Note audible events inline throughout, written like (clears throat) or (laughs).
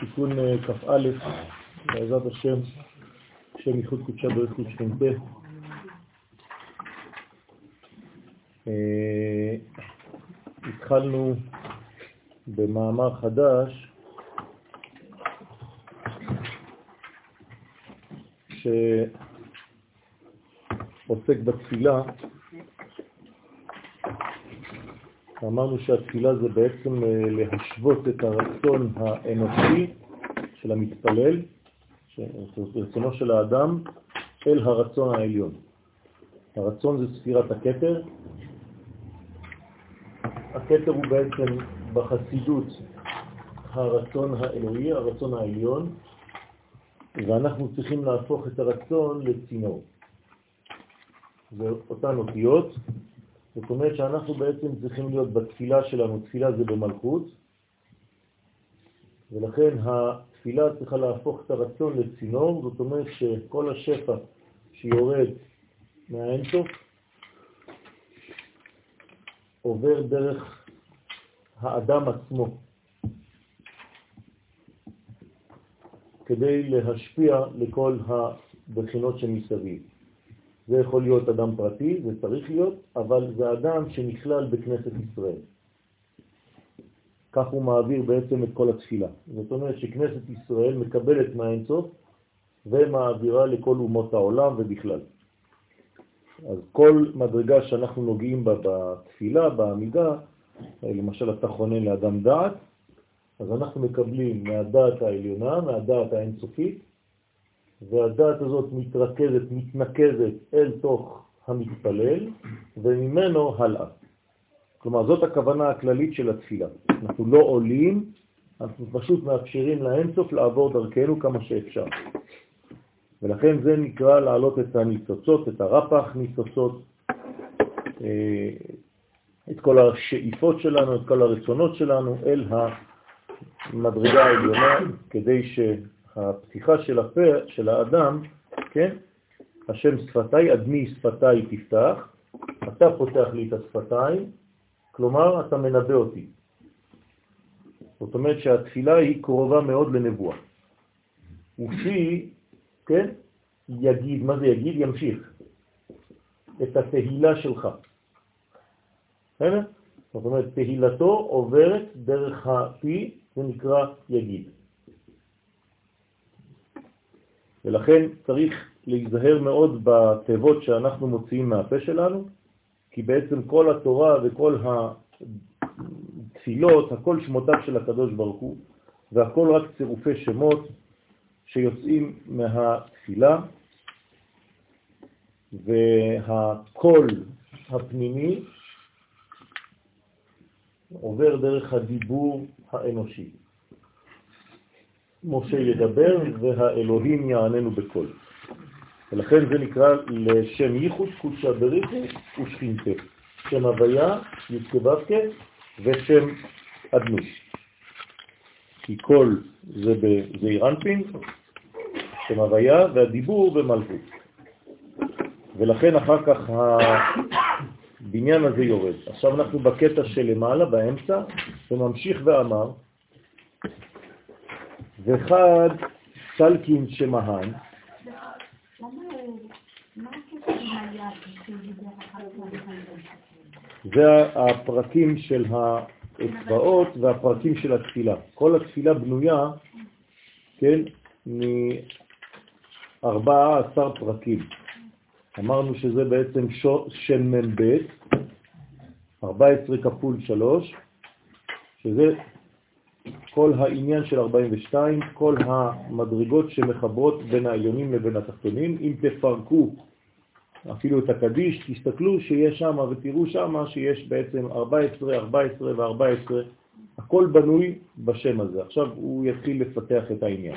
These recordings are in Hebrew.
תיקון אה, כ"א, בעזרת השם, שם ייחוד קודשה שכנתה. אה, התחלנו במאמר חדש שעוסק בתפילה אמרנו שהתפילה זה בעצם אה, להשוות את הרצון האנושי של המתפלל, רצונו של האדם, אל הרצון העליון. הרצון זה ספירת הכתר. הכתר הוא בעצם בחסידות הרצון האלוהי, הרצון העליון, ואנחנו צריכים להפוך את הרצון לצינור. זה אותן אותיות, זאת אומרת שאנחנו בעצם צריכים להיות בתפילה שלנו, תפילה זה במלכות, ולכן התפילה צריכה להפוך את הרצון לצינור, זאת אומרת שכל השפע שיורד מהאינסוף עובר דרך האדם עצמו, כדי להשפיע לכל הבחינות שמסביב. זה יכול להיות אדם פרטי, זה צריך להיות, אבל זה אדם שנכלל בכנסת ישראל. כך הוא מעביר בעצם את כל התפילה. זאת אומרת שכנסת ישראל מקבלת מהאינסוף ומעבירה לכל אומות העולם ובכלל. אז כל מדרגה שאנחנו נוגעים בה בתפילה, בעמידה, למשל אתה חונן לאדם דעת, אז אנחנו מקבלים מהדעת העליונה, מהדעת האינסופית, והדעת הזאת מתרכזת, מתנקזת אל תוך המתפלל, וממנו הלאה. כלומר, זאת הכוונה הכללית של התפילה. אנחנו לא עולים, אנחנו פשוט מאפשרים לאינסוף לעבור דרכנו כמה שאפשר. ולכן זה נקרא להעלות את הניצוצות, את הרפח ניצוצות, אה, את כל השאיפות שלנו, את כל הרצונות שלנו, אל המדרגה העליונה, כדי ש... הפתיחה של הפה של האדם, כן? השם שפתיי, אדמי שפתיי תפתח, אתה פותח לי את השפתיים, כלומר אתה מנבא אותי. זאת אומרת שהתפילה היא קרובה מאוד לנבואה. ופי, כן, יגיד, מה זה יגיד? ימשיך את התהילה שלך. בסדר? זאת אומרת, תהילתו עוברת דרך הפי, זה נקרא יגיד. ולכן צריך להיזהר מאוד בתיבות שאנחנו מוציאים מהפה שלנו, כי בעצם כל התורה וכל התפילות, הכל שמותיו של הקדוש ברוך הוא, והכל רק צירופי שמות שיוצאים מהתפילה, והקול הפנימי עובר דרך הדיבור האנושי. משה ידבר והאלוהים יעננו בקול. ולכן זה נקרא לשם ייחוד קודשה בריחו ושכינתה. שם הוויה, יתקבבקה, ושם אדנוש. כי קול זה בזעיר אנפין, שם הוויה, והדיבור במלכות. ולכן אחר כך הבניין הזה יורד. עכשיו אנחנו בקטע שלמעלה, באמצע, וממשיך ואמר, וחד סלקין שמהן. זה הפרקים של האצבעות והפרקים של התפילה. כל התפילה בנויה, כן, מ-14 פרקים. אמרנו שזה בעצם שם מ"ב, 14 כפול 3, שזה כל העניין של 42, כל המדרגות שמחברות בין העליונים לבין התחתונים. אם תפרקו אפילו את הקדיש, תסתכלו שיש שם ותראו שם שיש בעצם 14, 14 ו-14, הכל בנוי בשם הזה. עכשיו הוא יתחיל לפתח את העניין.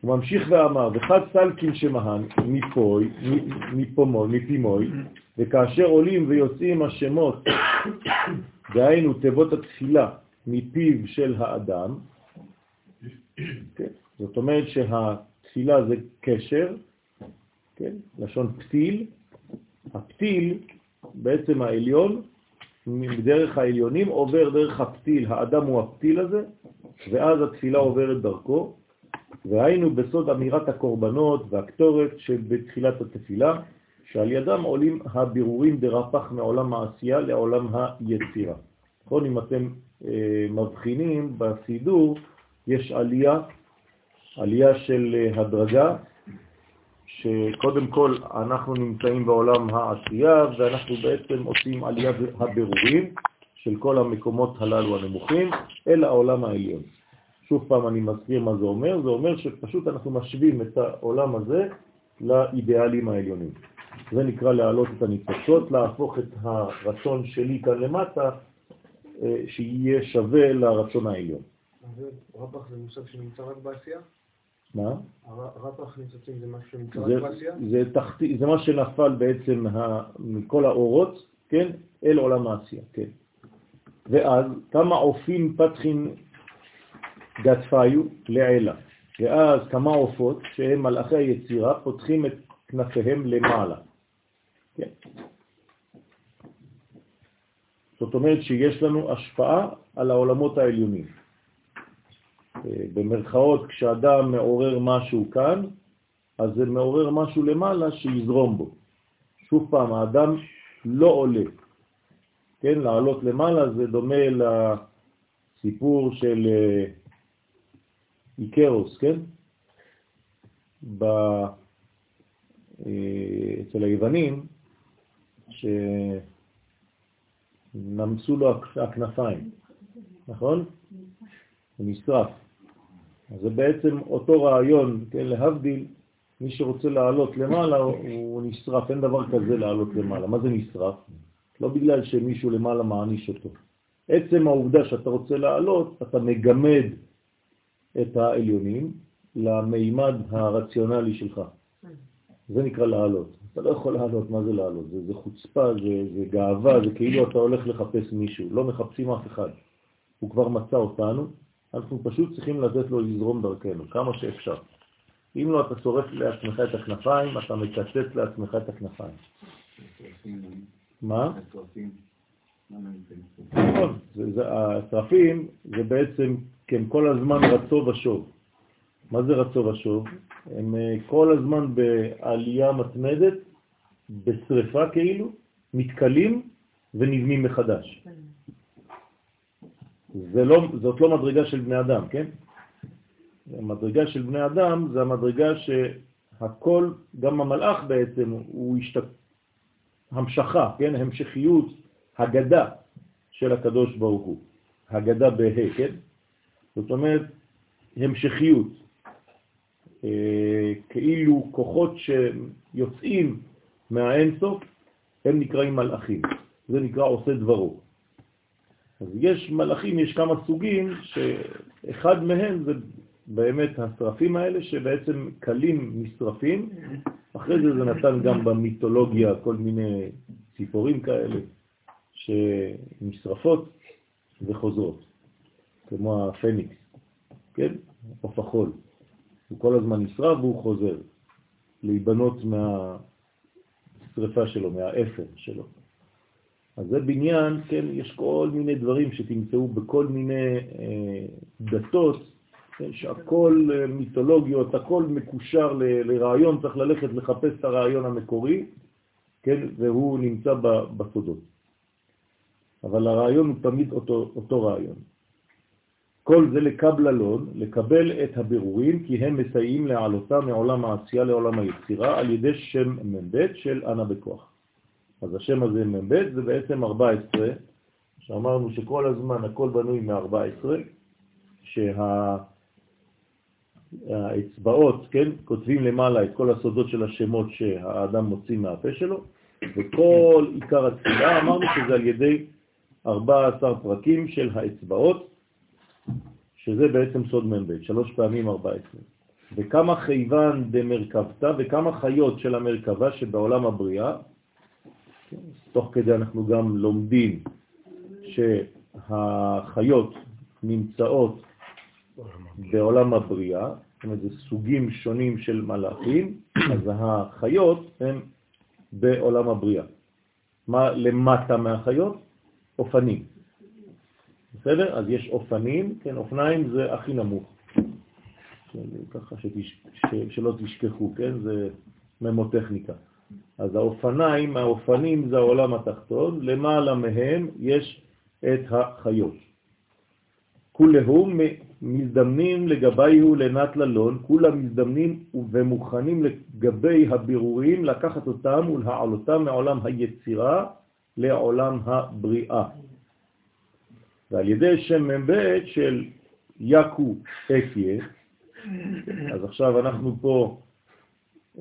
הוא ממשיך ואמר, וחד סלקין שמהן מפוי, מפומוי, מפימוי, וכאשר עולים ויוצאים השמות, דהיינו תיבות התפילה מפיו של האדם, כן? זאת אומרת שהתפילה זה קשר, כן? לשון פתיל, הפתיל בעצם העליון מדרך העליונים עובר דרך הפתיל, האדם הוא הפתיל הזה, ואז התפילה עוברת דרכו, והיינו בסוד אמירת הקורבנות והקטורת שבתחילת התפילה, שעל ידם עולים הבירורים דרפח מעולם העשייה לעולם היצירה. נכון, אם אתם אה, מבחינים בסידור, יש עלייה, עלייה של אה, הדרגה, שקודם כל אנחנו נמצאים בעולם העשייה ואנחנו בעצם עושים עלייה הבירורים של כל המקומות הללו הנמוכים אל העולם העליון. שוב פעם אני מזכיר מה זה אומר, זה אומר שפשוט אנחנו משווים את העולם הזה לאידיאלים העליונים. זה נקרא להעלות את הניצוצות, להפוך את הרצון שלי כאן למטה, אה, שיהיה שווה לרצון העליון. רבח זה מושג שנמצא רק בעשייה? מה? רבח ניצוצים זה משהו שנמצא רק בעשייה? זה, תחתי, זה מה שנפל בעצם מכל האורות, כן, אל עולם העשייה, כן. ואז כמה עופים פתחים גדפיו לעילה. ואז כמה עופות, שהם מלאכי היצירה, פותחים את כנפיהם למעלה. כן. זאת אומרת שיש לנו השפעה על העולמות העליונים. אה, במרכאות, כשאדם מעורר משהו כאן, אז זה מעורר משהו למעלה שיזרום בו. שוב פעם, האדם לא עולה. כן, לעלות למעלה זה דומה לסיפור של אה, איקרוס, כן? ב... אה, אצל היוונים, שנמסו לו הכנפיים, נכון? הוא נשרף. אז זה בעצם אותו רעיון, כן, להבדיל, מי שרוצה לעלות למעלה הוא נשרף, אין דבר כזה לעלות למעלה. מה זה נשרף? לא בגלל שמישהו למעלה מעניש אותו. עצם העובדה שאתה רוצה לעלות, אתה מגמד את העליונים למימד הרציונלי שלך. זה נקרא לעלות. אתה לא יכול לעלות, מה זה לעלות? זה, זה חוצפה, זה, זה גאווה, זה כאילו אתה הולך לחפש מישהו, לא מחפשים אף אחד. הוא כבר מצא אותנו, אנחנו פשוט צריכים לתת לו לזרום דרכנו, כמה שאפשר. אם לא, אתה שורף לעצמך את הכנפיים, אתה מקצץ לעצמך את הכנפיים. מה? נכון, השרפים זה בעצם, כן, כל הזמן רצו ושוב. מה זה רצו ושוב? הם אה, כל הזמן בעלייה מתמדת, בשריפה כאילו, מתקלים ונבנים מחדש. זה לא, זאת לא מדרגה של בני אדם, כן? המדרגה של בני אדם זה המדרגה שהכל, גם המלאך בעצם, הוא השת... המשכה, כן? המשכיות, הגדה של הקדוש ברוך הוא. הגדה בה, כן? זאת אומרת, המשכיות. אה, כאילו כוחות שיוצאים מהאינסוף, הם נקראים מלאכים. זה נקרא עושה דברו. אז יש מלאכים, יש כמה סוגים, שאחד מהם זה באמת השרפים האלה, שבעצם קלים נשרפים, אחרי זה זה נתן גם במיתולוגיה כל מיני ציפורים כאלה, שנשרפות וחוזרות, כמו הפניקס, כן? עוף החול. הוא כל הזמן נשרף והוא חוזר, להיבנות מהשרפה שלו, מהאפר שלו. אז זה בניין, כן, יש כל מיני דברים שתמצאו בכל מיני אה, דתות, כן, שהכל אה, מיתולוגיות, הכל מקושר ל, לרעיון, צריך ללכת לחפש את הרעיון המקורי, כן, והוא נמצא בסודות. אבל הרעיון הוא תמיד אותו, אותו רעיון. כל זה לקבללון, לקבל את הבירורים, כי הם מסייעים להעלותה מעולם העשייה לעולם היצירה על ידי שם מ"ב של אנה בכוח. אז השם הזה מ"ב זה בעצם 14, שאמרנו שכל הזמן הכל בנוי מ-14, שהאצבעות, כן, כותבים למעלה את כל הסודות של השמות שהאדם מוציא מהפה שלו, וכל עיקר התפילה אמרנו שזה על ידי 14 פרקים של האצבעות, שזה בעצם סוד מ"ב, שלוש פעמים 14. וכמה חייבן דמרכבתה וכמה חיות של המרכבה שבעולם הבריאה, תוך כדי אנחנו גם לומדים שהחיות נמצאות בעולם הבריאה, זאת אומרת, זה סוגים שונים של מלאכים, אז החיות הן בעולם הבריאה. מה למטה מהחיות? אופנים. בסדר? אז יש אופנים, כן, אופניים זה הכי נמוך. ככה שתש... ש... שלא תשכחו, כן? זה ממוטכניקה. אז האופניים, האופנים זה העולם התחתון, למעלה מהם יש את החיות. כולהם מזדמנים לגביהו לנת ללון, כולם מזדמנים ומוכנים לגבי הבירורים לקחת אותם ולהעלותם מעולם היצירה לעולם הבריאה. ועל ידי שם מ"ב של יקו אפיה, אז עכשיו אנחנו פה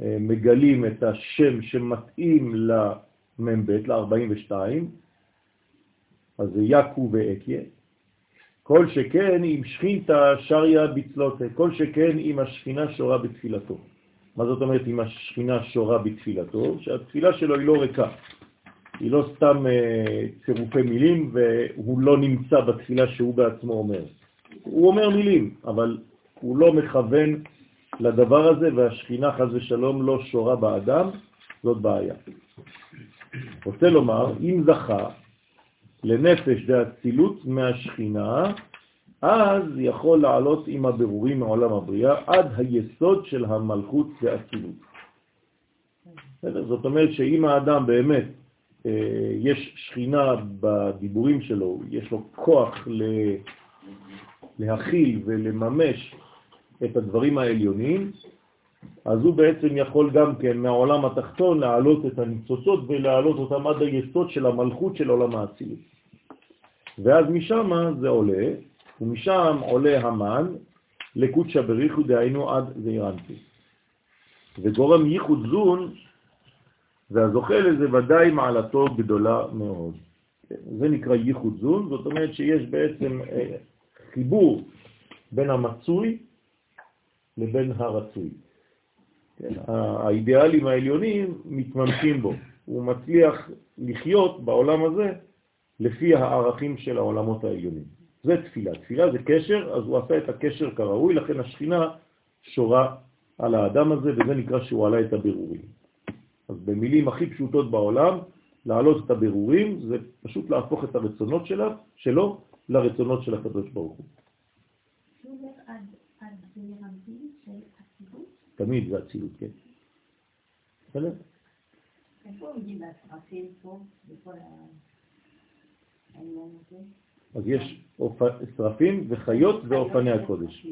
אה, מגלים את השם שמתאים למ"ב, ל-42, אז זה יקו ואקיה, כל שכן אם שכינתה שריה בצלותה, כל שכן אם השכינה שורה בתפילתו. מה זאת אומרת אם השכינה שורה בתפילתו? שהתפילה שלו היא לא ריקה, היא לא סתם אה, צירופי מילים והוא לא נמצא בתפילה שהוא בעצמו אומר. הוא אומר מילים, אבל הוא לא מכוון לדבר הזה והשכינה חז ושלום לא שורה באדם, זאת בעיה. רוצה לומר, אם זכה לנפש דאצילות מהשכינה, אז יכול לעלות עם הבירורים מעולם הבריאה עד היסוד של המלכות והאצילות. זאת אומרת שאם האדם באמת יש שכינה בדיבורים שלו, יש לו כוח להכיל ולממש את הדברים העליונים, אז הוא בעצם יכול גם כן מהעולם התחתון להעלות את הניצוצות ולהעלות אותם עד היסוד של המלכות של עולם האצילות. ואז משם זה עולה, ומשם עולה המן לקודשא בריחו דהיינו עד זעירנטי. וגורם ייחוד זון, והזוכה לזה ודאי מעלתו גדולה מאוד. זה נקרא ייחוד זון, זאת אומרת שיש בעצם אה, חיבור בין המצוי לבין הרצוי. כן, האידיאלים העליונים מתממשים בו, הוא מצליח לחיות בעולם הזה לפי הערכים של העולמות העליונים. זה תפילה. תפילה זה קשר, אז הוא עשה את הקשר כראוי, לכן השכינה שורה על האדם הזה, וזה נקרא שהוא עלה את הבירורים. אז במילים הכי פשוטות בעולם, להעלות את הבירורים זה פשוט להפוך את הרצונות שלה, שלו לרצונות של הקדוש ברוך הוא. תמיד זה אצילות, כן. בסדר? איפה עומדים הצרפים פה, בכל אז יש שרפים וחיות ואופני הקודש.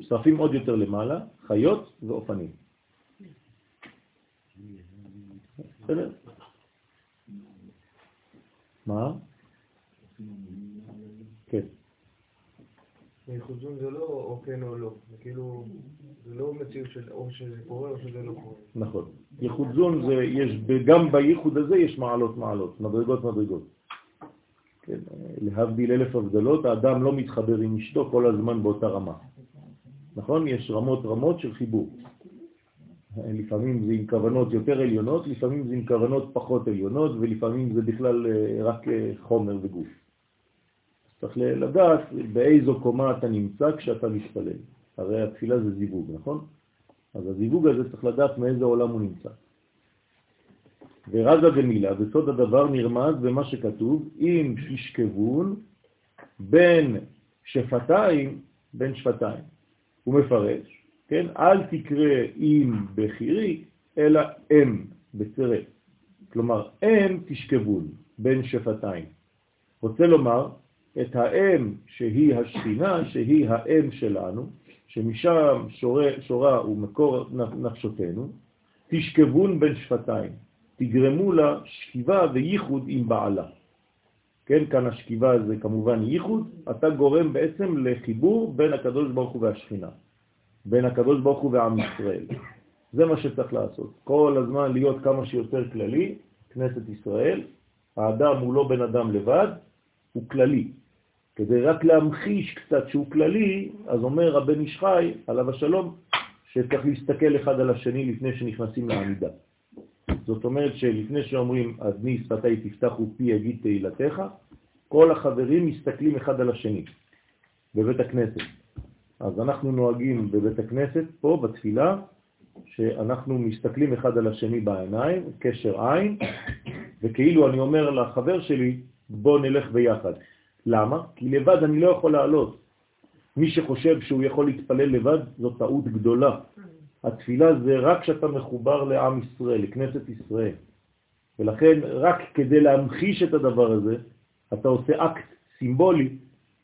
שרפים עוד יותר למעלה, חיות ואופנים. בסדר? מה? כן. ייחודון זה לא או כן או לא, זה כאילו, זה לא מציאות של או שזה קורה או שזה לא קורה. נכון. ייחודון זה, יש, גם בייחוד הזה יש מעלות מעלות, מדרגות מדרגות. כן, להבדיל אלף הבדלות, האדם לא מתחבר עם אשתו כל הזמן באותה רמה. נכון? יש רמות רמות של חיבור. לפעמים זה עם כוונות יותר עליונות, לפעמים זה עם כוונות פחות עליונות, ולפעמים זה בכלל אה, רק אה, חומר וגוף. צריך לדעת באיזו קומה אתה נמצא כשאתה מתפלל. הרי התפילה זה זיווג, נכון? אז הזיווג הזה צריך לדעת מאיזה עולם הוא נמצא. ורזה דמילה, בסוד הדבר נרמז במה שכתוב, אם תשכבון בין שפתיים, בין שפתיים. הוא מפרש, כן? אל תקרא אם בחירי, אלא אם בצירף. כלומר, אם תשכבון בין שפתיים. רוצה לומר, את האם שהיא השכינה, שהיא האם שלנו, שמשם שורה, שורה ומקור נפשותנו, תשכבון בין שפתיים. תגרמו לה שכיבה וייחוד עם בעלה. כן, כאן השכיבה זה כמובן ייחוד, אתה גורם בעצם לחיבור בין הקדוש ברוך הוא והשכינה, בין הקדוש ברוך הוא ועם ישראל. זה מה שצריך לעשות. כל הזמן להיות כמה שיותר כללי, כנסת ישראל, האדם הוא לא בן אדם לבד, הוא כללי. כדי רק להמחיש קצת שהוא כללי, אז אומר רבן איש חי, עליו השלום, שצריך להסתכל אחד על השני לפני שנכנסים לעמידה. זאת אומרת שלפני שאומרים אדני שפתי תפתחו פי יגיד תהילתך, כל החברים מסתכלים אחד על השני בבית הכנסת. אז אנחנו נוהגים בבית הכנסת, פה בתפילה, שאנחנו מסתכלים אחד על השני בעיניים, קשר עין, וכאילו אני אומר לחבר שלי, בוא נלך ביחד. למה? כי לבד אני לא יכול לעלות. מי שחושב שהוא יכול להתפלל לבד, זו טעות גדולה. התפילה זה רק כשאתה מחובר לעם ישראל, לכנסת ישראל. ולכן רק כדי להמחיש את הדבר הזה, אתה עושה אקט סימבולי,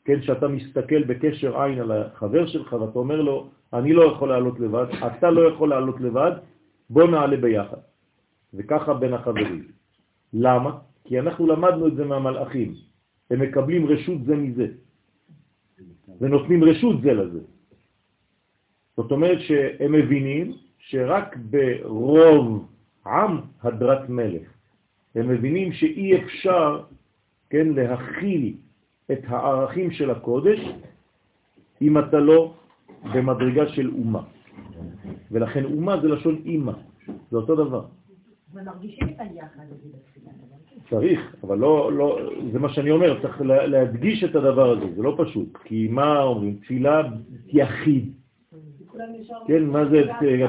כן, שאתה מסתכל בקשר עין על החבר שלך ואתה אומר לו, אני לא יכול לעלות לבד, אתה לא יכול לעלות לבד, בוא נעלה ביחד. וככה בין החברים. למה? כי אנחנו למדנו את זה מהמלאכים. הם מקבלים רשות זה מזה, ונותנים רשות זה לזה. זאת אומרת שהם מבינים שרק ברוב עם הדרת מלך. הם מבינים שאי אפשר, כן, להכיל את הערכים של הקודש אם אתה לא במדרגה של אומה. ולכן אומה זה לשון אימא, זה אותו דבר. ומרגישים את היחד בתפילה. צריך, אבל לא, לא, זה מה שאני אומר, צריך להדגיש את הדבר הזה, זה לא פשוט, כי מה אומרים? תפילה יחיד. כן, מה זה,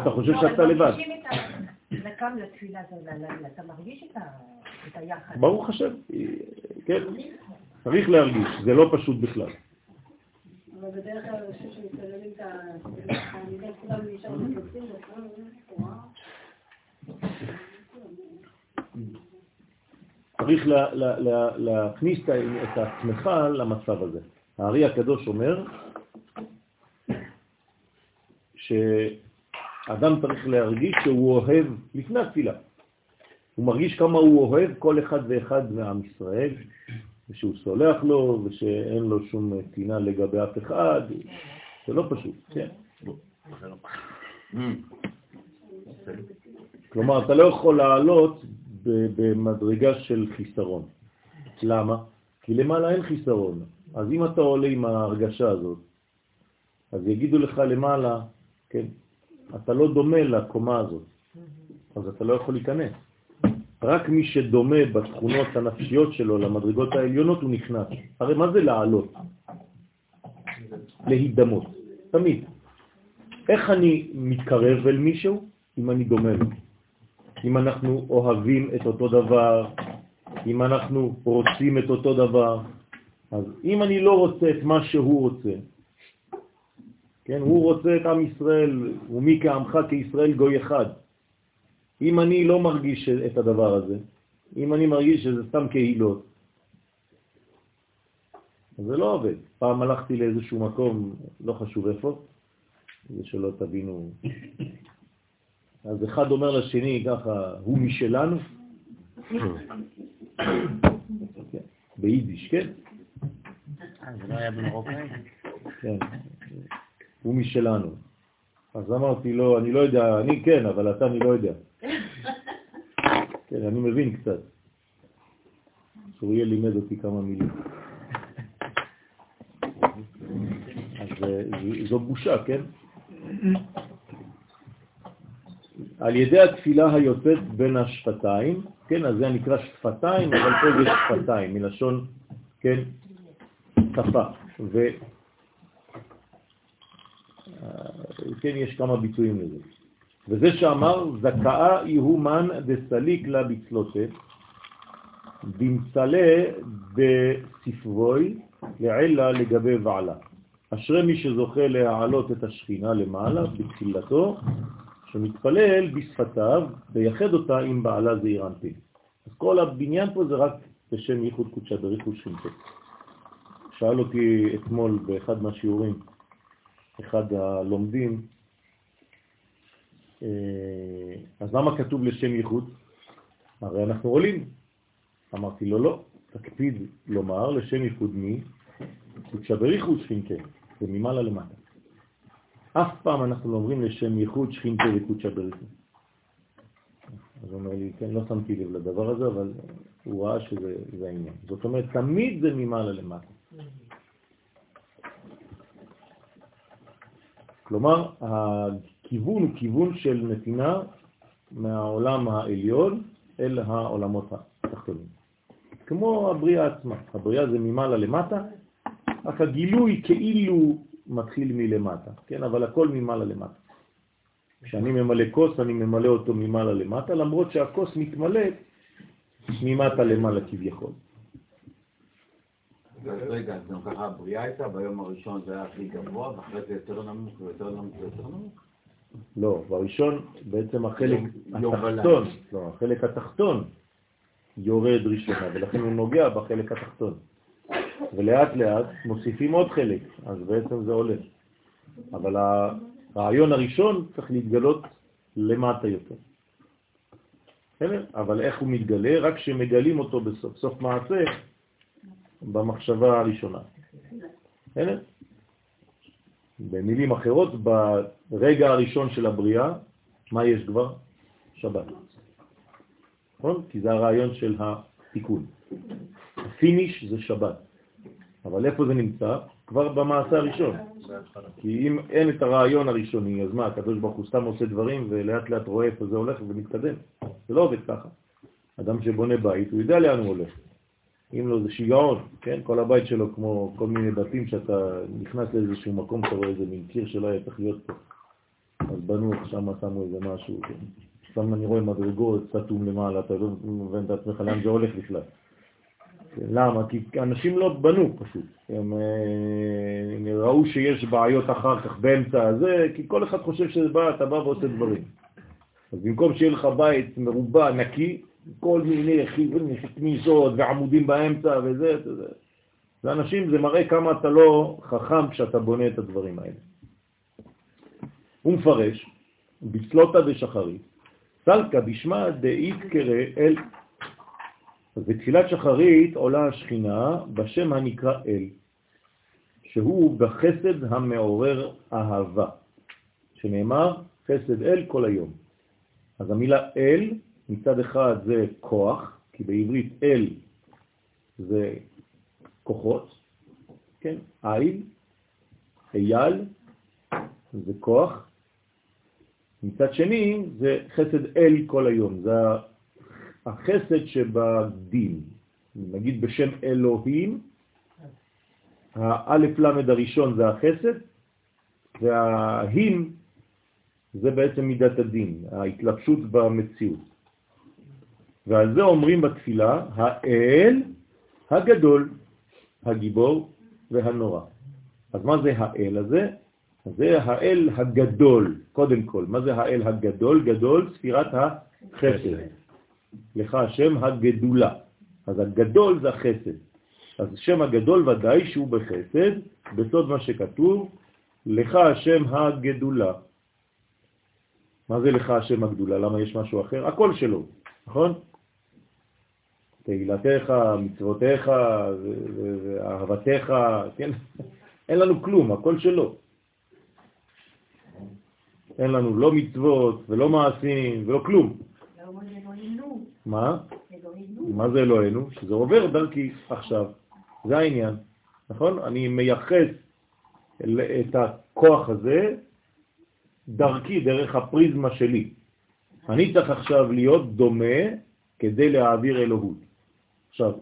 אתה חושב לא, שאתה לבד. אתה מרגיש את היחד. ברוך השם, כן, צריך להרגיש, זה לא פשוט בכלל. צריך לה, לה, לה, להכניס את עצמך למצב הזה. הארי הקדוש אומר שאדם צריך להרגיש שהוא אוהב לפני התפילה. הוא מרגיש כמה הוא אוהב כל אחד ואחד מעם ישראל, ושהוא סולח לו, ושאין לו שום טינה לגבי אף אחד. זה לא פשוט, כן. כלומר, אתה לא יכול לעלות במדרגה של חיסרון. למה? כי למעלה אין חיסרון. אז אם אתה עולה עם ההרגשה הזאת, אז יגידו לך למעלה, כן, אתה לא דומה לקומה הזאת, אז אתה לא יכול להיכנס. רק מי שדומה בתכונות הנפשיות שלו למדרגות העליונות הוא נכנס. הרי מה זה לעלות? להידמות, תמיד. איך אני מתקרב אל מישהו? אם אני דומה לו. אם אנחנו אוהבים את אותו דבר, אם אנחנו רוצים את אותו דבר. אז אם אני לא רוצה את מה שהוא רוצה, כן, הוא רוצה את עם ישראל, ומי כעמך כישראל גוי אחד. אם אני לא מרגיש את הדבר הזה, אם אני מרגיש שזה סתם קהילות, זה לא עובד. פעם הלכתי לאיזשהו מקום, לא חשוב איפה, זה שלא תבינו אז אחד אומר לשני ככה, הוא משלנו? ביידיש, כן? אה, זה לא היה במרוקאי? כן, הוא משלנו. אז אמרתי לו, אני לא יודע, אני כן, אבל אתה אני לא יודע. כן, אני מבין קצת. שאוריאל לימד אותי כמה מילים. אז אה, זו בושה, כן? על ידי התפילה היוצאת בין השפתיים, כן, אז זה נקרא שפתיים, אבל פה זה שפתיים, מלשון, כן, שפה. ו... כן, יש כמה ביטויים לזה. וזה שאמר, זכאה יהומן דסליק לה בצלותה, במצלה בספבוי לעילה לגבי ועלה. אשרי מי שזוכה להעלות את השכינה למעלה בתחילתו, שמתפלל בשפתיו ויחד אותה עם בעלה זעיר אנפין. אז כל הבניין פה זה רק בשם ייחוד קודשא בריחוד שינטו. שאל אותי אתמול באחד מהשיעורים, אחד הלומדים, אז למה כתוב לשם ייחוד? הרי אנחנו עולים. אמרתי לו, לא, תקפיד לומר לשם ייחוד מי? קודשא בריחוד שינטו, זה ממעלה למטה. אף פעם אנחנו לא אומרים לשם ייחוד שכינתו וקודשא בריחו. אז הוא אומר לי, כן, לא שמתי לב לדבר הזה, אבל הוא ראה שזה העניין. זאת אומרת, תמיד זה ממעלה למטה. כלומר, הכיוון הוא כיוון של נתינה מהעולם העליון אל העולמות התחתונים. כמו הבריאה עצמה. הבריאה זה ממעלה למטה, רק הגילוי כאילו מתחיל מלמטה, כן? אבל הכל ממעלה למטה. כשאני ממלא כוס, אני ממלא אותו ממעלה למטה, למרות שהכוס מתמלא ממטה למעלה כביכול. רגע, אז גם ככה הבריאה הייתה, ביום הראשון זה היה הכי גבוה, ואחרי זה יותר נמוך ויותר נמוך ויותר נמוך. לא, בראשון בעצם החלק התחתון. לא, החלק התחתון יורד ראשונה, ולכן הוא נוגע בחלק התחתון. ולאט לאט מוסיפים עוד חלק, אז בעצם זה עולה. אבל הרעיון הראשון צריך להתגלות למטה יותר. בסדר? אבל איך הוא מתגלה? רק כשמגלים אותו בסוף סוף מעשה, במחשבה הראשונה. בסדר? במילים אחרות, ברגע הראשון של הבריאה, מה יש כבר? שבת. נכון? כי זה הרעיון של התיקון. ה finish זה שבת. אבל איפה זה נמצא? כבר במעשה הראשון. כי אם אין את הרעיון הראשוני, אז מה, הקדוש ברוך הוא סתם עושה דברים ולאט לאט רואה איפה זה הולך ומתקדם. זה לא עובד ככה. אדם שבונה בית, הוא יודע לאן הוא הולך. אם לא, זה שיגעון, כן? כל הבית שלו כמו כל מיני בתים שאתה נכנס לאיזשהו מקום, אתה רואה איזה מין קיר שלא היה צריך להיות פה. אז בנו, שם שמו איזה משהו, כן? שם אני רואה מדרגות, סתום למעלה, אתה לא מבין את עצמך לאן זה הולך בכלל. למה? כי אנשים לא בנו פשוט. הם, אה, הם ראו שיש בעיות אחר כך באמצע הזה, כי כל אחד חושב שזה בא, אתה בא ועושה דברים. אז במקום שיהיה לך בית מרובע, נקי, כל מיני כניסות ועמודים באמצע וזה, יודע. לאנשים זה מראה כמה אתה לא חכם כשאתה בונה את הדברים האלה. הוא מפרש, בצלותא דשחרית, סלקא בשמה דאית קרא אל. אז בתחילת שחרית עולה השכינה בשם הנקרא אל, שהוא בחסד המעורר אהבה, שנאמר חסד אל כל היום. אז המילה אל מצד אחד זה כוח, כי בעברית אל זה כוחות, כן? איל, אייל, זה כוח. מצד שני זה חסד אל כל היום, זה החסד שבדין. נגיד בשם אלוהים, האלף למד הראשון זה החסד, וההים זה בעצם מידת הדין, ההתלבשות במציאות. ועל זה אומרים בתפילה, האל הגדול, הגיבור והנורא. אז מה זה האל הזה? זה האל הגדול, קודם כל. מה זה האל הגדול? גדול, ספירת החסד. לך השם הגדולה. אז הגדול זה החסד. אז שם הגדול ודאי שהוא בחסד, בסוד מה שכתוב, לך השם הגדולה. מה זה לך השם הגדולה? למה יש משהו אחר? הכל שלו, נכון? תהילתך, מצוותיך ואהבתך, כן? (laughs) אין לנו כלום, הכל שלו. אין לנו לא מצוות ולא מעשים ולא כלום. מה? מה זה אלוהינו? שזה עובר דרכי עכשיו. זה העניין, נכון? אני מייחס את הכוח הזה דרכי, דרך הפריזמה שלי. אני צריך עכשיו להיות דומה כדי להעביר אלוהות. עכשיו,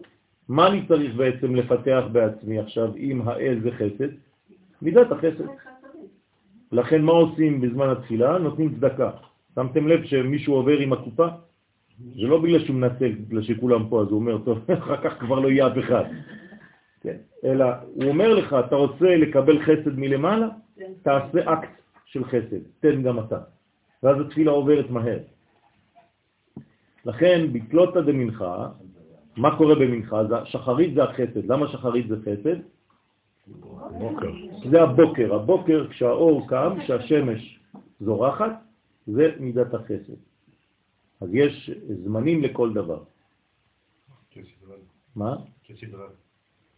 מה אני צריך בעצם לפתח בעצמי עכשיו אם האל זה חסד? מידת החסד. לכן מה עושים בזמן התפילה? נותנים צדקה. שמתם לב שמישהו עובר עם הקופה? זה לא בגלל שהוא מנצל, בגלל שכולם פה, אז הוא אומר, טוב, (laughs) אחר כך כבר לא יהיה אף אחד. כן. אלא הוא אומר לך, אתה רוצה לקבל חסד מלמעלה? תעשה אקט של חסד, תן גם אתה. ואז התפילה עוברת מהר. לכן, בתלותא דמנחה, מה קורה במנחה? שחרית זה החסד. למה שחרית זה חסד? בוקר. זה הבוקר. הבוקר כשהאור קם, כשהשמש זורחת, זה מידת החסד. אז יש זמנים לכל דבר. מה?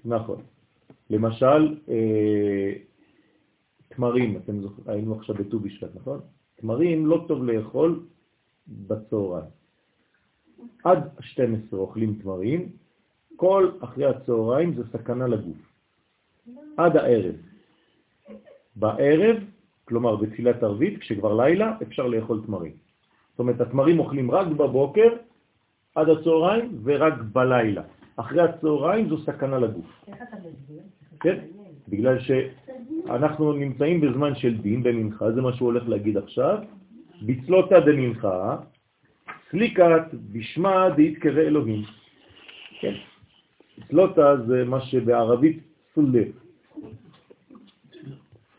נכון. למשל, אה, תמרים, אתם זוכרים, היינו עכשיו בט"ו בשבט, נכון? תמרים לא טוב לאכול בצהריים. עד 12 אוכלים תמרים, כל אחרי הצהריים זה סכנה לגוף. עד הערב. בערב, כלומר בתפילת ערבית, כשכבר לילה, אפשר לאכול תמרים. זאת אומרת, התמרים אוכלים רק בבוקר, עד הצהריים, ורק בלילה. אחרי הצהריים זו סכנה לגוף. איך אתה מסביר? כן? בגלל שאנחנו נמצאים בזמן של דין במנחה, זה מה שהוא הולך להגיד עכשיו, בצלותא דמנחה, סליקת בשמה דהתקרא אלוהים. כן? סלוטה זה מה שבערבית סולה.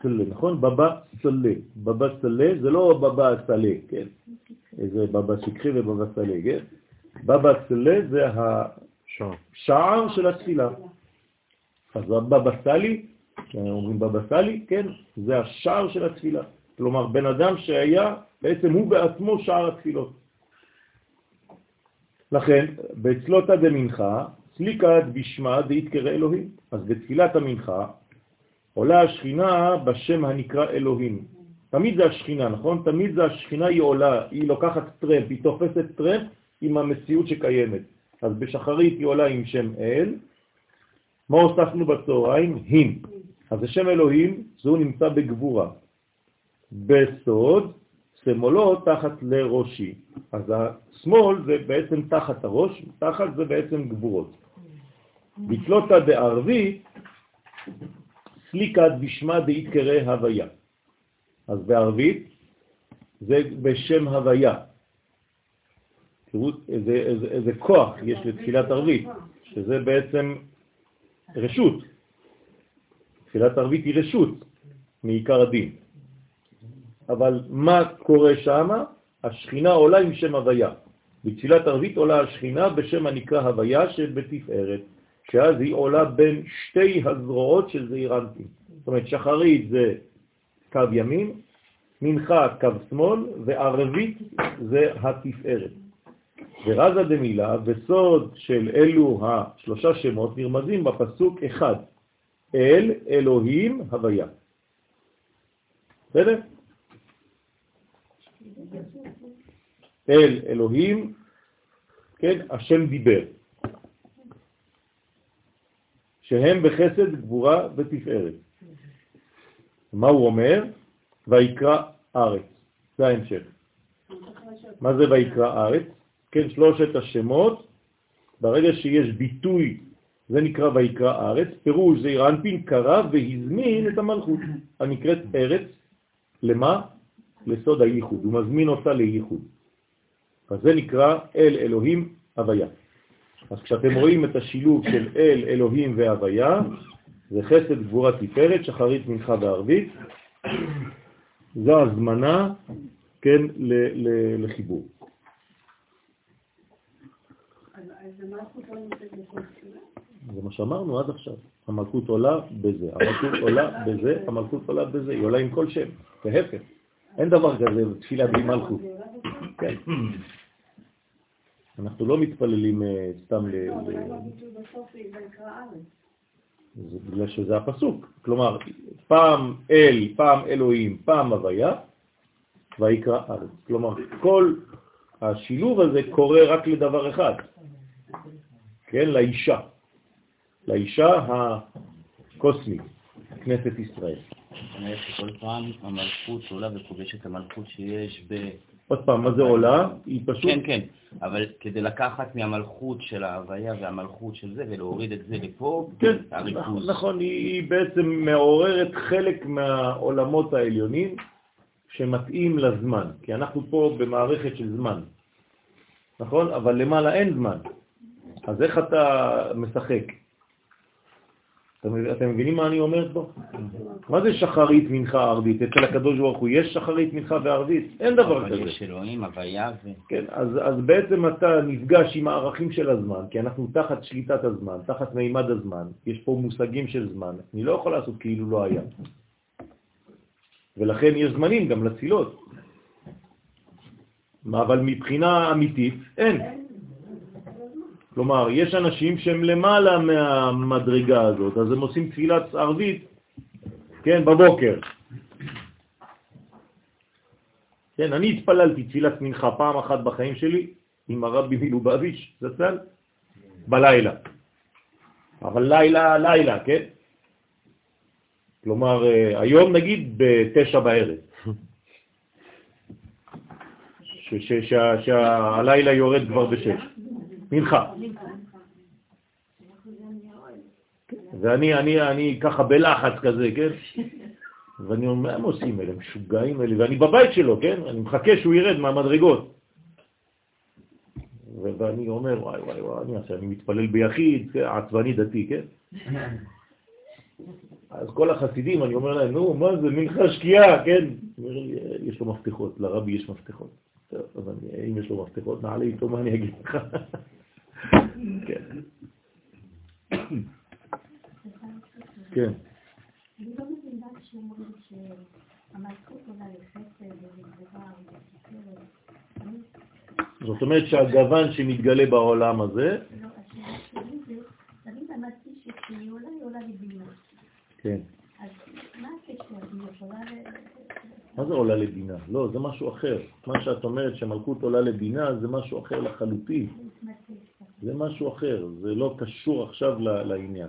סולה, נכון? בבא סולה. בבא סולה זה לא בבא סלה, כן? איזה בבא שקחי ובבא סלה, כן? בבא סולה זה השער של התפילה. אז בבא סלי, אומרים בבא סלי, כן? זה השער של התפילה. כלומר, בן אדם שהיה, בעצם הוא בעצמו שער התפילות. לכן, בצלותא דמנחה, סליקת בשמה דהתקרא אלוהים. אז בתפילת המנחה עולה השכינה בשם הנקרא אלוהים. תמיד זה השכינה, נכון? תמיד זה השכינה היא עולה, היא לוקחת טרמפ, היא תופסת טרמפ עם המציאות שקיימת. אז בשחרית היא עולה עם שם אל. מה הוספנו בצהריים? הים. אז זה שם אלוהים, זהו נמצא בגבורה. בסוד, שמאלו תחת לראשי. אז השמאל זה בעצם תחת הראש, תחת זה בעצם גבורות. בתלותא בערבית, סליקת בשמה דאית הוויה. אז בערבית זה בשם הוויה. תראו איזה, איזה, איזה כוח יש לתפילת ערבית, שזה בעצם רשות. תפילת ערבית היא רשות מעיקר הדין. אבל מה קורה שם? השכינה עולה עם שם הוויה. בתפילת ערבית עולה השכינה בשם הנקרא הוויה שבתפארת, שאז היא עולה בין שתי הזרועות של זעיר אנפין. זאת אומרת, שחרית זה קו ימין, מנחה קו שמאל, וערבית זה התפארת. ורזה דמילה, בסוד של אלו השלושה שמות נרמזים בפסוק אחד, אל אלוהים הוויה. בסדר? אל אלוהים, כן, השם דיבר, שהם בחסד, גבורה ותפארת. מה הוא אומר? ויקרא ארץ. זה ההמשך. מה זה ויקרא ארץ? כן, שלושת השמות, ברגע שיש ביטוי, זה נקרא ויקרא ארץ, פירוש זה אירנפין קרא והזמין את המלכות הנקראת ארץ, למה? לסוד הייחוד, הוא מזמין אותה לייחוד. אז זה נקרא אל אלוהים הוויה. אז כשאתם רואים את השילוב של אל אלוהים והוויה, זה חסד גבורה תפארת, שחרית מנחה וערבית, זו הזמנה, כן, לחיבור. זה מה שאמרנו עד עכשיו. המלכות עולה בזה, המלכות עולה בזה, המלכות עולה בזה, היא עולה עם כל שם, להפך. אין דבר כזה תפילה בלי מלכות. כן. אנחנו לא מתפללים אה, סתם ל... זה בגלל שזה הפסוק. כלומר, פעם אל, פעם אלוהים, פעם הוויה, ויקרא ארץ. כלומר, כל השילוב הזה קורה רק לדבר אחד, כן, לאישה, לאישה הקוסמית, כנסת ישראל. כל פעם המלכות עולה וכובשת המלכות שיש ב... עוד פעם, מה זה עולה? היא פשוט... כן, כן, אבל כדי לקחת מהמלכות של ההוויה והמלכות של זה ולהוריד את זה לפה, כן, נכון, נכון, היא בעצם מעוררת חלק מהעולמות העליונים שמתאים לזמן, כי אנחנו פה במערכת של זמן, נכון? אבל למעלה אין זמן, אז איך אתה משחק? אתם מבינים מה אני אומר פה? מה זה שחרית מנחה ערבית? אצל הקדוש ברוך הוא יש שחרית מנחה וערבית? אין דבר כזה. אבל יש אלוהים, הוויה ו... כן, אז, אז בעצם אתה נפגש עם הערכים של הזמן, כי אנחנו תחת שליטת הזמן, תחת מימד הזמן, יש פה מושגים של זמן, אני לא יכול לעשות כאילו לא היה. ולכן יש זמנים גם לצילות. אבל מבחינה אמיתית, אין. כלומר, יש אנשים שהם למעלה מהמדרגה הזאת, אז הם עושים תפילת ערבית, כן, בבוקר. כן, אני התפללתי תפילת מנחה פעם אחת בחיים שלי עם הרבי מלובביץ', זצ"ל, בלילה. אבל לילה, לילה, כן? כלומר, אה, היום נגיד בתשע בערב. (laughs) שהלילה יורד כבר בשש. מנחה. ואני אני, אני ככה בלחץ כזה, כן? ואני אומר, מה הם עושים אלה? משוגעים אלה. ואני בבית שלו, כן? אני מחכה שהוא ירד מהמדרגות. ואני אומר, וואי וואי וואי, אני אעשה, אני מתפלל ביחיד, כן, עצבני דתי, כן? אז כל החסידים, אני אומר להם, נו, מה זה, מנחה שקיעה, כן? לי, יש לו מפתחות, לרבי יש מפתחות. טוב, אז אני, אם יש לו מפתחות, נעלה איתו, מה אני אגיד לך? כן. כן. זאת אומרת שהגוון שמתגלה בעולם הזה. כן. מה זה עולה לבינה? לא, זה משהו אחר. מה שאת אומרת שמלכות עולה לבינה זה משהו אחר לחלוטין. זה משהו אחר, זה לא קשור עכשיו לעניין.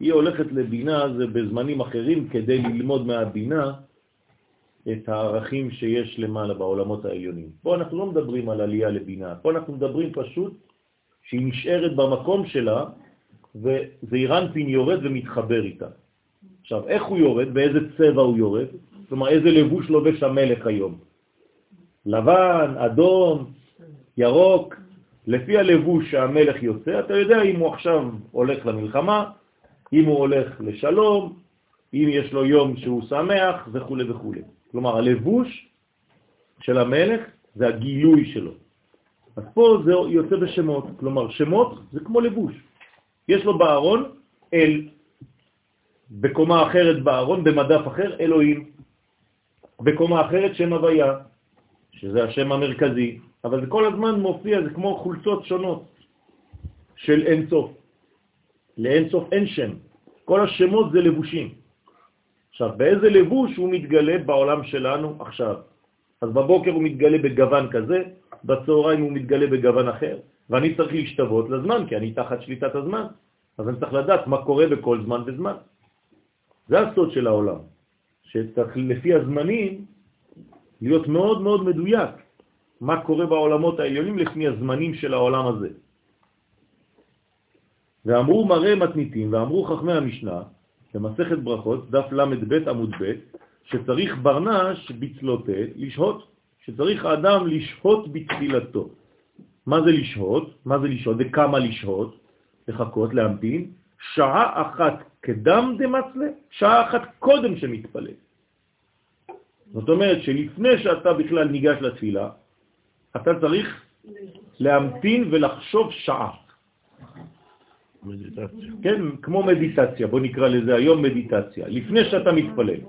היא הולכת לבינה זה בזמנים אחרים כדי ללמוד מהבינה את הערכים שיש למעלה בעולמות העליונים. פה אנחנו לא מדברים על עלייה לבינה, פה אנחנו מדברים פשוט שהיא נשארת במקום שלה וזעירנפין יורד ומתחבר איתה. עכשיו, איך הוא יורד? באיזה צבע הוא יורד? כלומר, איזה לבוש לובש המלך היום? לבן, אדום, ירוק. לפי הלבוש שהמלך יוצא, אתה יודע אם הוא עכשיו הולך למלחמה, אם הוא הולך לשלום, אם יש לו יום שהוא שמח וכו' וכו'. כלומר, הלבוש של המלך זה הגילוי שלו. אז פה זה יוצא בשמות, כלומר, שמות זה כמו לבוש. יש לו בארון אל, בקומה אחרת בארון, במדף אחר, אלוהים. בקומה אחרת שם הוויה, שזה השם המרכזי, אבל זה כל הזמן מופיע, זה כמו חולצות שונות של אין סוף. לאין סוף אין שם. כל השמות זה לבושים. עכשיו, באיזה לבוש הוא מתגלה בעולם שלנו עכשיו? אז בבוקר הוא מתגלה בגוון כזה, בצהריים הוא מתגלה בגוון אחר, ואני צריך להשתוות לזמן, כי אני תחת שליטת הזמן. אז אני צריך לדעת מה קורה בכל זמן וזמן. זה הסוד של העולם, שצריך לפי הזמנים להיות מאוד מאוד מדויק מה קורה בעולמות העליונים לפי הזמנים של העולם הזה. ואמרו מראה מתניתים, ואמרו חכמי המשנה, במסכת ברכות, דף ל"ב עמוד ב', שצריך ברנש בצלותה לשהות, שצריך האדם לשהות בתפילתו. מה זה לשהות? מה זה לשהות? וכמה לשהות? לחכות, להמתין. שעה אחת קדם דמצלה, שעה אחת קודם שמתפלל. זאת אומרת שלפני שאתה בכלל ניגש לתפילה, אתה צריך להמתין ולחשוב שעה. מדיטציה. כן, כמו מדיטציה, בוא נקרא לזה היום מדיטציה, לפני שאתה מתפלל.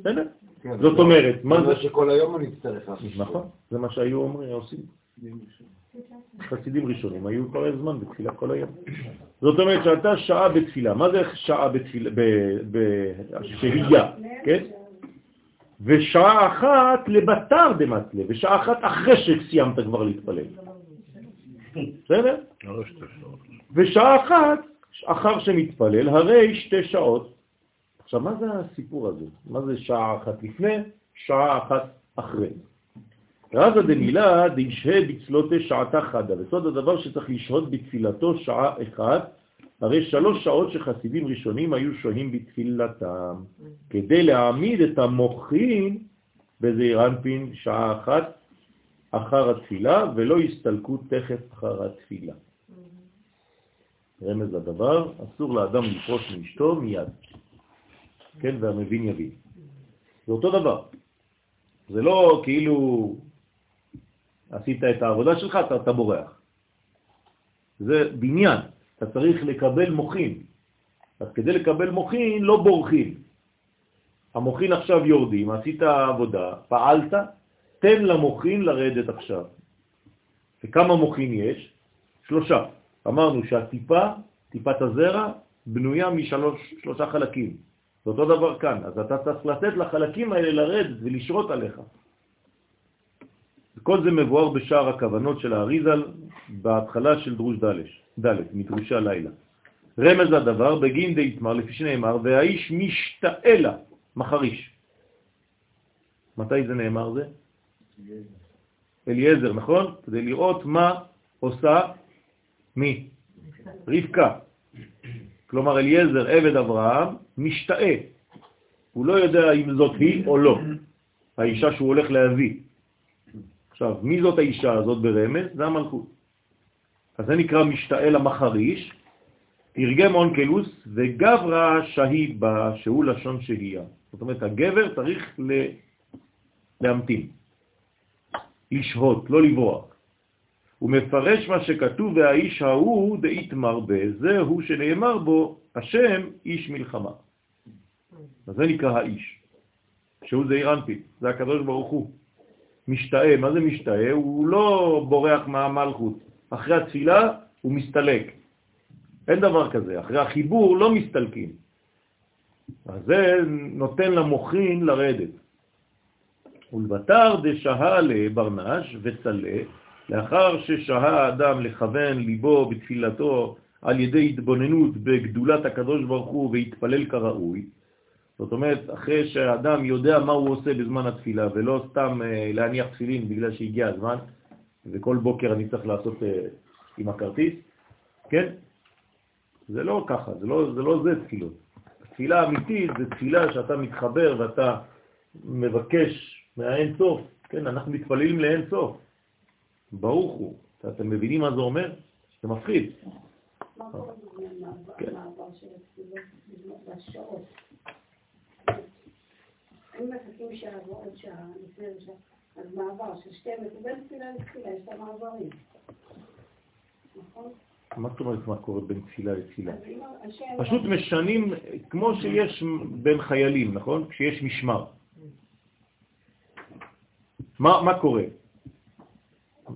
בסדר? כן, זאת אומרת, מה זה שכל היום אני אצטרך לעשות. נכון, זה מה שהיו אומרים, עושים. חסידים ראשונים היו כל הזמן בתפילה כל היום. זאת אומרת שאתה שעה בתפילה, מה זה שעה בתפילה, בשהייה, כן? ושעה אחת לבטר דמצלה, ושעה אחת אחרי שסיימת כבר להתפלל. בסדר? ושעה אחת אחר שמתפלל, הרי שתי שעות. עכשיו, מה זה הסיפור הזה? מה זה שעה אחת לפני, שעה אחת אחרי? רזה דמילה דשהה בצלותה שעתה חדה, וסוד הדבר שצריך לשהות בתפילתו שעה אחת, הרי שלוש שעות שחסידים ראשונים היו שוהים בתפילתם, כדי להעמיד את המוחים בזעיר אנפין שעה אחת אחר התפילה, ולא יסתלקו תכף אחר התפילה. רמז לדבר, אסור לאדם לפרוש מאשתו מיד, כן, והמבין יבין. זה אותו דבר. זה לא כאילו עשית את העבודה שלך, אתה, אתה בורח. זה בניין, אתה צריך לקבל מוחין. אז כדי לקבל מוחין לא בורחים. המוחין עכשיו יורדים, עשית עבודה, פעלת, תן למוחין לרדת עכשיו. וכמה מוחין יש? שלושה. אמרנו שהטיפה, טיפת הזרע, בנויה משלושה חלקים. זה אותו דבר כאן. אז אתה צריך לתת לחלקים האלה לרדת ולשרות עליך. כל זה מבואר בשער הכוונות של האריזל בהתחלה של דרוש דלש, דלת, מדרושי הלילה. רמז לדבר בגין די יתמר, לפי שנאמר, והאיש משתאלה, מחריש. מתי זה נאמר זה? אליעזר, נכון? כדי לראות מה עושה מי? רבקה. כלומר, אליעזר, עבד אברהם, משתאה. הוא לא יודע אם זאת היא או לא, האישה שהוא הולך להביא. עכשיו, מי זאת האישה הזאת ברמז? זה המלכות. אז זה נקרא משתעל המחריש, תרגם אונקלוס וגברה שהיד בה, שהוא לשון שהייה. זאת אומרת, הגבר צריך. להמתין, לשהות, לא לברוח. הוא מפרש מה שכתוב, והאיש ההוא דאית מרבה, זהו שנאמר בו, השם איש מלחמה. אז זה נקרא האיש, שהוא זעיר אנפין, זה הקדוש ברוך הוא. משתאה, מה זה משתאה? הוא לא בורח מהמלכות. אחרי התפילה הוא מסתלק. אין דבר כזה, אחרי החיבור לא מסתלקים. אז זה נותן למוחין לרדת. ולבטר דשהה לברנש וצלה, לאחר ששהה האדם לכוון ליבו בתפילתו על ידי התבוננות בגדולת הקדוש ברוך הוא והתפלל כראוי, זאת אומרת, אחרי שהאדם יודע מה הוא עושה בזמן התפילה, ולא סתם אה, להניח תפילין בגלל שהגיע הזמן, וכל בוקר אני צריך לעשות אה, עם הכרטיס, כן? זה לא ככה, זה לא זה, לא זה תפילות. תפילה אמיתית זה תפילה שאתה מתחבר ואתה מבקש מהאין סוף, כן? אנחנו מתפללים לאין סוף. ברוך הוא. אתם מבינים מה זה אומר? זה מפחיד. מה קורה. במעבר של התפילות בשעות? אם מחכים שעה ועוד שעה, לפני שעה, אז מעבר של שתי בין תפילה לתפילה, יש את המעברים. נכון? מה זאת אומרת מה קורה בין תפילה לתפילה? השם... פשוט משנים, כמו שיש בין חיילים, נכון? כשיש משמר. מה, מה קורה?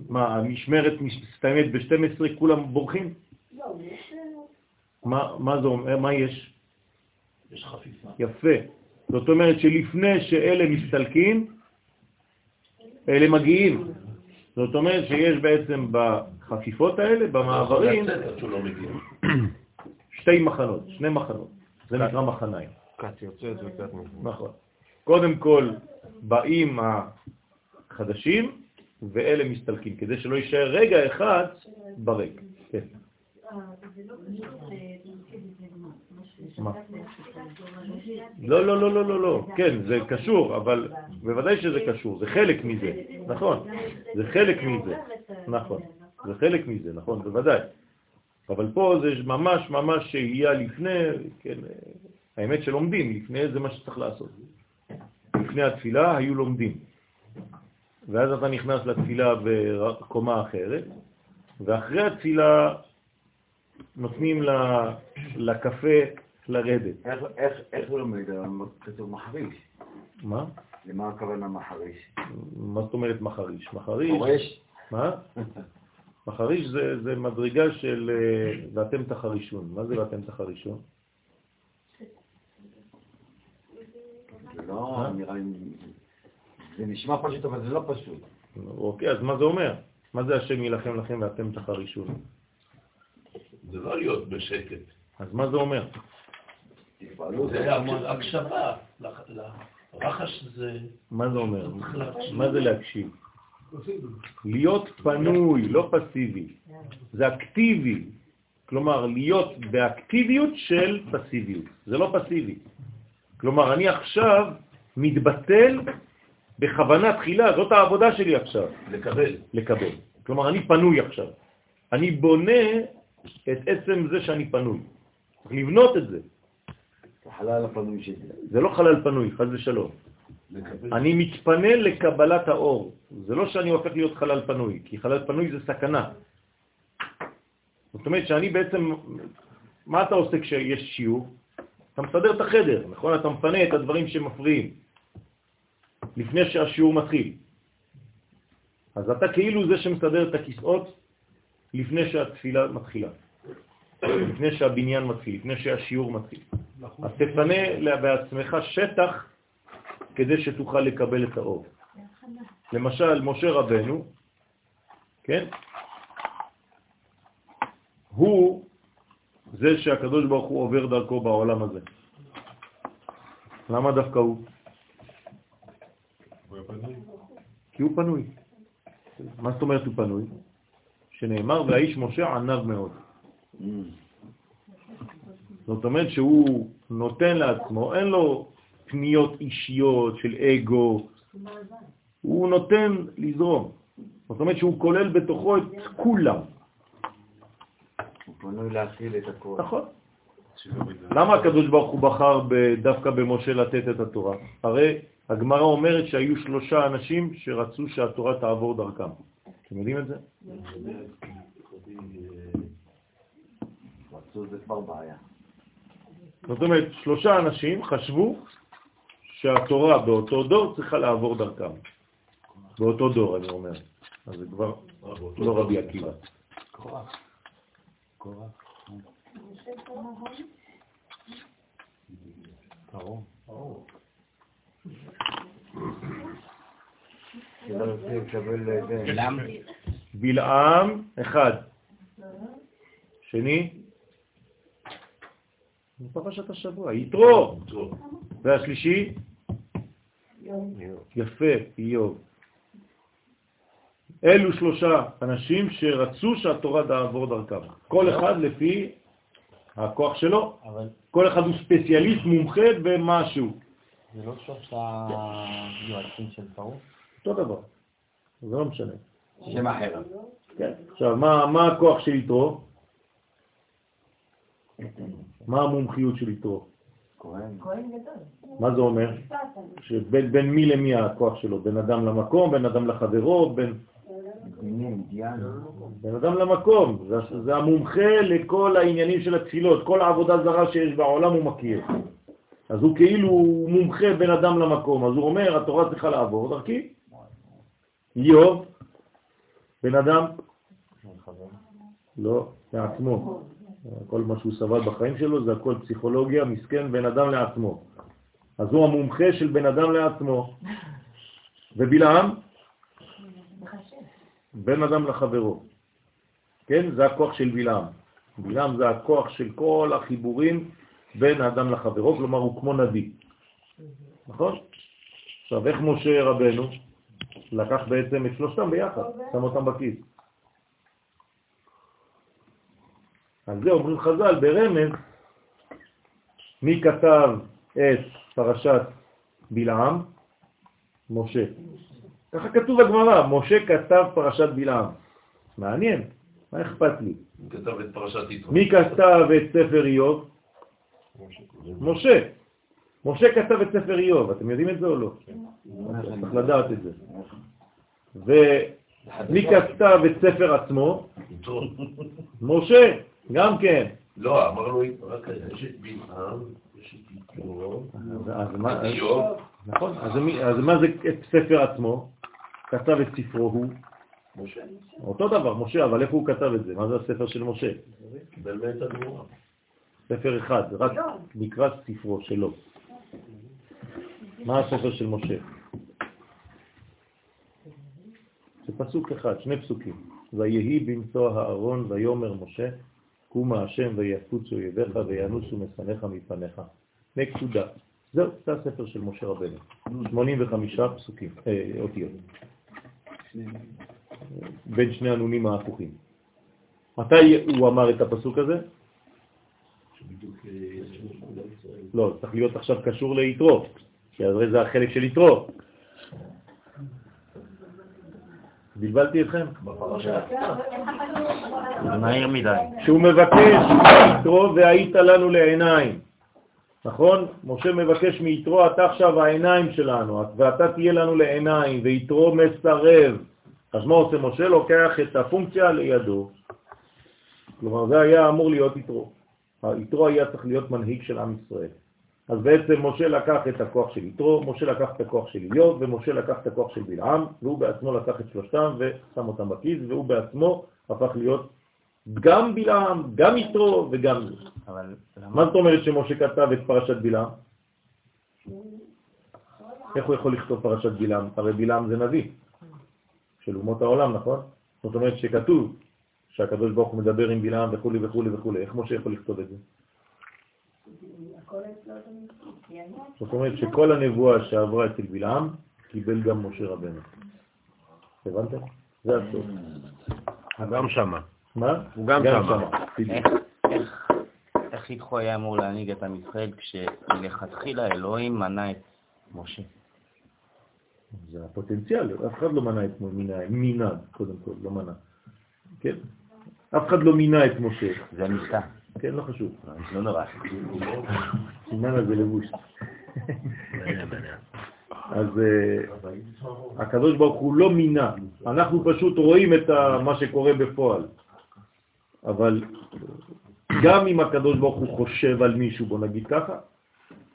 מה, המשמרת מסתיימת ב-12, כולם בורחים? לא, יש... מה, מה זה אומר? מה יש? יש חפיפה. יפה. זאת אומרת שלפני שאלה מסתלקים, אלה מגיעים. זאת אומרת שיש בעצם בחפיפות האלה, במעברים, לא. שתי מחנות, שני מחנות. זה נקרא מחניים. קצת יוצא, זה קצת מזה. נכון. קודם כל באים החדשים, ואלה מסתלקים, כדי שלא יישאר רגע אחד בריק. כן. מה? לא, לא, לא, לא, לא, לא, כן, זה קשור, אבל בוודאי שזה קשור, זה חלק מזה, נכון, זה חלק מזה, נכון, זה חלק מזה, נכון, בוודאי. אבל פה זה ממש ממש שהייה לפני, כן, האמת שלומדים, לפני זה מה שצריך לעשות. לפני התפילה היו לומדים. ואז אתה נכנס לתפילה בקומה אחרת, ואחרי התפילה נותנים לקפה לרדת. איך- איך- איך הוא לומד? כתוב מחריש. מה? למה הכוונה מחריש? מה זאת אומרת מחריש? מחריש, חורש? מה? מחריש זה, זה מדרגה של אה, ואתם תחרישון. מה זה ואתם תחרישון? זה לא אה? נראה לי... זה נשמע פשוט, אבל זה לא פשוט. אוקיי, אז מה זה אומר? מה זה השם יילחם לכם ואתם תחרישון? זה לא להיות בשקט. אז מה זה אומר? תפעלו, זה הקשבה. לרחש זה... מה זה אומר? מה זה להקשיב? להיות פנוי, לא פסיבי. זה אקטיבי. כלומר, להיות באקטיביות של פסיביות. זה לא פסיבי. כלומר, אני עכשיו מתבטל בכוונה תחילה, זאת העבודה שלי עכשיו, לקבל. לקבל. כלומר, אני פנוי עכשיו. אני בונה את עצם זה שאני פנוי. צריך לבנות את זה. החלל הפנוי שלי. זה לא חלל פנוי, חז ושלום. אני מתפנה לקבלת האור. זה לא שאני הופך להיות חלל פנוי, כי חלל פנוי זה סכנה. זאת אומרת שאני בעצם, מה אתה עושה כשיש שיעור? אתה מסדר את החדר, נכון? אתה מפנה את הדברים שמפריעים לפני שהשיעור מתחיל. אז אתה כאילו זה שמסדר את הכיסאות לפני שהתפילה מתחילה, לפני שהבניין מתחיל, לפני שהשיעור מתחיל. אז תפנה בעצמך שטח כדי שתוכל לקבל את האור. למשל, משה רבנו, כן? הוא זה שהקדוש ברוך הוא עובר דרכו בעולם הזה. למה דווקא הוא? כי הוא פנוי. מה זאת אומרת הוא פנוי? שנאמר, והאיש משה ענב מאוד. Mm. זאת אומרת שהוא נותן לעצמו, אין לו פניות אישיות של אגו, הוא נותן לזרום. זאת אומרת שהוא כולל בתוכו את כולם. הוא פנוי להכיל את הכל. נכון. למה הקדוש ברוך הוא בחר דווקא במשה לתת את התורה? הרי הגמרא אומרת שהיו שלושה אנשים שרצו שהתורה תעבור דרכם. אתם יודעים את זה? רצו זה כבר בעיה. זאת אומרת, שלושה אנשים חשבו שהתורה באותו דור צריכה לעבור דרכם. באותו דור, אני אומר. אז זה כבר לא רבי עקיבא. בלעם, אחד. שני, בפרשת השבוע, יתרו. והשלישי, יפה, איוב. אלו שלושה אנשים שרצו שהתורה תעבור דרכם. כל אחד לפי הכוח שלו. אבל כל אחד הוא ספציאליסט מומחה במשהו. זה לא שלושה יועצים של פרעה? אותו דבר. זה לא משנה. שם אחר. כן. עכשיו, מה, מה הכוח של יתרו? מה המומחיות של יתרו? כהן. כהן גדול. מה זה אומר? שבין בין מי למי הכוח שלו? בין אדם למקום, בין אדם לחברו, בין. בין אדם למקום. זה, זה המומחה לכל העניינים של התפילות. כל העבודה זרה שיש בעולם הוא מכיר. אז הוא כאילו מומחה בין אדם למקום. אז הוא אומר, התורה צריכה לעבור דרכי. איוב, בן אדם, לא, לעצמו. כל מה שהוא סבל בחיים שלו זה הכל פסיכולוגיה, מסכן בן אדם לעצמו. אז הוא המומחה של בן אדם לעצמו. ובלעם, בן אדם לחברו. כן? זה הכוח של בלעם. בלעם זה הכוח של כל החיבורים בין האדם לחברו, כלומר הוא כמו נביא. נכון? עכשיו, איך משה רבנו לקח בעצם את שלושתם ביחד, שם אותם בכיס? על זה אומרים חז"ל ברמז, מי כתב את פרשת בלעם? משה. ככה כתוב בגמרא, משה כתב פרשת בלעם. מעניין, מה אכפת לי? הוא כתב את פרשת יתרו. מי כתב את ספר איוב? משה. משה כתב את ספר איוב, אתם יודעים את זה או לא? צריך לדעת את זה. ומי כתב את ספר עצמו? משה, גם כן. לא, אמרנו רק יש את בלעם, יש את יתרו, איוב, נכון, אז מה זה את ספר עצמו? כתב את ספרו הוא, משה. אותו דבר, משה, אבל איפה הוא כתב את זה? מה זה הספר של משה? מאת הגמורה. ספר אחד, רק נקרא ספרו שלו. מה הספר של משה? זה פסוק אחד, שני פסוקים. ויהי במצוא הארון ויאמר משה, קומה השם ויפוץ אויביך וינוסו משנאיך מפניך. נקודה. זהו, זה הספר של משה רבנו. 85 פסוקים, אה, אותיות. בין שני הנונים ההפוכים. מתי הוא אמר את הפסוק הזה? לא, צריך להיות עכשיו קשור ליתרו, כי הרי זה החלק של יתרו. בלבלתי אתכם? בפרשה. זה מהיר מדי. שהוא מבקש מיתרו והיית לנו לעיניים. נכון? משה מבקש מיתרו, אתה עכשיו העיניים שלנו, ואתה תהיה לנו לעיניים, ויתרו מסרב. אז מה עושה משה? לוקח את הפונקציה לידו. כלומר, זה היה אמור להיות יתרו. היתרו היה צריך להיות מנהיג של עם ישראל. אז בעצם משה לקח את הכוח של יתרו, משה לקח את הכוח של איוב, ומשה לקח את הכוח של בלעם, והוא בעצמו לקח את שלושתם ושם אותם בכיס, והוא בעצמו הפך להיות גם בלעם, גם יתרו וגם זה. אבל מה? זאת אומרת שמשה כתב את פרשת בלעם? איך הוא יכול לכתוב פרשת בלעם? הרי בלעם זה נביא של אומות העולם, נכון? זאת אומרת שכתוב שהקדוש ברוך הוא מדבר עם בלעם וכו' וכו' וכו', איך משה יכול לכתוב את זה? זאת אומרת שכל הנבואה שעברה אצל בלעם, קיבל גם משה רבנו. הבנתם? זה הסוף. גם שמה. מה? הוא גם שמה. איך- יתרו היה אמור להנהיג את עם ישראל כשמלכתחילה אלוהים מנה את משה? זה הפוטנציאל, אף אחד לא מנע את מינה, מינה, קודם כל, לא מנע. כן? אף אחד לא מינה את משה. זה מבטא. כן, לא חשוב. לא נורא. סימן הזה לבוש. אז אה, הקדוש ברוך הוא לא מינה, אנחנו פשוט רואים את מה שקורה בפועל. אבל גם אם הקדוש ברוך הוא חושב על מישהו, בוא נגיד ככה,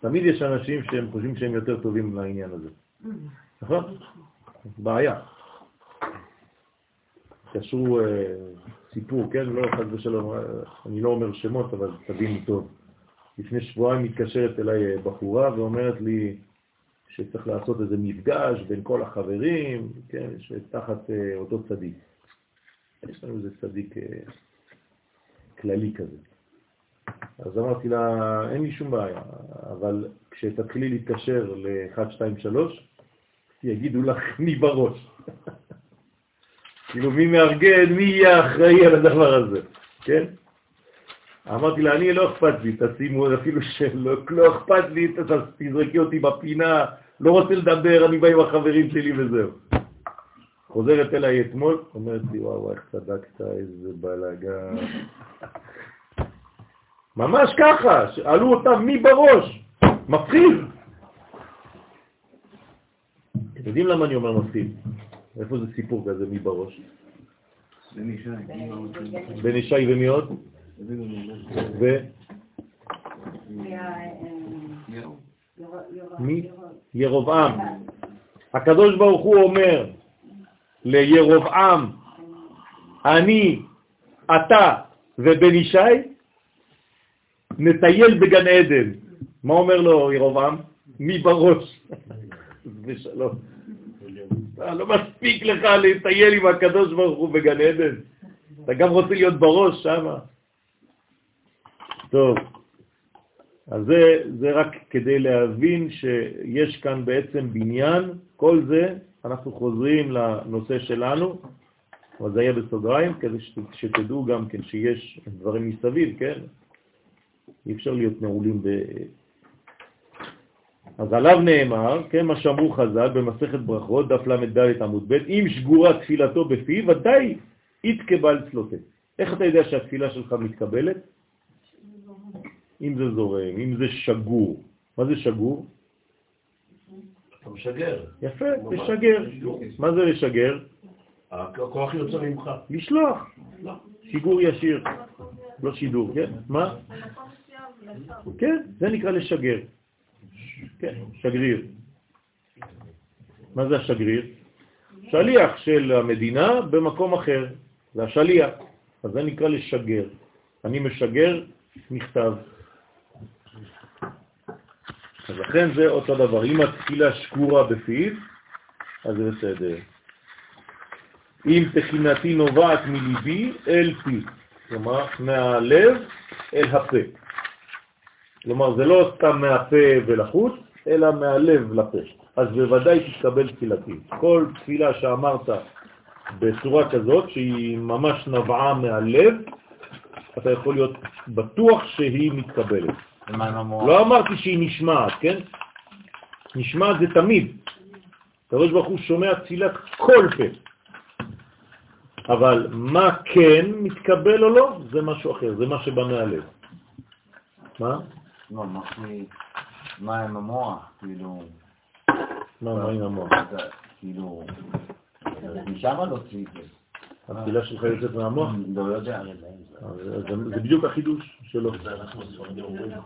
תמיד יש אנשים שהם חושבים שהם יותר טובים לעניין הזה. נכון? בעיה. קשרו אה, סיפור, כן? לא חס ושלום, אני לא אומר שמות, אבל תבינו טוב. לפני שבועיים מתקשרת אליי אה, בחורה ואומרת לי שצריך לעשות איזה מפגש בין כל החברים, כן? שתחת אה, אותו צדיק. יש לנו איזה צדיק אה, כללי כזה. אז אמרתי לה, אין לי שום בעיה, אבל כשתתחילי להתקשר ל-1, 2, 3, יגידו לך מי בראש. (laughs) כאילו מי מארגן, מי יהיה אחראי על הדבר הזה, כן? אמרתי לה, אני לא אכפת לי, תשימו אפילו שלא, לא אכפת לי, תזרקי אותי בפינה, לא רוצה לדבר, אני בא עם החברים שלי וזהו. חוזרת אליי אתמול, אומרת לי, וואו, איך צדקת, איזה בלאגן. ממש ככה, שאלו אותם מי בראש, מפחיד. אתם יודעים למה אני אומר מפחיד? איפה זה סיפור כזה מי בראש? בן ישי ומי עוד? ו... מי? ירובעם. הקדוש ברוך הוא אומר לירובעם, אני, אתה ובן ישי נטייל בגן עדן. מה אומר לו ירובעם? מי בראש? (laughs) ושלום. אה, לא מספיק לך לטייל עם הקדוש ברוך הוא בגן עדן. אתה גם רוצה להיות בראש שם. טוב, אז זה, זה רק כדי להבין שיש כאן בעצם בניין, כל זה, אנחנו חוזרים לנושא שלנו, אבל זה היה בסוגריים, כדי שת- שתדעו גם כן שיש דברים מסביב, כן? אי אפשר להיות נעולים ב... אז עליו נאמר, כן, מה שאמרו חז"ל במסכת ברכות, דף ל"ד עמוד ב', אם שגורה תפילתו בפיו, ודאי יתקבל צלותה. איך אתה יודע שהתפילה שלך מתקבלת? אם זה זורם, אם זה שגור. מה זה שגור? אתה משגר. יפה. לשגר. מה זה לשגר? הכוח יוצא ממך. לשלוח. שיגור ישיר, לא שידור, כן? מה? כן, זה נקרא לשגר. כן, שגריר. מה זה השגריר? שליח של המדינה במקום אחר, זה השליח. אז זה נקרא לשגר. אני משגר מכתב. אז לכן זה אותו דבר. אם התפילה שקורה בפיו, אז זה בסדר. אם תחינתי נובעת מליבי אל פי, כלומר מהלב אל הפה. כלומר זה לא סתם מהפה ולחוץ, אלא מהלב לפה. אז בוודאי תתקבל תפילתי. כל תפילה שאמרת בצורה כזאת, שהיא ממש נבעה מהלב, אתה יכול להיות בטוח שהיא מתקבלת. לא אמרתי שהיא נשמעת, כן? נשמעת זה תמיד. הקדוש ברוך הוא שומע תפילת כל פה. אבל מה כן מתקבל או לא, זה משהו אחר, זה מה שבא מהלב. מה? לא, מה מה עם המוח? כאילו... מה, מה עם המוח? כאילו... משם להוציא את זה. התפילה שלך יוצאת מהמוח? לא יודע. אז זה, זה בדיוק החידוש שלו.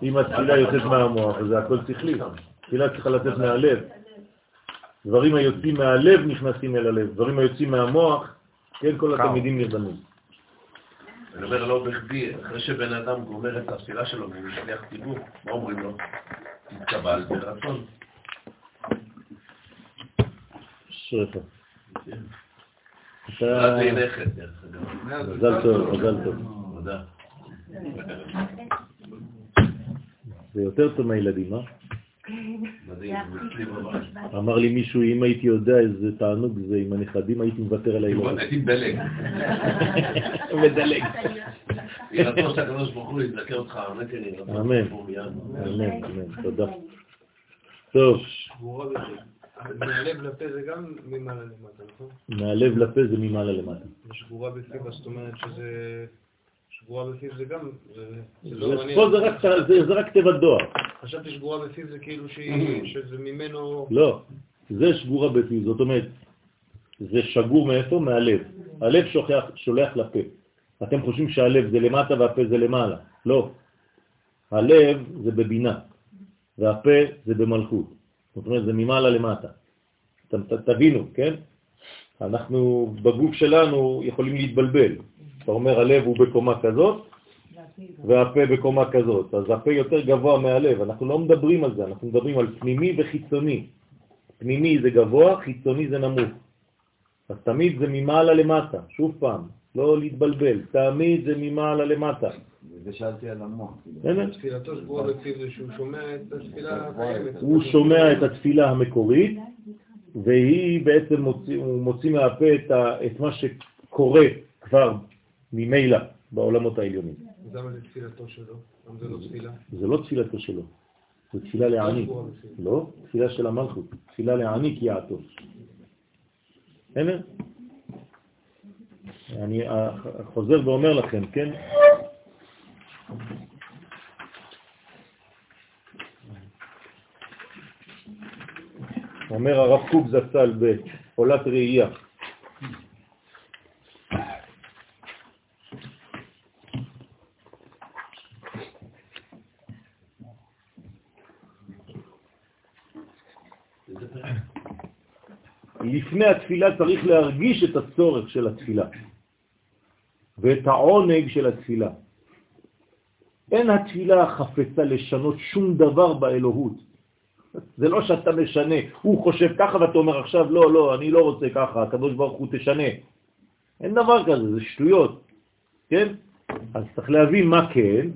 אם התפילה יוצאת מהמוח, אז זה הכל שכלי. תפילה צריכה לצאת מהלב. דברים היוצאים מהלב נכנסים אל הלב, דברים היוצאים מהמוח, כן, כל התלמידים נרדמים. אני אומר לא בכדי, אחרי שבן אדם גומר את התפילה שלו והוא משליח ציבור, מה אומרים לו? תתקבל ברצון. אשריך. אתה... מזל טוב, מזל טוב. תודה. זה יותר טוב מהילדים, אה? אמר לי מישהו, אם הייתי יודע איזה תענוג זה עם הנכדים, הייתי מוותר על הילדים. הייתי מדלג. מדלג. יהי רצון שהקדוש ברוך הוא יזכר אותך, רצון אמן. אמן, אמן, תודה. טוב, בזה. מהלב לפה זה גם ממעלה למטה, נכון? מהלב לפה זה ממעלה למטה. ושבורה בפיו, זאת אומרת שזה שגורה בפיו זה גם... לא. פה זה רק- תיבת דואר. חשבתי שגורה בפיו זה כאילו שהיא- שזה ממנו... לא, זה שגורה בפיו, זאת אומרת, זה שגור מאיפה? מהלב. הלב שולח, לפה. אתם חושבים שהלב זה למטה והפה זה למעלה. לא. הלב זה בבינה, והפה זה במלכות. זאת אומרת, זה ממעלה למטה. תבינו, כן? אנחנו בגוף שלנו יכולים להתבלבל. אתה אומר, הלב הוא בקומה כזאת, והפה בקומה כזאת. אז הפה יותר גבוה מהלב. אנחנו לא מדברים על זה, אנחנו מדברים על פנימי וחיצוני. פנימי זה גבוה, חיצוני זה נמוך. אז תמיד זה ממעלה למטה, שוב פעם, לא להתבלבל, תמיד זה ממעלה למטה. וזה שאלתי על המוח. כאילו. תפילתו שגורה בפיו זה שהוא שומע את התפילה הקיימת. הוא שומע את התפילה המקורית, והיא בעצם מוציא, הוא מוציא מהפה את, ה, את מה שקורה כבר ממילא בעולמות העליונים. למה זה תפילתו שלו? למה זה לא תפילה? זה לא תפילתו שלו, זה תפילה לעני. לא, תפילה של המלכות, תפילה לעני יעטו. בסדר? אני אה, חוזר ואומר לכם, כן? אומר הרב קוק זצ"ל בעולת ראייה. לפני התפילה צריך להרגיש את הצורך של התפילה ואת העונג של התפילה. אין התפילה חפצה לשנות שום דבר באלוהות. זה לא שאתה משנה, הוא חושב ככה ואתה אומר עכשיו, לא, לא, אני לא רוצה ככה, הקדוש ברוך הוא תשנה. אין דבר כזה, זה שטויות, כן? אז צריך להבין מה כן.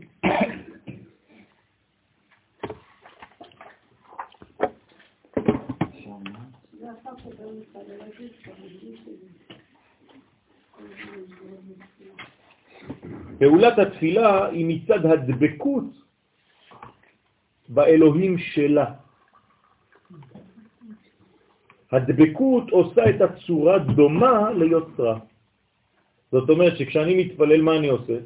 פעולת התפילה היא מצד הדבקות באלוהים שלה. הדבקות עושה את הצורה דומה ליוצרה. זאת אומרת שכשאני מתפלל, מה אני עושה?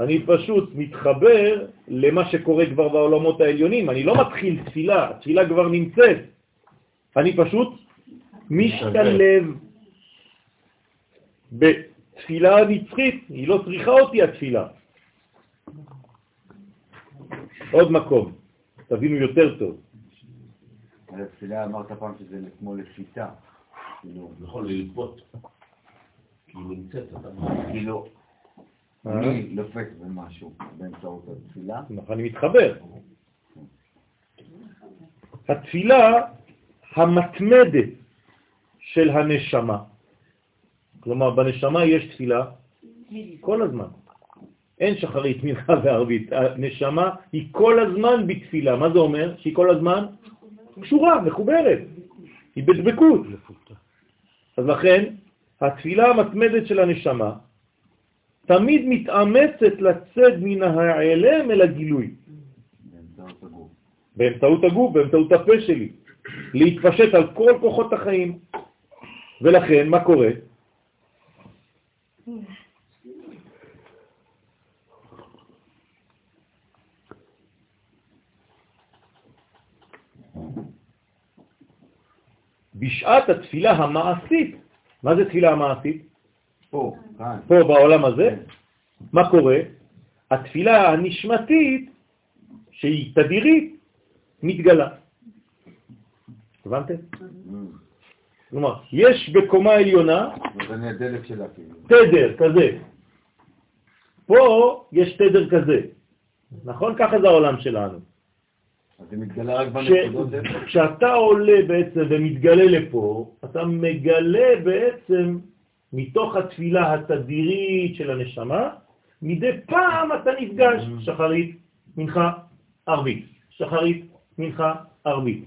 אני פשוט מתחבר למה שקורה כבר בעולמות העליונים. אני לא מתחיל תפילה, התפילה כבר נמצאת. אני פשוט משתלב בתפילה הנצחית. היא לא צריכה אותי התפילה. עוד מקום, תבינו יותר טוב. על התפילה אמרת פעם שזה כמו לשיטה. כאילו, יכול ללפות. כי היא נמצאת, אתה כאילו, אה? אני לופק במשהו באמצעות התפילה. נכון, אני מתחבר. התפילה המתמדת של הנשמה. כלומר, בנשמה יש תפילה כל הזמן. אין שחרית, מנחה וערבית. הנשמה היא כל הזמן בתפילה. מה זה אומר? שהיא כל הזמן קשורה, מחוברת. היא בדבקות. אז לכן, התפילה המתמדת של הנשמה תמיד מתאמצת לצאת מן ההיעלם אל הגילוי. באמצעות הגוף, באמצעות הפה שלי, להתפשט על כל כוחות החיים. ולכן, מה קורה? בשעת התפילה המעשית, מה זה תפילה המעשית? פה, כאן. פה בעולם הזה, מה קורה? התפילה הנשמתית, שהיא תדירית, מתגלה. הבנתם? כלומר, יש בקומה עליונה. תדר כזה. פה יש תדר כזה. נכון? ככה זה העולם שלנו. אז זה מתגלה רק ש- בנקודות איפה. כשאתה עולה בעצם ומתגלה לפה, אתה מגלה בעצם מתוך התפילה התדירית של הנשמה, מדי פעם אתה נפגש, שחרית, מנחה, ערבית, שחרית, מנחה, ערבית.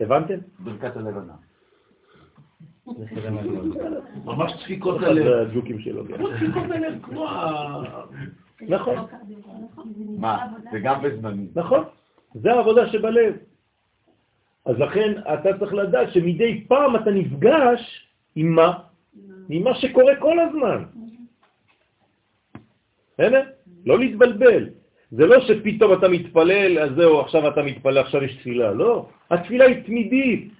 הבנתם? ברכת הלבנה. ממש דפיקות זה הלב. הג'וקים שלו. דפיקות הלב כמו ה... נכון, מה? זה גם בזמני. נכון. זה העבודה שבלב. אז לכן אתה צריך לדעת שמדי פעם אתה נפגש עם מה? עם מה שקורה כל הזמן. בסדר? לא להתבלבל. זה לא שפתאום אתה מתפלל, אז זהו, עכשיו אתה מתפלל, עכשיו יש תפילה. לא, התפילה היא תמידית,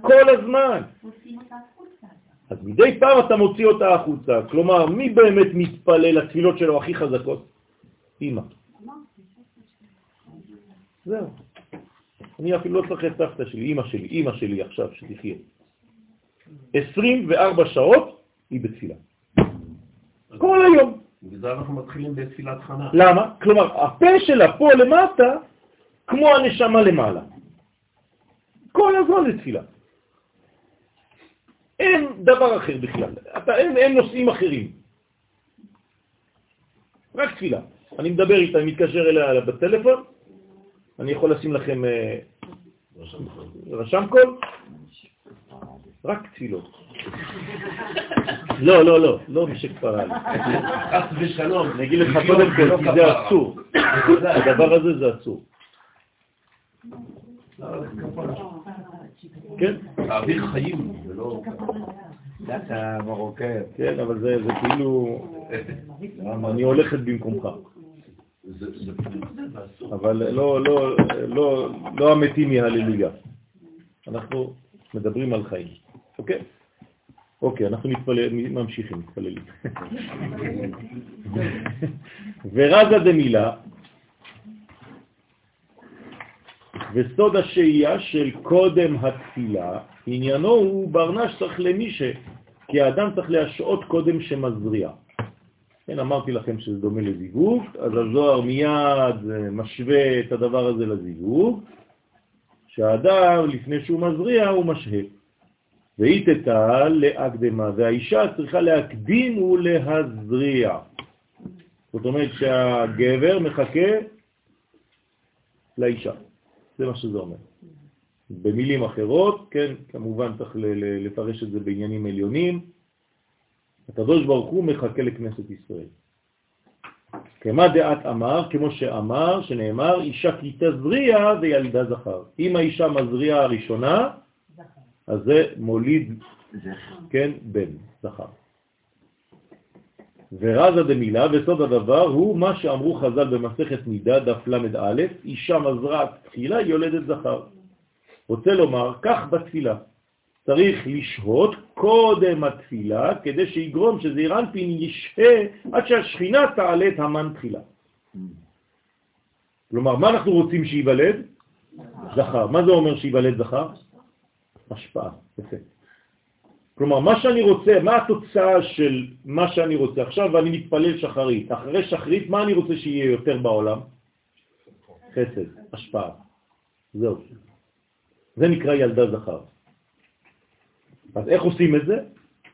כל הזמן. אז מדי פעם אתה מוציא אותה החוצה. כלומר, מי באמת מתפלל לתפילות שלו הכי חזקות? אמא. זהו. אני אפילו לא צריך את סבתא שלי, אמא שלי, אמא שלי עכשיו, שתחיה. 24 שעות היא בתפילה. כל היום. בגלל אנחנו מתחילים בתפילת חנה. למה? כלומר, הפה שלה פה למטה, כמו הנשמה למעלה. כל הזמן זה תפילה. אין דבר אחר בכלל. אתה, אין, אין נושאים אחרים. רק תפילה. אני מדבר איתה, אני מתקשר אליה בטלפון, אני יכול לשים לכם אה, רשם קול, רק תפילות. לא, לא, לא, לא מי שכפרה לי. חס ושלום. אני אגיד לך קודם כל, כי זה אסור. הדבר הזה זה אסור. כן? האוויר חיים, זה לא... דת המרוקאית. כן, אבל זה כאילו, אני הולכת במקומך. אבל לא, לא, לא, לא המתים יהללויה. אנחנו מדברים על חיים, אוקיי? אוקיי, אנחנו מתפלל, ממשיכים, מתפללים. (laughs) ורזה דמילה, וסוד השהייה של קודם התפילה, עניינו הוא ברנש צריך למישה, כי האדם צריך להשעות קודם שמזריע. כן, אמרתי לכם שזה דומה לזיווג, אז הזוהר מיד אה, משווה את הדבר הזה לזיווג, שהאדם לפני שהוא מזריע הוא משהה. והיטתה להקדמה, והאישה צריכה להקדים ולהזריע. זאת אומרת שהגבר מחכה לאישה. זה מה שזה אומר. במילים אחרות, כן, כמובן צריך לפרש את זה בעניינים עליונים, הקדוש ברוך הוא מחכה לכנסת ישראל. כמה דעת אמר, כמו שאמר, שנאמר, אישה כי תזריע וילדה זכר. אם האישה מזריעה הראשונה, אז זה מוליד, כן, בן, זכר. ורזה דמילה, וסוד הדבר הוא מה שאמרו חז"ל במסכת מידה, דף ל"א, אישה מזרעת תחילה יולדת זכר. רוצה לומר, כך בתפילה. צריך לשהות קודם התפילה, כדי שיגרום שזעיר אנפין ישהה עד שהשכינה תעלה את המן תחילה. כלומר, מה אנחנו רוצים שיוולד? זכר. מה זה אומר שיוולד זכר? השפעה. יפה. כלומר, מה שאני רוצה, מה התוצאה של מה שאני רוצה? עכשיו אני מתפלל שחרית. אחרי שחרית, מה אני רוצה שיהיה יותר בעולם? חסד, השפעה. זהו. זה נקרא ילדה זכר. אז איך עושים את זה?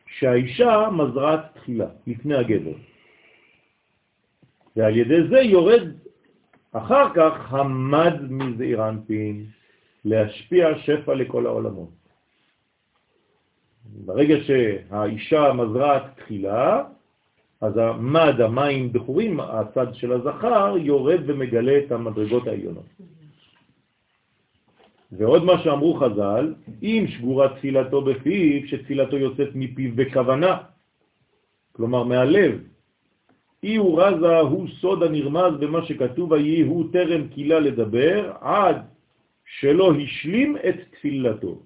שהאישה מזרעת תחילה, לפני הגבר. ועל ידי זה יורד אחר כך המד מזעיר להשפיע שפע לכל העולמות. ברגע שהאישה מזרעת תחילה, אז המד, המים בחורים, הצד של הזכר, יורד ומגלה את המדרגות העליונות. ועוד מה שאמרו חז"ל, אם שגורה תפילתו בפיו, שתפילתו יוצאת מפיו בכוונה, כלומר מהלב, אי הוא רזה הוא סוד הנרמז במה שכתוב, ויהי הוא טרם קילה לדבר, עד שלא השלים את תפילתו.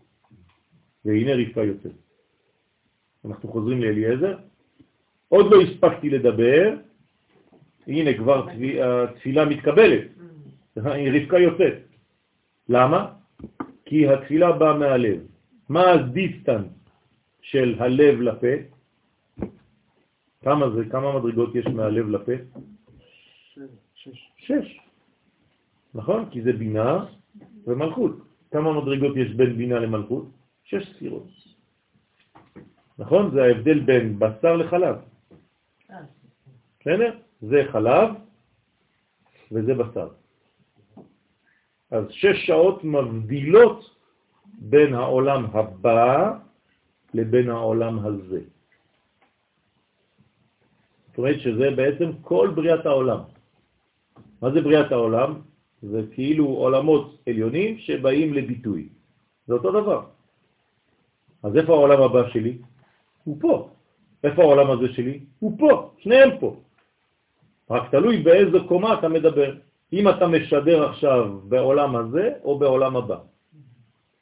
והנה רבקה יוצאת. אנחנו חוזרים לאליעזר. עוד לא הספקתי לדבר, הנה כבר התפילה מתקבלת, (laughs) רבקה יוצאת. למה? כי התפילה באה מהלב. מה הדיסטנס של הלב לפה? כמה זה, כמה מדרגות יש מהלב לפה? שש. שש. נכון? כי זה בינה ומלכות. כמה מדרגות יש בין בינה למלכות? שש ספירות. נכון? זה ההבדל בין בשר לחלב. בסדר? זה חלב וזה בשר. אז שש שעות מבדילות בין העולם הבא לבין העולם הזה. זאת אומרת שזה בעצם כל בריאת העולם. מה זה בריאת העולם? זה כאילו עולמות עליונים שבאים לביטוי. זה אותו דבר. אז איפה העולם הבא שלי? הוא פה. איפה העולם הזה שלי? הוא פה, שניהם פה. רק תלוי באיזה קומה אתה מדבר. אם אתה משדר עכשיו בעולם הזה או בעולם הבא.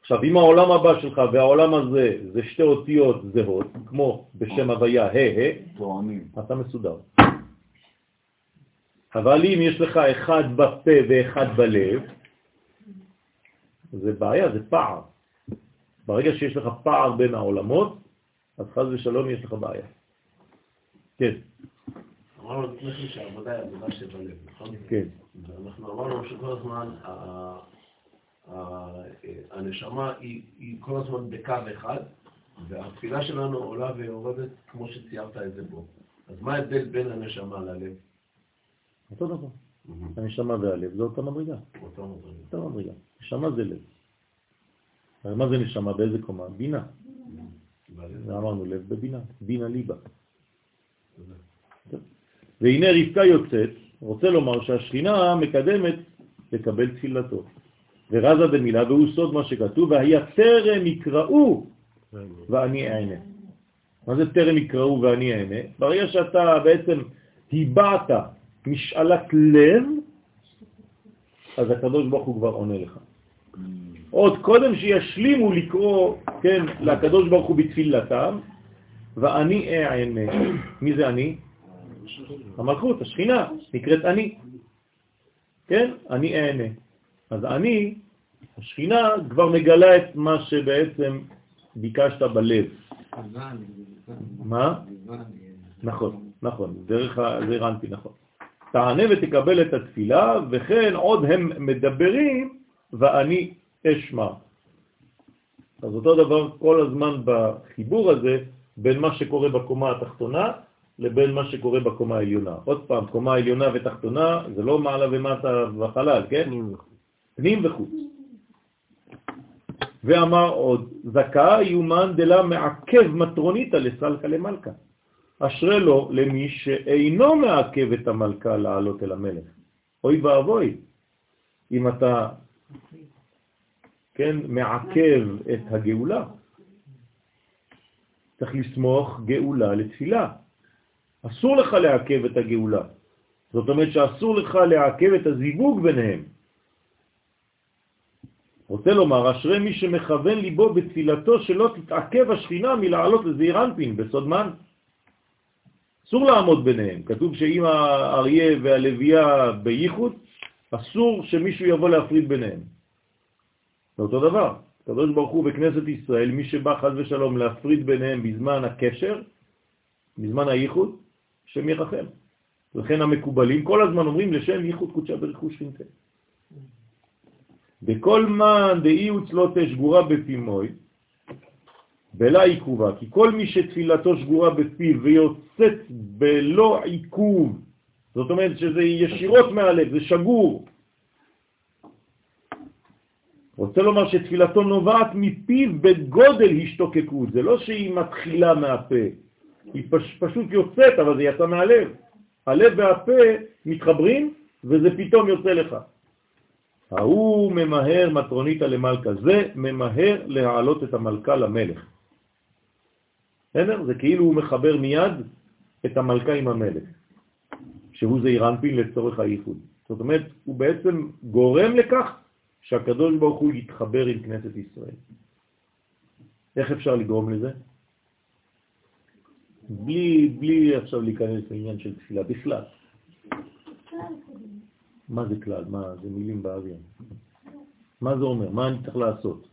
עכשיו, אם העולם הבא שלך והעולם הזה זה שתי אותיות זהות, כמו בשם הוויה ה' ה', אתה מסודר. אבל אם יש לך אחד בפה ואחד בלב, זה בעיה, זה פער. ברגע שיש לך פער בין העולמות, אז חז ושלום יש לך בעיה. כן. אמרנו לפני כן שהעבודה היא עבודה שבלב, נכון? כן. ואנחנו אמרנו שכל הזמן הנשמה היא כל הזמן בקו אחד, והתפילה שלנו עולה ויורדת כמו שציירת את זה פה. אז מה ההבדל בין הנשמה ללב? אותו דבר. הנשמה והלב זה אותה מדרגה. אותה מדרגה. נשמה זה לב. הרי מה זה נשמה? באיזה קומה? בינה. ואמרנו לב בבינה. בינה ליבה. והנה רבקה יוצאת, רוצה לומר שהשכינה מקדמת לקבל תפילתו. ורזה במילה, והוא סוד מה שכתוב, והיה טרם יקראו ואני אענה. מה זה טרם יקראו ואני אענה? ברגע שאתה בעצם היבעת משאלת לב, אז הקדוש ברוך הוא כבר עונה לך. עוד קודם שישלימו לקרוא, כן, לקדוש ברוך הוא בתפילתם, ואני אענה. מי זה אני? המלכות, השכינה, נקראת אני. כן? אני אענה. אז אני, השכינה, כבר מגלה את מה שבעצם ביקשת בלב. מה? נכון, נכון, דרך זה רנטי, נכון. תענה ותקבל את התפילה, וכן עוד הם מדברים ואני אשמע. אז אותו דבר כל הזמן בחיבור הזה בין מה שקורה בקומה התחתונה לבין מה שקורה בקומה העליונה. עוד פעם, קומה עליונה ותחתונה זה לא מעלה ומטה בחלל, כן? פנים וחוץ. ואמר עוד, זכה יומן דלה מעכב מטרוניתא לסלקה למלכה. אשרי לו למי שאינו מעכב את המלכה לעלות אל המלך. אוי ואבוי, אם אתה, כן, מעכב את הגאולה. צריך לסמוך גאולה לתפילה. אסור לך לעכב את הגאולה. זאת אומרת שאסור לך לעכב את הזיווג ביניהם. רוצה לומר, אשרי מי שמכוון ליבו בתפילתו שלא תתעכב השכינה מלעלות לזעיר אנפין בסוד מן. אסור לעמוד ביניהם. כתוב שאם האריה והלוויה בייחוד, אסור שמישהו יבוא להפריד ביניהם. זה אותו דבר. הקדוש ברוך הוא בכנסת ישראל, מי שבא חז ושלום להפריד ביניהם בזמן הקשר, בזמן הייחוד, שם ירחם. לכן המקובלים כל הזמן אומרים לשם ייחוד קודשה ברכוש שכינתה. בכל מן דאי וצלותה שגורה בפימוי, בלה עיכובה, כי כל מי שתפילתו שגורה בפיו ויוצאת בלא עיכוב, זאת אומרת שזה ישירות מהלב, זה שגור. רוצה לומר שתפילתו נובעת מפיו בגודל השתוקקות, זה לא שהיא מתחילה מהפה, היא פש, פשוט יוצאת, אבל זה יצא מהלב. הלב והפה מתחברים וזה פתאום יוצא לך. ההוא ממהר מטרוניתא למלכה, זה ממהר להעלות את המלכה למלך. בסדר? זה כאילו הוא מחבר מיד את המלכה עם המלך, שהוא זעיר אנפין לצורך הייחוד. זאת אומרת, הוא בעצם גורם לכך שהקדוש ברוך הוא יתחבר עם כנסת ישראל. איך אפשר לגרום לזה? בלי, בלי עכשיו להיכנס לעניין של תפילה בכלל. מה זה כלל? מה זה מילים באוויר? מה זה אומר? מה אני צריך לעשות?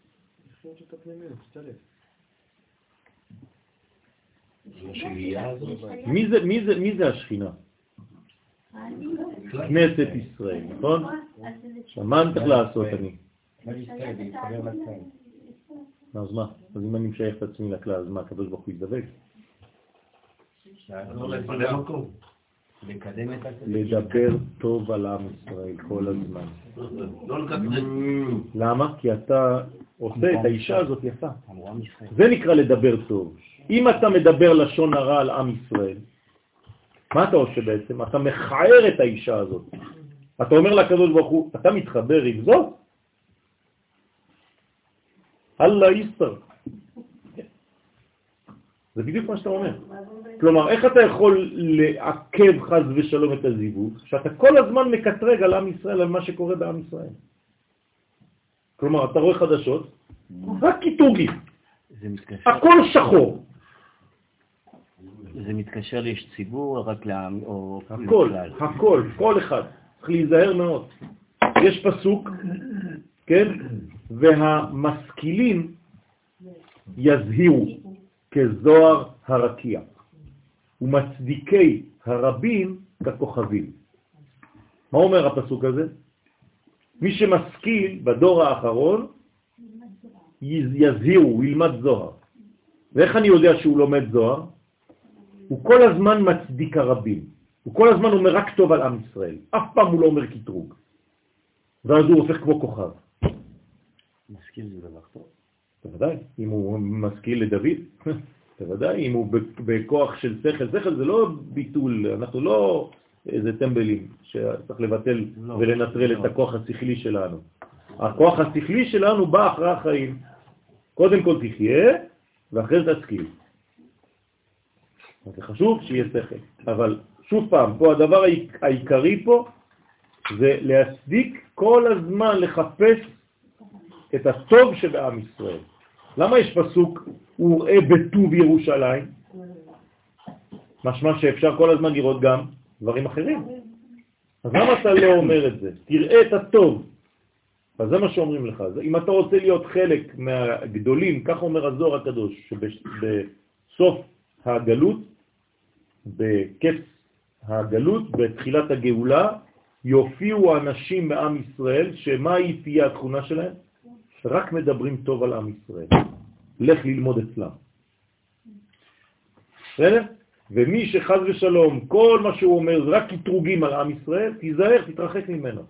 מי זה, מי זה, מי זה השכינה? כנסת ישראל, נכון? מה אני צריך לעשות אני? אז מה? אז אם אני משייך את עצמי לכלל, אז מה, הקדוש ברוך הוא ידבק? לדבר טוב על עם ישראל כל הזמן. למה? כי אתה עושה את האישה הזאת יפה. זה נקרא לדבר טוב. אם אתה מדבר לשון הרע על עם ישראל, מה אתה עושה בעצם? אתה מכער את האישה הזאת. אתה אומר לקדוש ברוך הוא, אתה מתחבר עם זאת? אללה יסתר. זה בדיוק מה שאתה אומר. כלומר, איך אתה יכול לעכב חז ושלום את הזיווג, שאתה כל הזמן מקטרג על עם ישראל, על מה שקורה בעם ישראל. כלומר, אתה רואה חדשות, רק קיטוגים, הכל שחור, זה מתקשר לאיש ציבור, רק לעם, או הכל. הכל, כל אחד. צריך להיזהר מאוד. יש פסוק, כן? והמשכילים יזהירו כזוהר הרקיע, ומצדיקי הרבים ככוכבים. מה אומר הפסוק הזה? מי שמשכיל בדור האחרון, יז- יזהירו, ילמד זוהר. ואיך אני יודע שהוא לומד זוהר? הוא כל הזמן מצדיק הרבים. הוא כל הזמן אומר רק טוב על עם ישראל. אף פעם הוא לא אומר קטרוג. ואז הוא הופך כמו כוכב. משכיל זה דבר טוב. בוודאי, אם הוא משכיל לדוד, בוודאי, אם הוא בכוח של שכל, שכל זה לא ביטול, אנחנו לא איזה טמבלים שצריך לבטל לא, ולנטרל לא. את הכוח השכלי שלנו. הכוח השכלי שלנו בא אחרי החיים. קודם כל תחיה, ואחרי זה תשכיל. זה חשוב שיהיה שכל. אבל שוב פעם, פה הדבר העיק- העיקרי פה זה להצדיק כל הזמן לחפש את הטוב שבעם ישראל. למה יש פסוק, הוא ראה בטוב ירושלים? משמע שאפשר כל הזמן לראות גם דברים אחרים. אז למה אתה לא אומר את זה? תראה את הטוב. אז זה מה שאומרים לך. אם אתה רוצה להיות חלק מהגדולים, כך אומר הזוהר הקדוש, שבסוף הגלות, בקץ הגלות, בתחילת הגאולה, יופיעו אנשים מעם ישראל, שמה היא תהיה התכונה שלהם? רק מדברים טוב על עם ישראל. לך ללמוד אצלם. בסדר? ומי שחז ושלום, כל מה שהוא אומר זה רק קטרוגים על עם ישראל, תיזהר, תתרחק ממנו.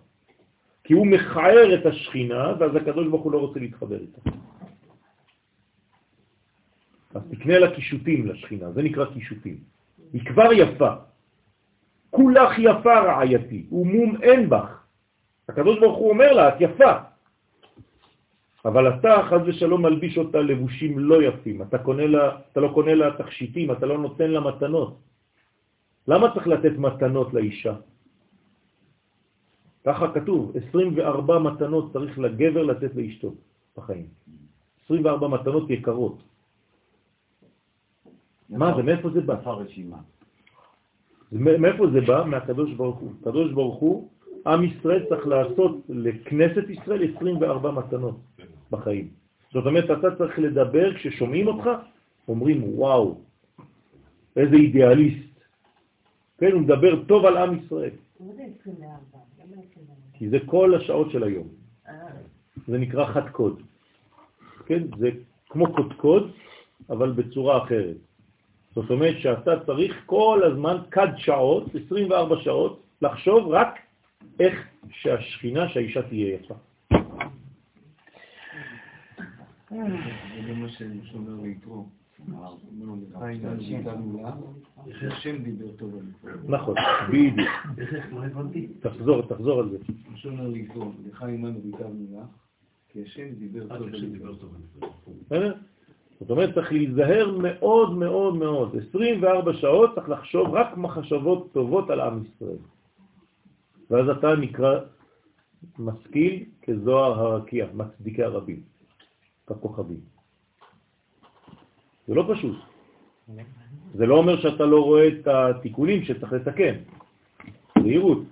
כי הוא מכער את השכינה, ואז הקדוש ברוך הוא לא רוצה להתחבר איתה. אז תקנה לה קישוטים לשכינה, זה נקרא קישוטים. היא כבר יפה. כולך יפה רעייתי, ומום אין בך. הקדוש ברוך הוא אומר לה, את יפה. אבל אתה, חז ושלום, מלביש אותה לבושים לא יפים. אתה, קונה לה, אתה לא קונה לה תכשיטים, אתה לא נותן לה מתנות. למה צריך לתת מתנות לאישה? ככה כתוב, 24 מתנות צריך לגבר לתת לאשתו בחיים. 24 מתנות יקרות. מה זה, מאיפה זה בא? איפה הרשימה? זה מ- מאיפה זה בא? מהקדוש ברוך הוא. הקדוש ברוך הוא, עם ישראל צריך לעשות לכנסת ישראל 24 מתנות בחיים. זאת אומרת, אתה צריך לדבר, כששומעים אותך, אומרים, וואו, איזה אידיאליסט. כן, הוא מדבר טוב על עם ישראל, מה זה 24? למה 24? כי זה כל השעות של היום. אה, זה נקרא חד קוד. כן, זה כמו קודקוד, אבל בצורה אחרת. זאת אומרת שאתה צריך כל הזמן קד שעות, 24 שעות, לחשוב רק איך שהשכינה, שהאישה תהיה יפה. זה מה שאומר ליתרו. נכון, בדיוק. תחזור, תחזור על זה. שאומר ליתרו, לך עמנו ויתרנו לך, כי השם דיבר טוב. בסדר? זאת אומרת, צריך להיזהר מאוד מאוד מאוד. 24 שעות צריך לחשוב רק מחשבות טובות על עם ישראל. ואז אתה נקרא משכיל כזוהר הרקיע, מצדיקי הרבים, ככוכבים. זה לא פשוט. זה לא אומר שאתה לא רואה את התיקונים שצריך לתקן. זהירות.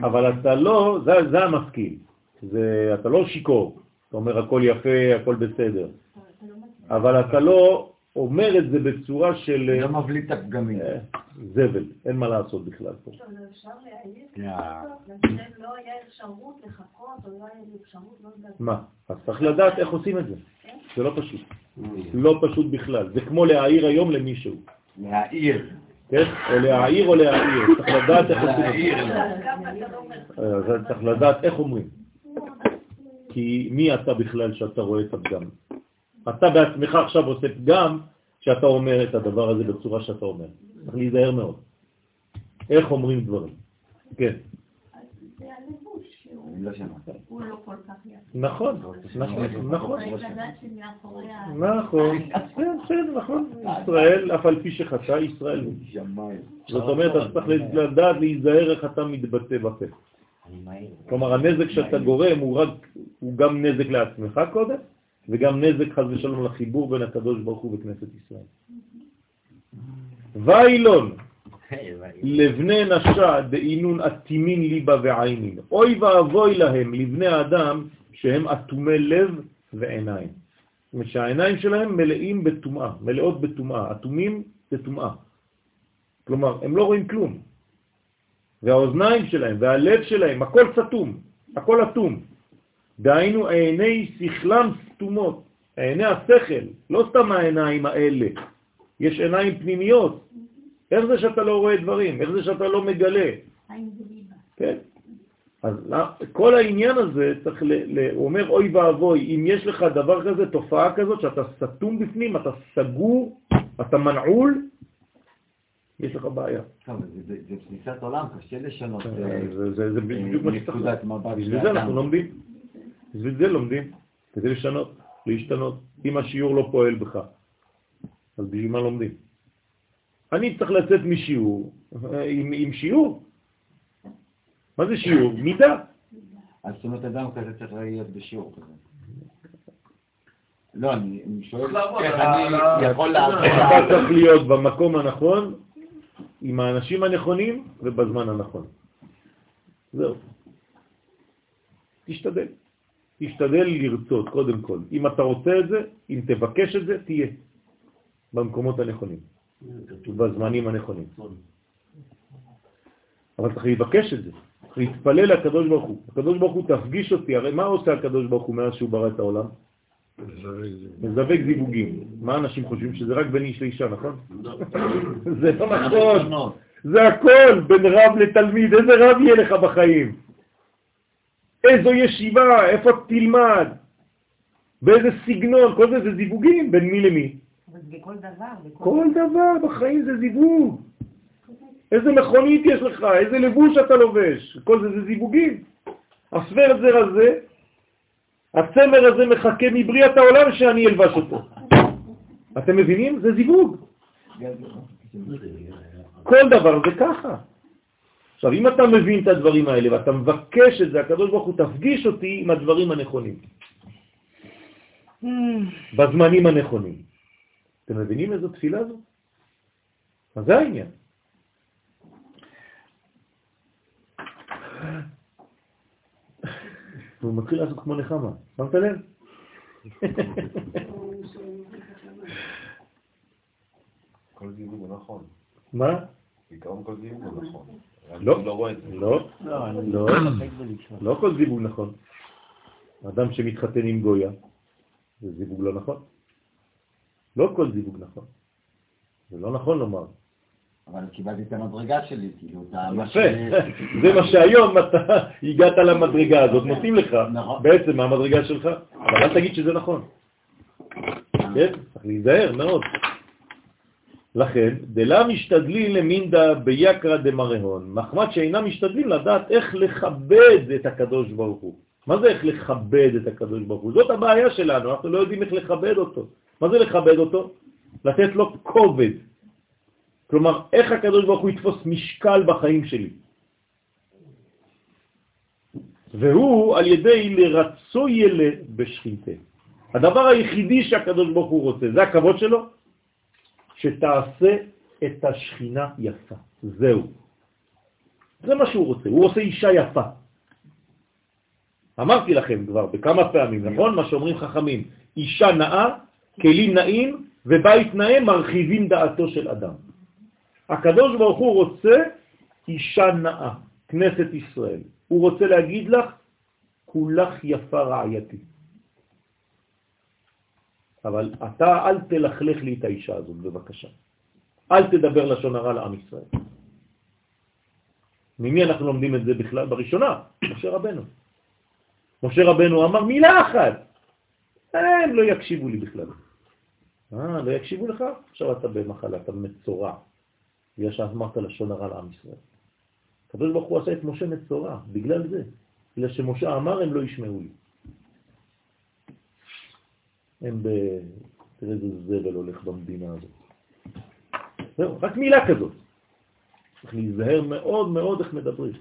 אבל אתה לא, זה, זה המשכיל. זה, אתה לא שיקור. אתה אומר הכל יפה, הכל בסדר. אבל אתה לא אומר את זה בצורה של לא מבליט את הפגמים. אה, זבל, אין מה לעשות בכלל פה. עכשיו, אפשר. לשם לא היה אפשרות לחכות, או לא היה אפשרות, לא יודעת. מה? אז צריך לדעת איך עושים את זה. זה לא פשוט. לא פשוט בכלל. זה כמו להעיר היום למישהו, להעיר. כן? או להעיר או להעיר. צריך לדעת איך עושים את. זה. אז צריך לדעת איך אומרים. כי מי אתה בכלל שאתה רואה את הפגם? אתה בעצמך עכשיו עושה פגם שאתה אומר את הדבר הזה בצורה שאתה אומר. צריך להיזהר מאוד. איך אומרים דברים. כן. לא לא כך יפה. נכון, נכון, נכון. נכון, כן, בסדר, נכון. ישראל, אף על פי שחטא, ישראל. זאת אומרת, אתה צריך לדעת להיזהר איך אתה מתבטא בפה. כלומר, הנזק שאתה גורם הוא גם נזק לעצמך קודם, וגם נזק חז ושלום לחיבור בין הקדוש ברוך הוא וכנסת ישראל. ואילון, לבני נשה דאינון אטימין ליבה ועיינין. אוי ואבוי להם, לבני האדם, שהם אטומי לב ועיניים. זאת אומרת שהעיניים שלהם מלאים בטומאה, מלאות בטומאה, אטומים בטומאה. כלומר, הם לא רואים כלום. והאוזניים שלהם והלב שלהם, הכל סתום, הכל אטום. דהיינו עיני שכלם סתומות, עיני השכל, לא סתם העיניים האלה, יש עיניים פנימיות. איך זה שאתה לא רואה דברים? איך זה שאתה לא מגלה? כן. אז כל העניין הזה צריך, ל, ל, הוא אומר, אוי ואבוי, אם יש לך דבר כזה, תופעה כזאת, שאתה סתום בפנים, אתה סגור, אתה מנעול, יש לך בעיה. טוב, זה- זה זה תפיסת עולם, קשה לשנות. אה, זה- זה זה בדיוק מה שצריך. נקודת מבט בשביל זה. אנחנו לומדים. בשביל זה לומדים, כדי לשנות, להשתנות. אם השיעור לא פועל בך, אז בשביל מה לומדים? אני צריך לצאת משיעור אה, עם, עם שיעור. מה זה שיעור? מידה. אז זאת אומרת, אדם כזה צריך להיות בשיעור כזה. לא, אני אני שואל איך אני ה- יכול על לעבוד. אתה צריך להיות במקום הנכון, עם האנשים הנכונים ובזמן הנכון. זהו. תשתדל. תשתדל לרצות, קודם כל. אם אתה רוצה את זה, אם תבקש את זה, תהיה. במקומות הנכונים, בזמנים הנכונים. אבל צריך לבקש את זה. צריך להתפלל לקדוש ברוך הוא. הקדוש ברוך הוא תפגיש אותי, הרי מה עושה הקדוש ברוך הוא מאז שהוא ברא את העולם? מזווג זיווגים. מה אנשים חושבים? שזה רק בין איש לאישה, נכון? (laughs) זה לא נכון. זה הכל בין רב לתלמיד. איזה רב יהיה לך בחיים? איזו ישיבה? איפה תלמד? באיזה סגנון? כל זה זה זיווגים. בין מי למי? אבל בכל דבר, בכל... כל דבר בחיים זה זיווג. איזה מכונית יש לך? איזה לבוש אתה לובש? כל זה זה זיווגים. הסבר זר הזה, הצמר הזה מחכה מבריאת העולם שאני אלבש אותו. אתם מבינים? זה זיווג. כל דבר זה ככה. עכשיו, אם אתה מבין את הדברים האלה ואתה מבקש את זה, הקדוש ברוך הוא תפגיש אותי עם הדברים הנכונים. בזמנים הנכונים. אתם מבינים איזו תפילה זו? אז זה העניין. הוא מתחיל לעשות כמו נחמה, שמת לב? כל זיווג הוא נכון. מה? בעיקרון כל זיווג הוא נכון. לא. לא. לא, לא, לא, בלשמוע. לא כל זיווג נכון. אדם שמתחתן עם גויה, זה זיווג לא נכון. לא כל זיווג נכון. זה לא נכון לומר. אבל קיבלתי את המדרגה שלי, כאילו, את ה... מה יפה, (laughs) זה מה שהיום אתה הגעת למדרגה הזאת, נותנים לך נכון. בעצם מהמדרגה שלך, אבל אל תגיד שזה נכון. כן? צריך להיזהר מאוד. לכן, דלה משתדלים למינדה ביקרא דמרהון, מחמד שאינם משתדלים לדעת איך לכבד את הקדוש ברוך הוא. מה זה איך לכבד את הקדוש ברוך הוא? זאת הבעיה שלנו, אנחנו לא יודעים איך לכבד אותו. מה זה לכבד אותו? לתת לו כובד. כלומר, איך הקדוש ברוך הוא יתפוס משקל בחיים שלי. והוא על ידי לרצו ילד בשכינתה. הדבר היחידי שהקדוש ברוך הוא רוצה, זה הכבוד שלו, שתעשה את השכינה יפה. זהו. זה מה שהוא רוצה, הוא עושה אישה יפה. אמרתי לכם כבר בכמה פעמים, נכון? מה שאומרים חכמים, אישה נאה, כלים נאים ובית נאה מרחיבים דעתו של אדם. הקדוש ברוך הוא רוצה אישה נאה, כנסת ישראל. הוא רוצה להגיד לך, כולך יפה רעייתי. אבל אתה אל תלכלך לי את האישה הזאת, בבקשה. אל תדבר לשון הרע לעם ישראל. ממי אנחנו לומדים את זה בכלל? בראשונה, משה רבנו. משה רבנו אמר מילה אחת, הם לא יקשיבו לי בכלל. אה, לא יקשיבו לך? עכשיו אתה במחלה, אתה מצורע. בגלל שאמרת לשון הרע לעם ישראל. הקדוש ברוך עשה את משה מצורע, בגלל זה. אלא שמשה אמר הם לא ישמעו לי. הם ב... תראה איזה זבל הולך במדינה הזאת. זהו, רק מילה כזאת. צריך להיזהר מאוד מאוד איך מדברים.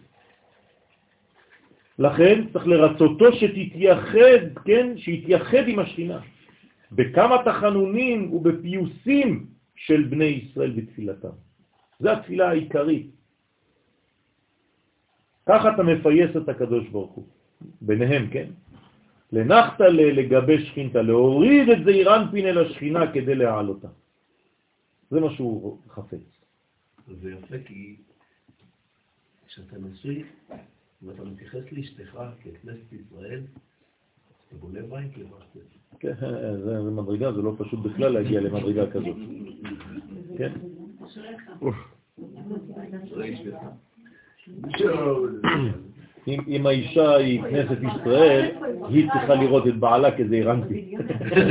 לכן צריך לרצותו שתתייחד, כן, שיתייחד עם השכינה. בכמה תחנונים ובפיוסים של בני ישראל בתפילתם. זו התפילה העיקרית. ככה אתה מפייס את הקדוש ברוך הוא, ביניהם, כן? לנחת לגבי שכינתה, להוריד את זעיר אנפין אל השכינה כדי להעלותה. זה מה שהוא חפץ. זה יפה כי כשאתה נשוי, ואתה מתייחס לאשתך ככנסת ישראל, אתה בונה בית למעשה. כן, זה זה מדרגה, זה לא פשוט בכלל להגיע למדרגה כזאת. כן? (clears throat) (clears throat) אם, אם האישה היא כנסת ישראל, היא צריכה לראות את בעלה כזה אירנטי.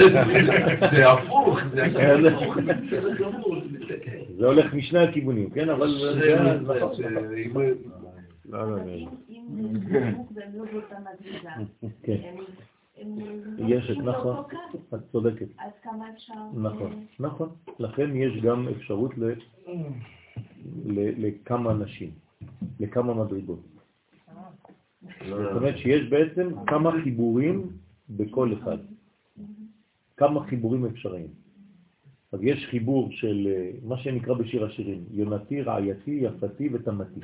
(laughs) זה הפוך, זה הפוך. זה הולך משני הכיוונים, כן? אבל. לא, לא, לא. לא כן. יש את, נכון, את צודקת. אז כמה אפשר... נכון, נכון. לכן יש גם אפשרות ל, ל, לכמה נשים, לכמה מדרגות. זאת אומרת שיש בעצם כמה חיבורים בכל אחד. כמה חיבורים אפשריים. אז יש חיבור של אה, מה שנקרא בשיר השירים, יונתי, רעייתי, יפתי ותמתי.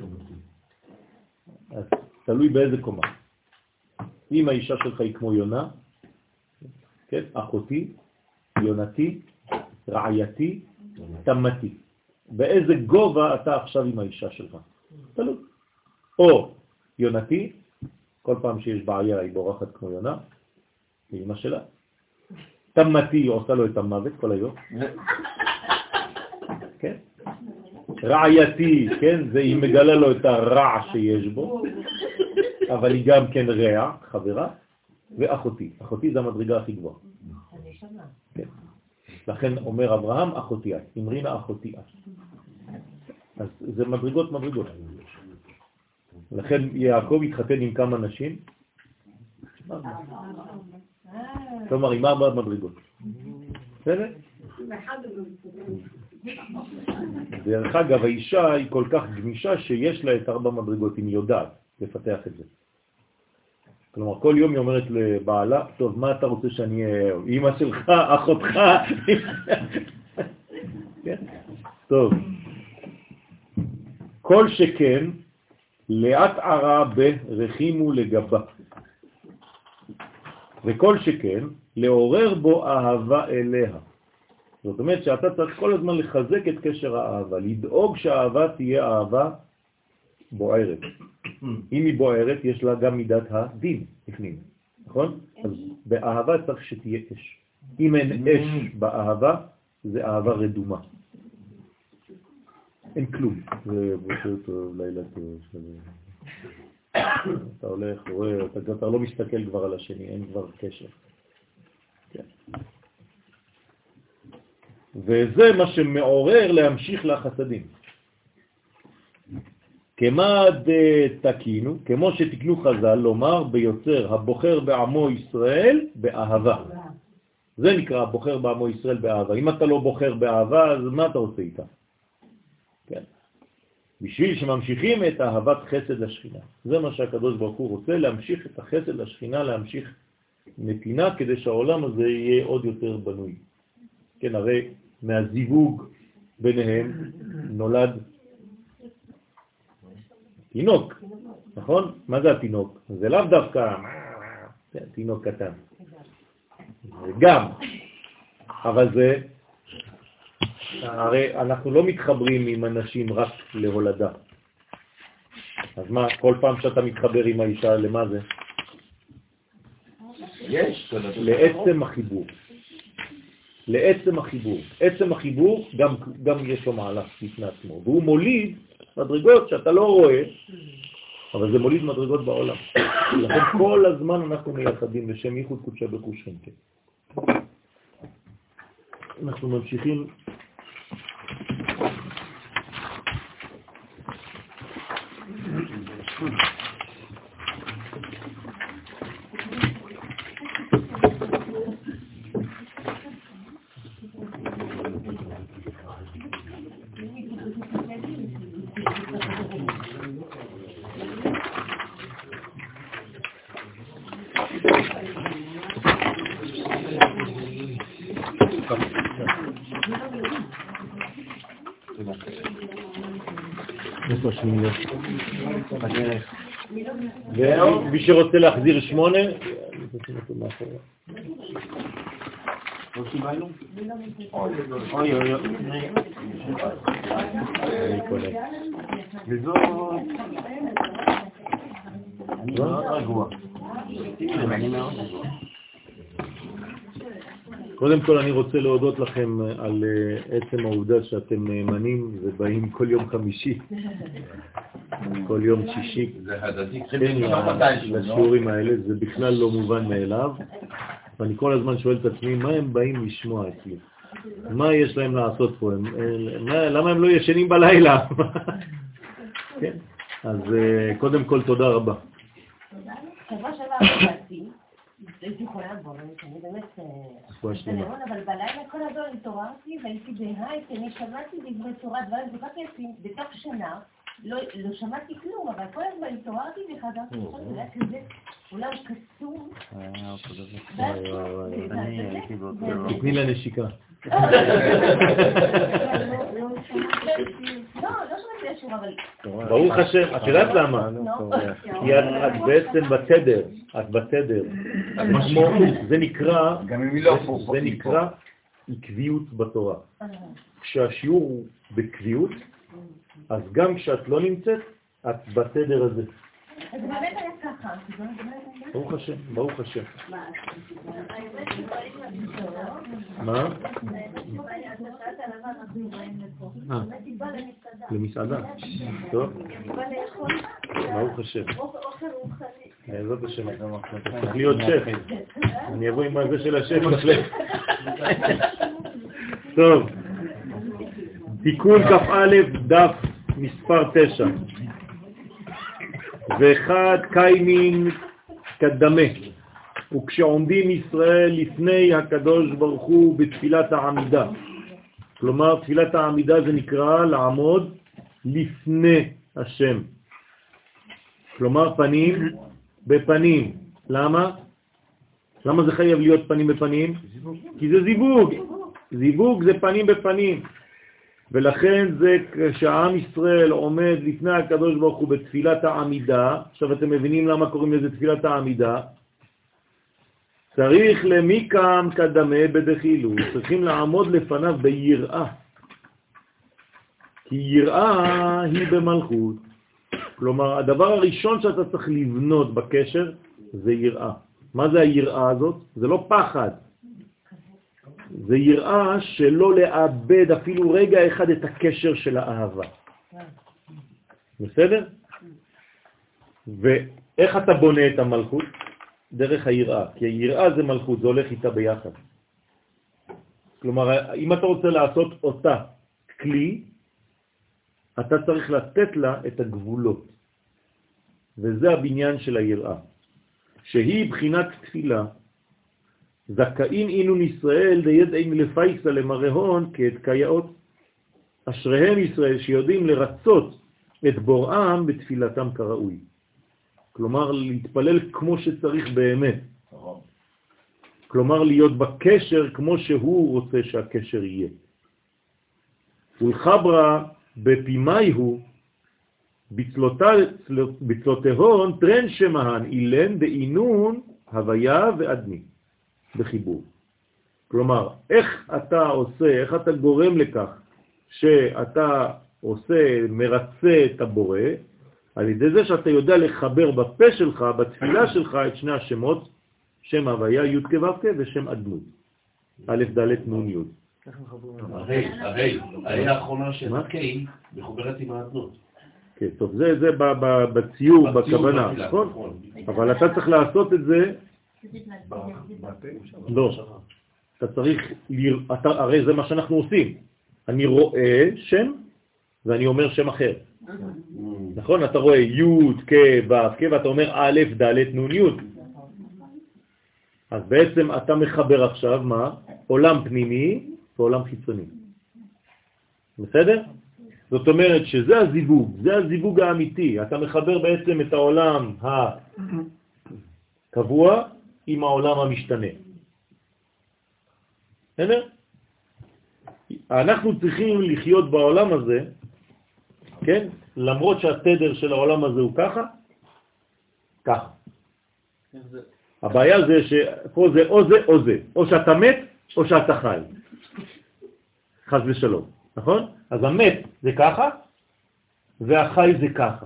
אז תלוי באיזה קומה. אם האישה שלך היא כמו יונה, כן, אחותי, יונתי, רעייתי, תמתי. באיזה גובה אתה עכשיו עם האישה שלך? תלוי. או יונתי, כל פעם שיש בעיה היא בורחת כמו יונה, היא אמא שלה. תמתי עושה לו את המוות כל היום. כן? רעייתי, כן? זה היא מגלה לו את הרע שיש בו, אבל היא גם כן רע, חברה, ואחותי. אחותי זה המדרגה הכי גבוהה. כן. לכן אומר אברהם, אחותי את. אמרינה אחותי את. אז זה מדרגות מדרגות. לכן יעקב התחתן עם כמה נשים, כלומר עם ארבע מדרגות. בסדר? דרך אגב, האישה היא כל כך גמישה שיש לה את ארבע מדרגות, היא יודעת לפתח את זה. כלומר, כל יום היא אומרת לבעלה, טוב, מה אתה רוצה שאני אהיה? אמא שלך, אחותך? (laughs) כן? טוב. כל שכן, לאט ערה ברחימו לגבה. וכל שכן, לעורר בו אהבה אליה. זאת אומרת שאתה צריך כל הזמן לחזק את קשר האהבה, לדאוג שהאהבה תהיה אהבה בוערת. אם היא בוערת, יש לה גם מידת הדין בפנים, נכון? אז באהבה צריך שתהיה אש. אם אין אש באהבה, זה אהבה רדומה. אין כלום. זה בוקר טוב, לילה טוב. אתה הולך, רואה, אתה אתה לא מסתכל כבר על השני, אין כבר קשר. כן. וזה מה שמעורר להמשיך לחסדים. כמה דתקינו, כמו שתקנו חז"ל, לומר ביוצר הבוחר בעמו ישראל באהבה. זה נקרא הבוחר בעמו ישראל באהבה. אם אתה לא בוחר באהבה, אז מה אתה עושה איתה? כן. בשביל שממשיכים את אהבת חסד לשכינה. זה מה שהקדוש ברוך הוא רוצה, להמשיך את החסד לשכינה, להמשיך נתינה, כדי שהעולם הזה יהיה עוד יותר בנוי. כן, הרי מהזיווג ביניהם נולד תינוק, נכון? מה זה התינוק? זה לאו דווקא זה תינוק קטן. זה גם, אבל זה, הרי אנחנו לא מתחברים עם אנשים רק להולדה. אז מה, כל פעם שאתה מתחבר עם האישה, למה זה? יש. לעצם החיבור. לעצם החיבור. עצם החיבור גם, גם יש לו מהלך בפני עצמו, והוא מוליד מדרגות שאתה לא רואה, אבל זה מוליד מדרגות בעולם. לכן כל הזמן אנחנו מייחדים בשם ייחוד קודשה בחושכם. כן. אנחנו ממשיכים איפה השמיניות? ומי שרוצה להחזיר שמונה, נשים אותו מאחורה. לא קיבלנו? אוי אוי אוי. אני קולט. וזאת... אני מאוד רגוע. אני מאוד רגוע. קודם כל אני רוצה להודות לכם על אה, עצם העובדה שאתם נאמנים ובאים כל יום חמישי, כל יום שישי. כן, לשיעורים האלה, זה בכלל לא מובן מאליו, ואני כל הזמן שואל את עצמי, מה הם באים לשמוע אצלי? מה יש להם לעשות פה? הם, מה, למה הם לא ישנים בלילה? (laughs) כן, אז אה, קודם כל תודה רבה. שבוע שעבר עבדתי, הייתי חולה בו, אני באמת... אה, אבל בלילה כל הזמן התעוררתי והייתי בהיי, כי אני שמעתי דברי תורה, דברים כל כך יפים, בתוך שינה, לא לא שמעתי כלום, אבל כל הזמן התעוררתי וחזרתי, חשבתי, זה היה כזה עולם קסום. תתני לה נשיקה. לא, לא שמעתי אבל... ברוך השם, את יודעת למה? כי את בעצם בתדר, את בתדר. זה נקרא, לא. זה נקרא עקביות בתורה. כשהשיעור הוא בקביעות, אז גם כשאת לא נמצאת, את בתדר הזה. אז זה באמת היה ככה. ברוך השם, ברוך השם. ככה. מה? אה, למסעדה. טוב, ברוך השם. בעזרת השם. צריך להיות שף. אני אבוא עם הזה של השף (laughs) מחלף. טוב, תיקון כ"א דף מספר 9. ואחד קיימין קדמה, וכשעומדים ישראל לפני הקדוש ברוך הוא בתפילת העמידה. כלומר, תפילת העמידה זה נקרא לעמוד לפני השם. כלומר, פנים בפנים. למה? למה זה חייב להיות פנים בפנים? כי זה זיווג. זיווג זה פנים בפנים. ולכן זה כשהעם ישראל עומד לפני הקדוש ברוך הוא בתפילת העמידה, עכשיו אתם מבינים למה קוראים לזה תפילת העמידה? צריך למיקם קדמה בדחילו, צריכים לעמוד לפניו ביראה. כי יראה היא במלכות. כלומר, הדבר הראשון שאתה צריך לבנות בקשר זה יראה. מה זה היראה הזאת? זה לא פחד, זה יראה שלא לאבד אפילו רגע אחד את הקשר של האהבה. בסדר? ואיך אתה בונה את המלכות? דרך היראה, כי היראה זה מלכות, זה הולך איתה ביחד. כלומר, אם אתה רוצה לעשות אותה כלי, אתה צריך לתת לה את הגבולות. וזה הבניין של היראה, שהיא בחינת תפילה, זכאים אינון ישראל דידעים לפייסה למרהון כאת קייאות. אשריהם ישראל שיודעים לרצות את בוראם בתפילתם כראוי. כלומר, להתפלל כמו שצריך באמת. כלומר, להיות בקשר כמו שהוא רוצה שהקשר יהיה. ולחברה בפימי הוא בצלותיהון טרן שמהן אילן דאינון הוויה ואדני. בחיבור. כלומר, איך אתה עושה, איך אתה גורם לכך שאתה עושה, מרצה את הבורא, על ידי זה שאתה יודע לחבר בפה שלך, בתפילה שלך, את שני השמות, שם הוויה, י' כו' ושם אדנות. א', ד', נ', י'. הרי, הרי, הרי האחרונה של הקיי מחוברת עם האדנות. כן, טוב, זה, זה ב- ב- בציור, בכוונה, בתפילה, נכון? אבל אתה צריך לעשות את זה, לא, אתה צריך, אתה, הרי זה מה שאנחנו עושים. אני רואה שם ואני אומר שם אחר. נכון? אתה רואה י' כ' ו' כ' ואתה אומר א', ד', נ', י'. אז בעצם אתה מחבר עכשיו מה? עולם פנימי ועולם חיצוני. בסדר? זאת אומרת שזה הזיווג, זה הזיווג האמיתי. אתה מחבר בעצם את העולם הקבוע עם העולם המשתנה. בסדר? אנחנו צריכים לחיות בעולם הזה, כן? למרות שהתדר של העולם הזה הוא ככה, ככה. הבעיה זה שפה זה או זה או זה, או שאתה מת או שאתה חי. חז ושלום, נכון? אז המת זה ככה, והחי זה ככה.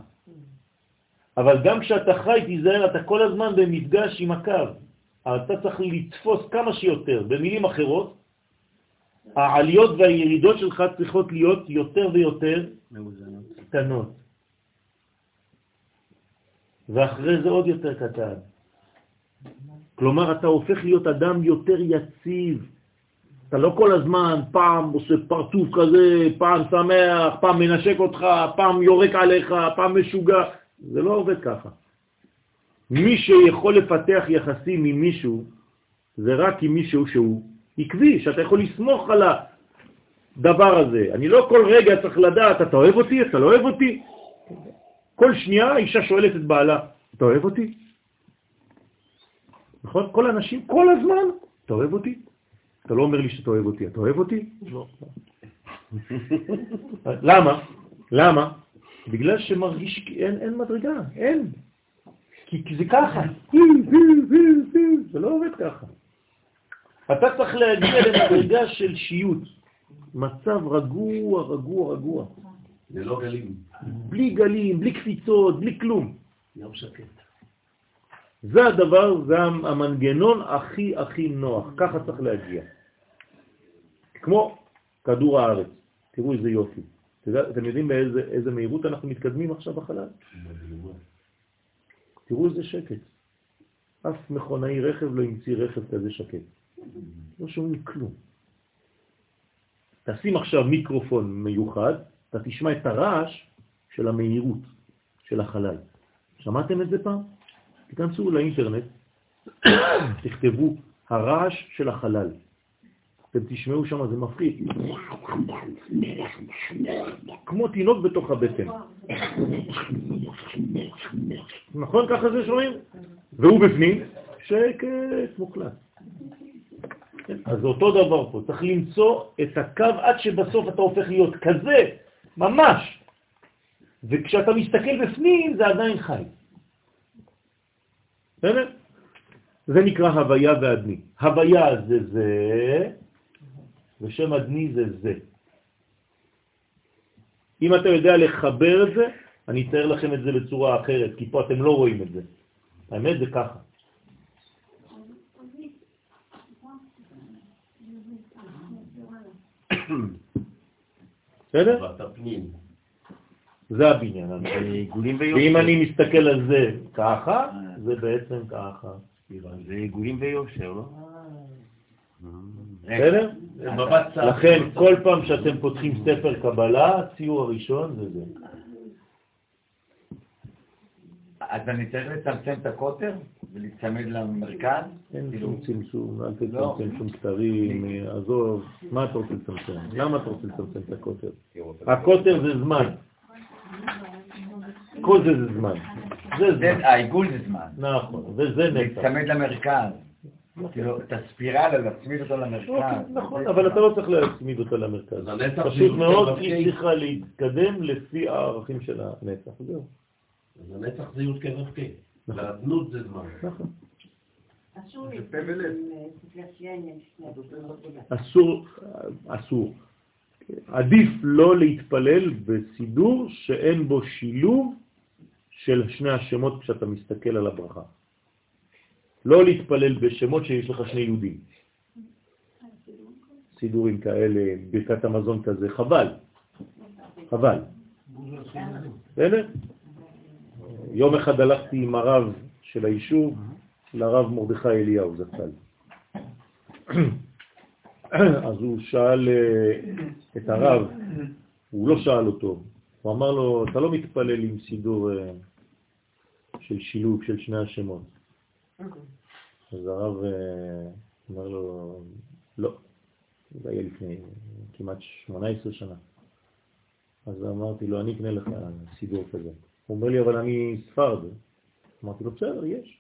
אבל גם כשאתה חי, תיזהר, אתה כל הזמן במפגש עם הקו. אתה צריך לתפוס כמה שיותר. במילים אחרות, העליות והירידות שלך צריכות להיות יותר ויותר קטנות. ואחרי זה עוד יותר קטן. כלומר, אתה הופך להיות אדם יותר יציב. אתה לא כל הזמן פעם עושה פרצוף כזה, פעם שמח, פעם מנשק אותך, פעם יורק עליך, פעם משוגע. זה לא עובד ככה. מי שיכול לפתח יחסים עם מישהו, זה רק עם מישהו שהוא עקבי, שאתה יכול לסמוך על הדבר הזה. אני לא כל רגע צריך לדעת, אתה אוהב אותי, אתה לא אוהב אותי. כל שנייה אישה שואלת את בעלה, אתה אוהב אותי? נכון? כל אנשים, כל הזמן, אתה אוהב אותי? אתה לא אומר לי שאתה אוהב אותי, אתה אוהב אותי? לא. (laughs) למה? למה? בגלל שמרגיש, אין, אין מדרגה, אין. כי, זה ככה. זה לא עובד ככה. אתה צריך להגיע למדרגה של שיעות. מצב רגוע, רגוע, רגוע. ללא גלים. בלי גלים, בלי קפיצות, בלי כלום. יום שקט. זה הדבר, זה המנגנון הכי הכי נוח, ככה צריך להגיע. כמו כדור הארץ, תראו איזה יופי. אתם יודעים באיזה מהירות אנחנו מתקדמים עכשיו בחלל? תראו איזה שקט. אף מכונאי רכב לא המציא רכב כזה שקט. לא שומעים כלום. תשים עכשיו מיקרופון מיוחד, אתה תשמע את הרעש של המהירות של החלל. שמעתם את זה פעם? תיכנסו לאינטרנט, (coughs) תכתבו הרעש של החלל. אתם תשמעו שם, זה מפחיד. כמו תינוק בתוך הבטן. נכון ככה זה שומעים? והוא בפנים, שקט מוחלט. אז אותו דבר פה, צריך למצוא את הקו עד שבסוף אתה הופך להיות כזה, ממש. וכשאתה מסתכל בפנים זה עדיין חי. בסדר? זה נקרא הוויה ועדני. הוויה זה זה, ושם עדני זה זה. אם אתה יודע לחבר את זה, אני אתאר לכם את זה בצורה אחרת, כי פה אתם לא רואים את זה. האמת זה ככה. בסדר? זה הבניין. ואם אני מסתכל על זה ככה, זה בעצם ככה. זה עיגולים ויושר, לא? בסדר? לכן כל פעם שאתם פותחים ספר קבלה, הציור הראשון זה זה. אז אני צריך לצמצם את הקוטר ולהצמד למרכז? אין כאילו- שום צמצום, אל לא. תצמצם שום כתרים, עזוב, מה אתה רוצה לצמצם? למה אתה רוצה לצמצם את הקוטר? הקוטר זה זמן. כל זה זה זמן. זה זמן. העיגול זה זמן. נכון, וזה נצח. להצמד למרכז. כאילו, את הספירלה, להצמיד אותו למרכז. נכון, אבל אתה לא צריך להצמיד אותה למרכז. פשוט מאוד היא. צריכה להתקדם לפי הערכים של הנצח. זהו. אז הנצח זה י' כו' כ'. והאדנות זה זמן. נכון. אסור, אסור. עדיף לא להתפלל בסידור שאין בו שילוב של שני השמות כשאתה מסתכל על הברכה. לא להתפלל בשמות שיש לך שני יהודים. סידורים כאלה, ברכת המזון כזה, חבל. חבל. בסדר? יום אחד הלכתי עם הרב של היישוב, לרב מרדכי אליהו זצ"ל. (clears throat) אז הוא שאל אה, את הרב, הוא לא שאל אותו, הוא אמר לו, אתה לא מתפלל עם סידור אה, של שילוב של שני השמות. אז הרב אה, אמר לו, לא, זה היה לפני כמעט 18 שנה. אז אמרתי לו, אני אקנה לך סידור כזה. הוא אומר לי, אבל אני ספרד. אמרתי לו, בסדר, יש.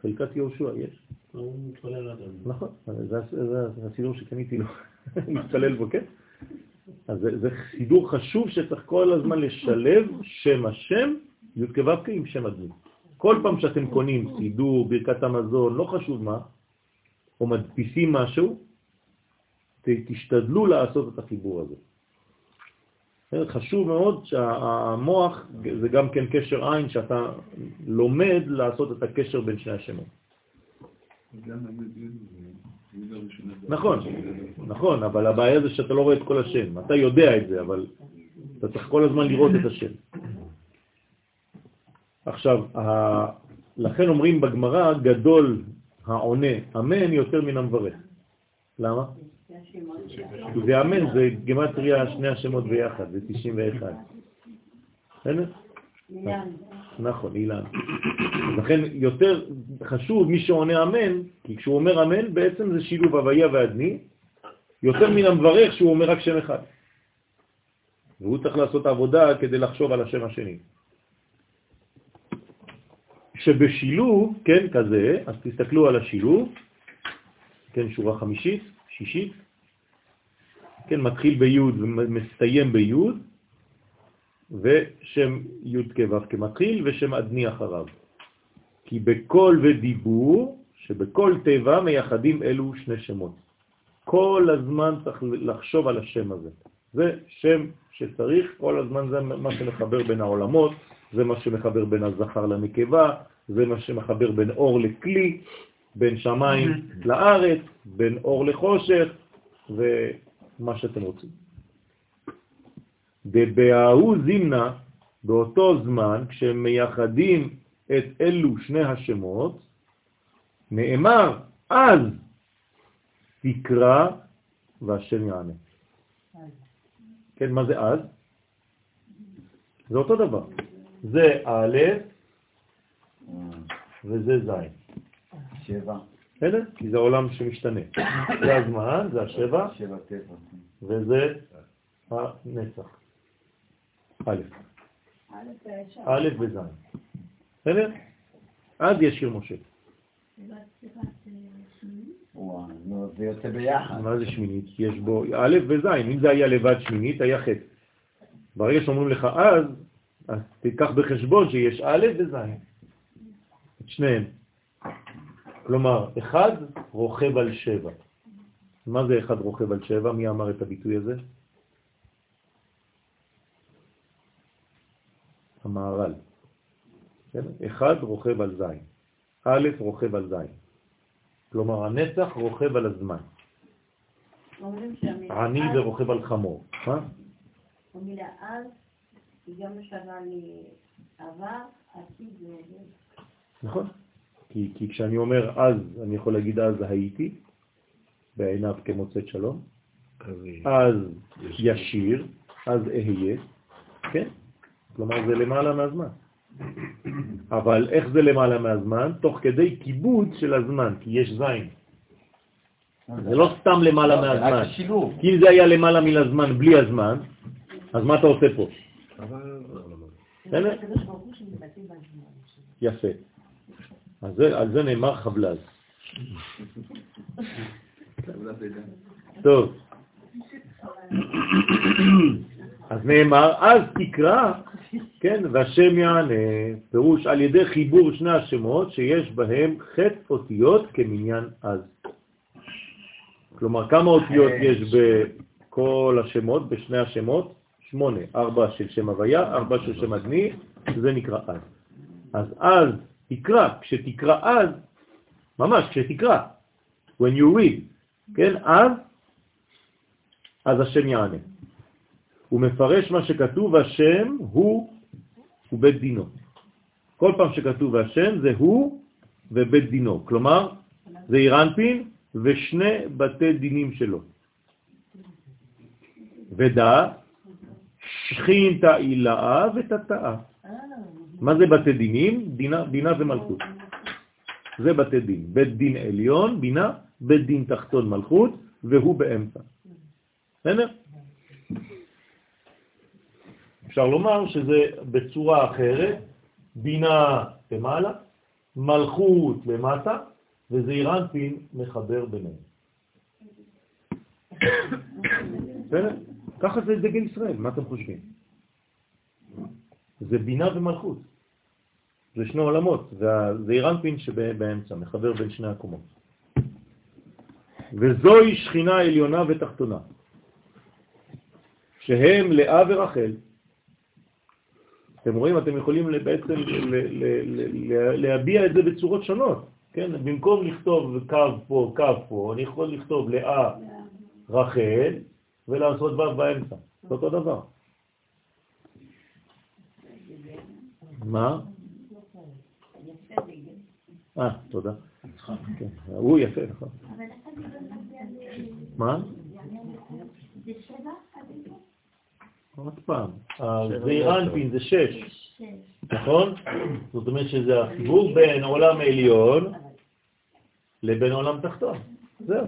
חלקת יהושע יש. נכון, זה, הסידור שקניתי לו, (laughs) מתפלל בו, כן? אז זה, סידור חשוב שצריך כל הזמן לשלב שם השם, י' כו' עם שם הדמות. כל פעם שאתם קונים סידור, ברכת המזון, לא חשוב מה, או מדפיסים משהו, תשתדלו לעשות את החיבור הזה. חשוב מאוד שהמוח זה גם כן קשר עין, שאתה לומד לעשות את הקשר בין שני השמות. נכון, נכון, אבל הבעיה זה שאתה לא רואה את כל השם. אתה יודע את זה, אבל אתה צריך כל הזמן לראות את השם. עכשיו, לכן אומרים בגמרא, גדול העונה אמן יותר מן המברך. למה? זה אמן, זה גמטריה שני השמות ביחד, זה 91. בסדר? נכון, אילן. לכן יותר חשוב מי שעונה אמן, כי כשהוא אומר אמן בעצם זה שילוב הוויה ועדני, יותר מן המברך שהוא אומר רק שם אחד. והוא צריך לעשות עבודה כדי לחשוב על השם השני. שבשילוב, כן, כזה, אז תסתכלו על השילוב, כן, שורה חמישית, שישית, כן, מתחיל בי' ומסתיים בי', ושם י' כו' כמתחיל ושם עדני אחריו. כי בכל ודיבור, שבכל טבע מייחדים אלו שני שמות. כל הזמן צריך לחשוב על השם הזה. זה שם שצריך, כל הזמן זה מה שמחבר בין העולמות, זה מה שמחבר בין הזכר לנקבה, זה מה שמחבר בין אור לכלי, בין שמיים לארץ, בין אור לחושך, ומה שאתם רוצים. דבההוא זימנה, באותו זמן, כשהם מייחדים את אלו שני השמות, נאמר, אז תקרא והשם יענה. כן, מה זה אז? זה אותו דבר. זה א' וזה ז'. שבע. בסדר? כי זה עולם שמשתנה. זה הזמן, זה השבע, שבע טבע. וזה הנצח. א', א' וז'. בסדר? אז יש שיר משה. זה יוצא ביחד. מה זה שמינית? יש בו א' וז', אם זה היה לבד שמינית, היה חטא. ברגע שאומרים לך אז, אז תיקח בחשבון שיש א' וז', את שניהם. כלומר, אחד רוכב על שבע. מה זה אחד רוכב על שבע? מי אמר את הביטוי הזה? המהר"ל. כן? אחד רוכב על זין. א' רוכב על זין. כלומר, הנצח רוכב על הזמן. עני ורוכב על חמור. המילה אז היא גם משנה לי עבר, עתיד והווה. נכון. כי, כי כשאני אומר אז, אני יכול להגיד אז הייתי, בעיניו כמוצאת שלום, אז ישיר, אז אהיה, כן? כלומר זה למעלה מהזמן. אבל איך זה למעלה מהזמן? תוך כדי כיבוד של הזמן, כי יש זין. זה לא סתם למעלה מהזמן. כי אם זה היה למעלה מן הזמן בלי הזמן, אז מה אתה עושה פה? שמתבטא בזמן. יפה. על זה נאמר חבלז. טוב. אז נאמר, אז תקרא, כן, והשם יענה, פירוש על ידי חיבור שני השמות שיש בהם חטא אותיות כמניין אז. כלומר, כמה אותיות יש בכל השמות, בשני השמות? שמונה, ארבע של שם הוויה, ארבע של שם אדני, שזה נקרא אז. אז אז תקרא, כשתקרא אז, ממש כשתקרא, when you read, כן, אז, אז השם יענה. הוא מפרש מה שכתוב, השם הוא ובית דינו. כל פעם שכתוב השם זה הוא ובית דינו, כלומר זה אירנפין ושני בתי דינים שלו. ודע, שכין תאילאה ותתאה. מה זה בתי דינים? בינה, בינה ומלכות. זה בתי דין. בית דין עליון, בינה, בית דין תחתון מלכות, והוא באמצע. בסדר? אפשר לומר שזה בצורה אחרת, בינה למעלה, מלכות למטה, וזעיר אנפין מחבר ביניהם. בסדר? ככה זה דגל ישראל, מה אתם חושבים? זה בינה ומלכות. זה שני עולמות, והזעיר אנפין שבאמצע, מחבר בין שני הקומות. וזוהי שכינה עליונה ותחתונה, שהם לאה ורחל. אתם רואים, אתם יכולים בעצם להביע את זה בצורות שונות, כן? במקום לכתוב קו פה, קו פה, אני יכול לכתוב לאה רחל ולעשות ו' באמצע. זה אותו דבר. מה? אה, תודה. כן, הוא יפה, נכון. מה? עוד פעם, הזעיר אנפין זה שש, נכון? זאת אומרת שזה החיבור בין עולם עליון לבין עולם תחתון. זהו.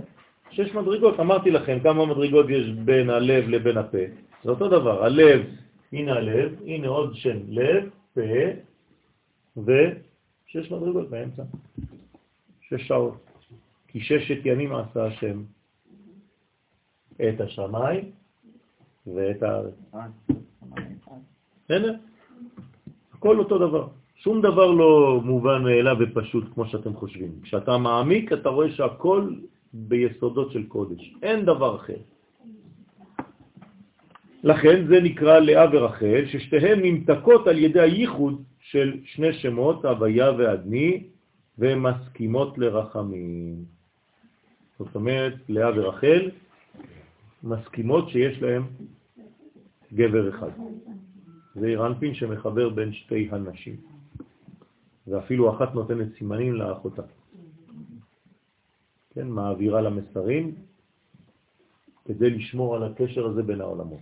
שש מדרגות, אמרתי לכם כמה מדרגות יש בין הלב לבין הפה. זה אותו דבר, הלב, הנה הלב, הנה עוד שם לב, פה, ושש מדרגות באמצע. שש שעות. כי ששת ימים עשה השם את השמיים ואת הארץ. בסדר? הכל אותו דבר. שום דבר לא מובן מאליו ופשוט כמו שאתם חושבים. כשאתה מעמיק אתה רואה שהכל ביסודות של קודש. אין דבר אחר. לכן זה נקרא לאה ורחל, ששתיהן נמתקות על ידי הייחוד של שני שמות, הוויה ואדני, ומסכימות לרחמים. זאת אומרת, לאה ורחל מסכימות שיש להם גבר אחד. זה אירנפין שמחבר בין שתי הנשים, ואפילו אחת נותנת סימנים לאחותה. כן, מעבירה למסרים כדי לשמור על הקשר הזה בין העולמות.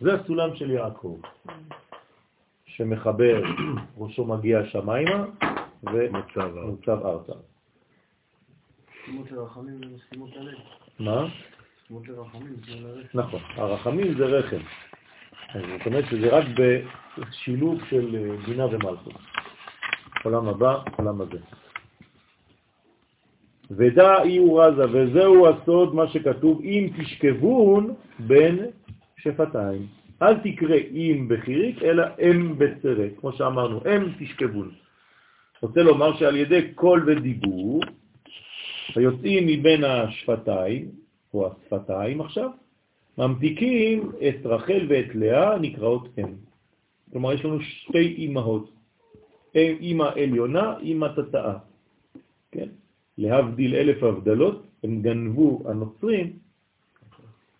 זה הסולם של יעקב, שמחבר, (coughs) ראשו מגיע שמיימה ומוצב ארצה. מסכימות לרחמים ומסכימות ללב. מה? מסכימות לרחמים, זה לרחם. נכון, הרחמים זה רחם. אז זאת אומרת שזה רק בשילוב של בינה ומלכות. עולם הבא, עולם הזה. ודע אי הוא רזה, וזהו הסוד מה שכתוב, אם תשכבון בין שפתיים. אל תקרא אם בחיריק, אלא אם בצרה, כמו שאמרנו, אם תשכבון. רוצה לומר שעל ידי קול ודיבור, היוצאים מבין השפתיים, או השפתיים עכשיו, ממתיקים את רחל ואת לאה, נקראות אם. כלומר, יש לנו שתי אימהות, אימא עליונה, אימא תתאה. כן? להבדיל אלף הבדלות, הם גנבו הנוצרים,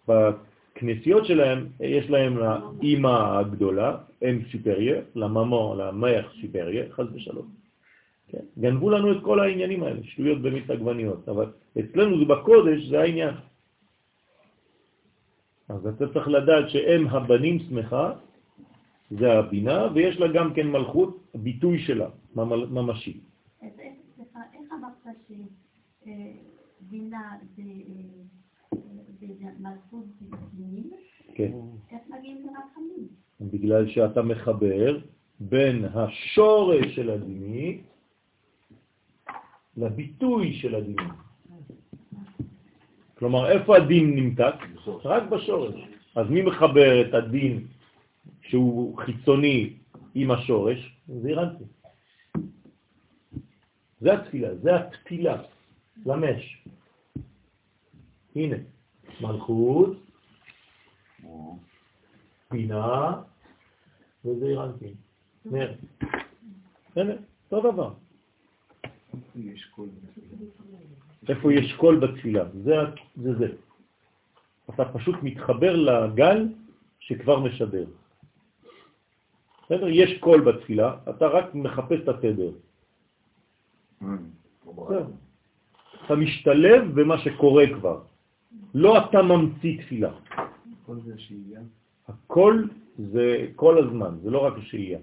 בכנסיות שלהם יש להם לאימא הגדולה, אם סיפריה, לממו, למח סיפריה, חז ושלום. כן? גנבו לנו את כל העניינים האלה, שטויות במיץ עגבניות, אבל אצלנו זה בקודש, זה העניין. אז אתה צריך לדעת שאם הבנים שמחה, זה הבינה, ויש לה גם כן מלכות, ביטוי שלה, ממשי. אז סליחה, איך אמרת שבינה זה מלכות בפנים? כן. איך מגיעים לרחמים? בגלל שאתה מחבר בין השורש של הדיני לביטוי של הדיני. כלומר, איפה הדין נמתק? רק בשורש. אז מי מחבר את הדין שהוא חיצוני עם השורש? זה אירנטי. זה התפילה, זה הפתילה, למש. הנה, מלכות, בינה, וזה אירנטי. נר. הנה, אותו דבר. איפה יש קול בתפילה? זה. זה. אתה פשוט מתחבר לגל שכבר משדר. בסדר? יש קול בתפילה, אתה רק מחפש את התדר. אתה משתלב במה שקורה כבר. לא אתה ממציא תפילה. כל זה שהייה. הכל זה כל הזמן, זה לא רק השהייה.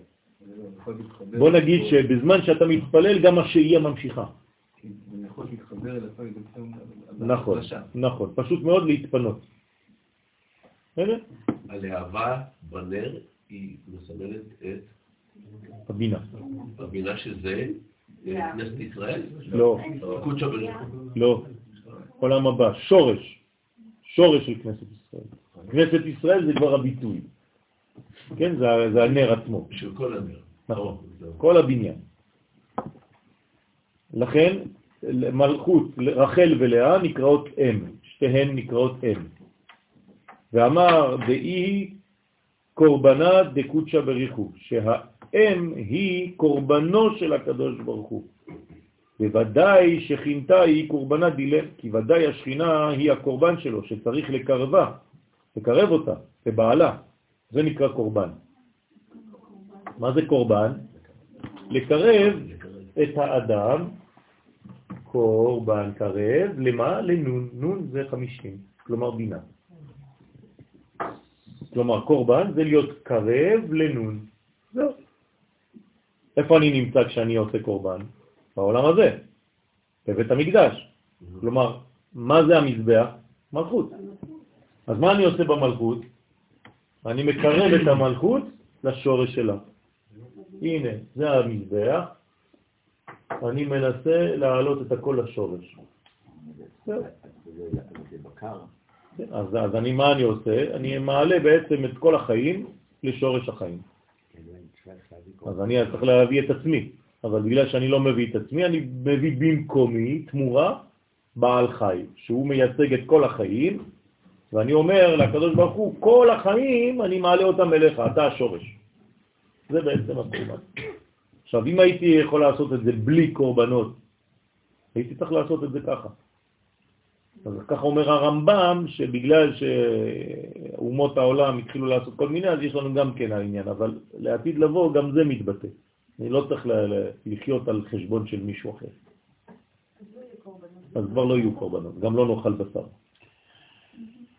בוא נגיד שבזמן שאתה מתפלל גם השהייה ממשיכה. נכון, נכון, פשוט מאוד להתפנות. הלהבה בנר היא מסמלת את הבינה. הבינה שזה כנסת ישראל? לא. לא. עולם הבא, שורש. שורש של כנסת ישראל. כנסת ישראל זה כבר הביטוי. כן, זה, זה הנר עצמו. של כל הנר. נכון, כל הבניין. לכן, מלכות, רחל ולאה נקראות אם, שתיהן נקראות אם. ואמר דאי קורבנה דקודשא בריחו, שהאם היא קורבנו של הקדוש ברוך הוא. בוודאי שכינתה היא קורבנה דילם, כי ודאי השכינה היא הקורבן שלו, שצריך לקרבה, לקרב אותה, לבעלה. זה נקרא קורבן. מה זה קורבן? לקרב את האדם, קורבן קרב, למה? לנון. נון זה חמישים, כלומר בינה. כלומר, קורבן זה להיות קרב לנון. זהו. איפה אני נמצא כשאני עושה קורבן? בעולם הזה, בבית המקדש. כלומר, מה זה המזבח? מלכות. אז מה אני עושה במלכות? אני מקרב את המלכות לשורש שלה. הנה, זה המזבח, אני מנסה להעלות את הכל לשורש. אז, אז אני, מה אני עושה? אני מעלה בעצם את כל החיים לשורש החיים. אז אני צריך להביא את עצמי, אבל בגלל שאני לא מביא את עצמי, אני מביא במקומי תמורה בעל חי, שהוא מייצג את כל החיים, ואני אומר לקדוש ברוך הוא, כל החיים אני מעלה אותם אליך, אתה השורש. זה בעצם הקורבן. עכשיו, אם הייתי יכול לעשות את זה בלי קורבנות, הייתי צריך לעשות את זה ככה. אז ככה אומר הרמב"ם, שבגלל שאומות העולם התחילו לעשות כל מיני, אז יש לנו גם כן העניין, אבל לעתיד לבוא גם זה מתבטא. אני לא צריך לחיות על חשבון של מישהו אחר. אז כבר לא יהיו קורבנות, גם לא נאכל בשר.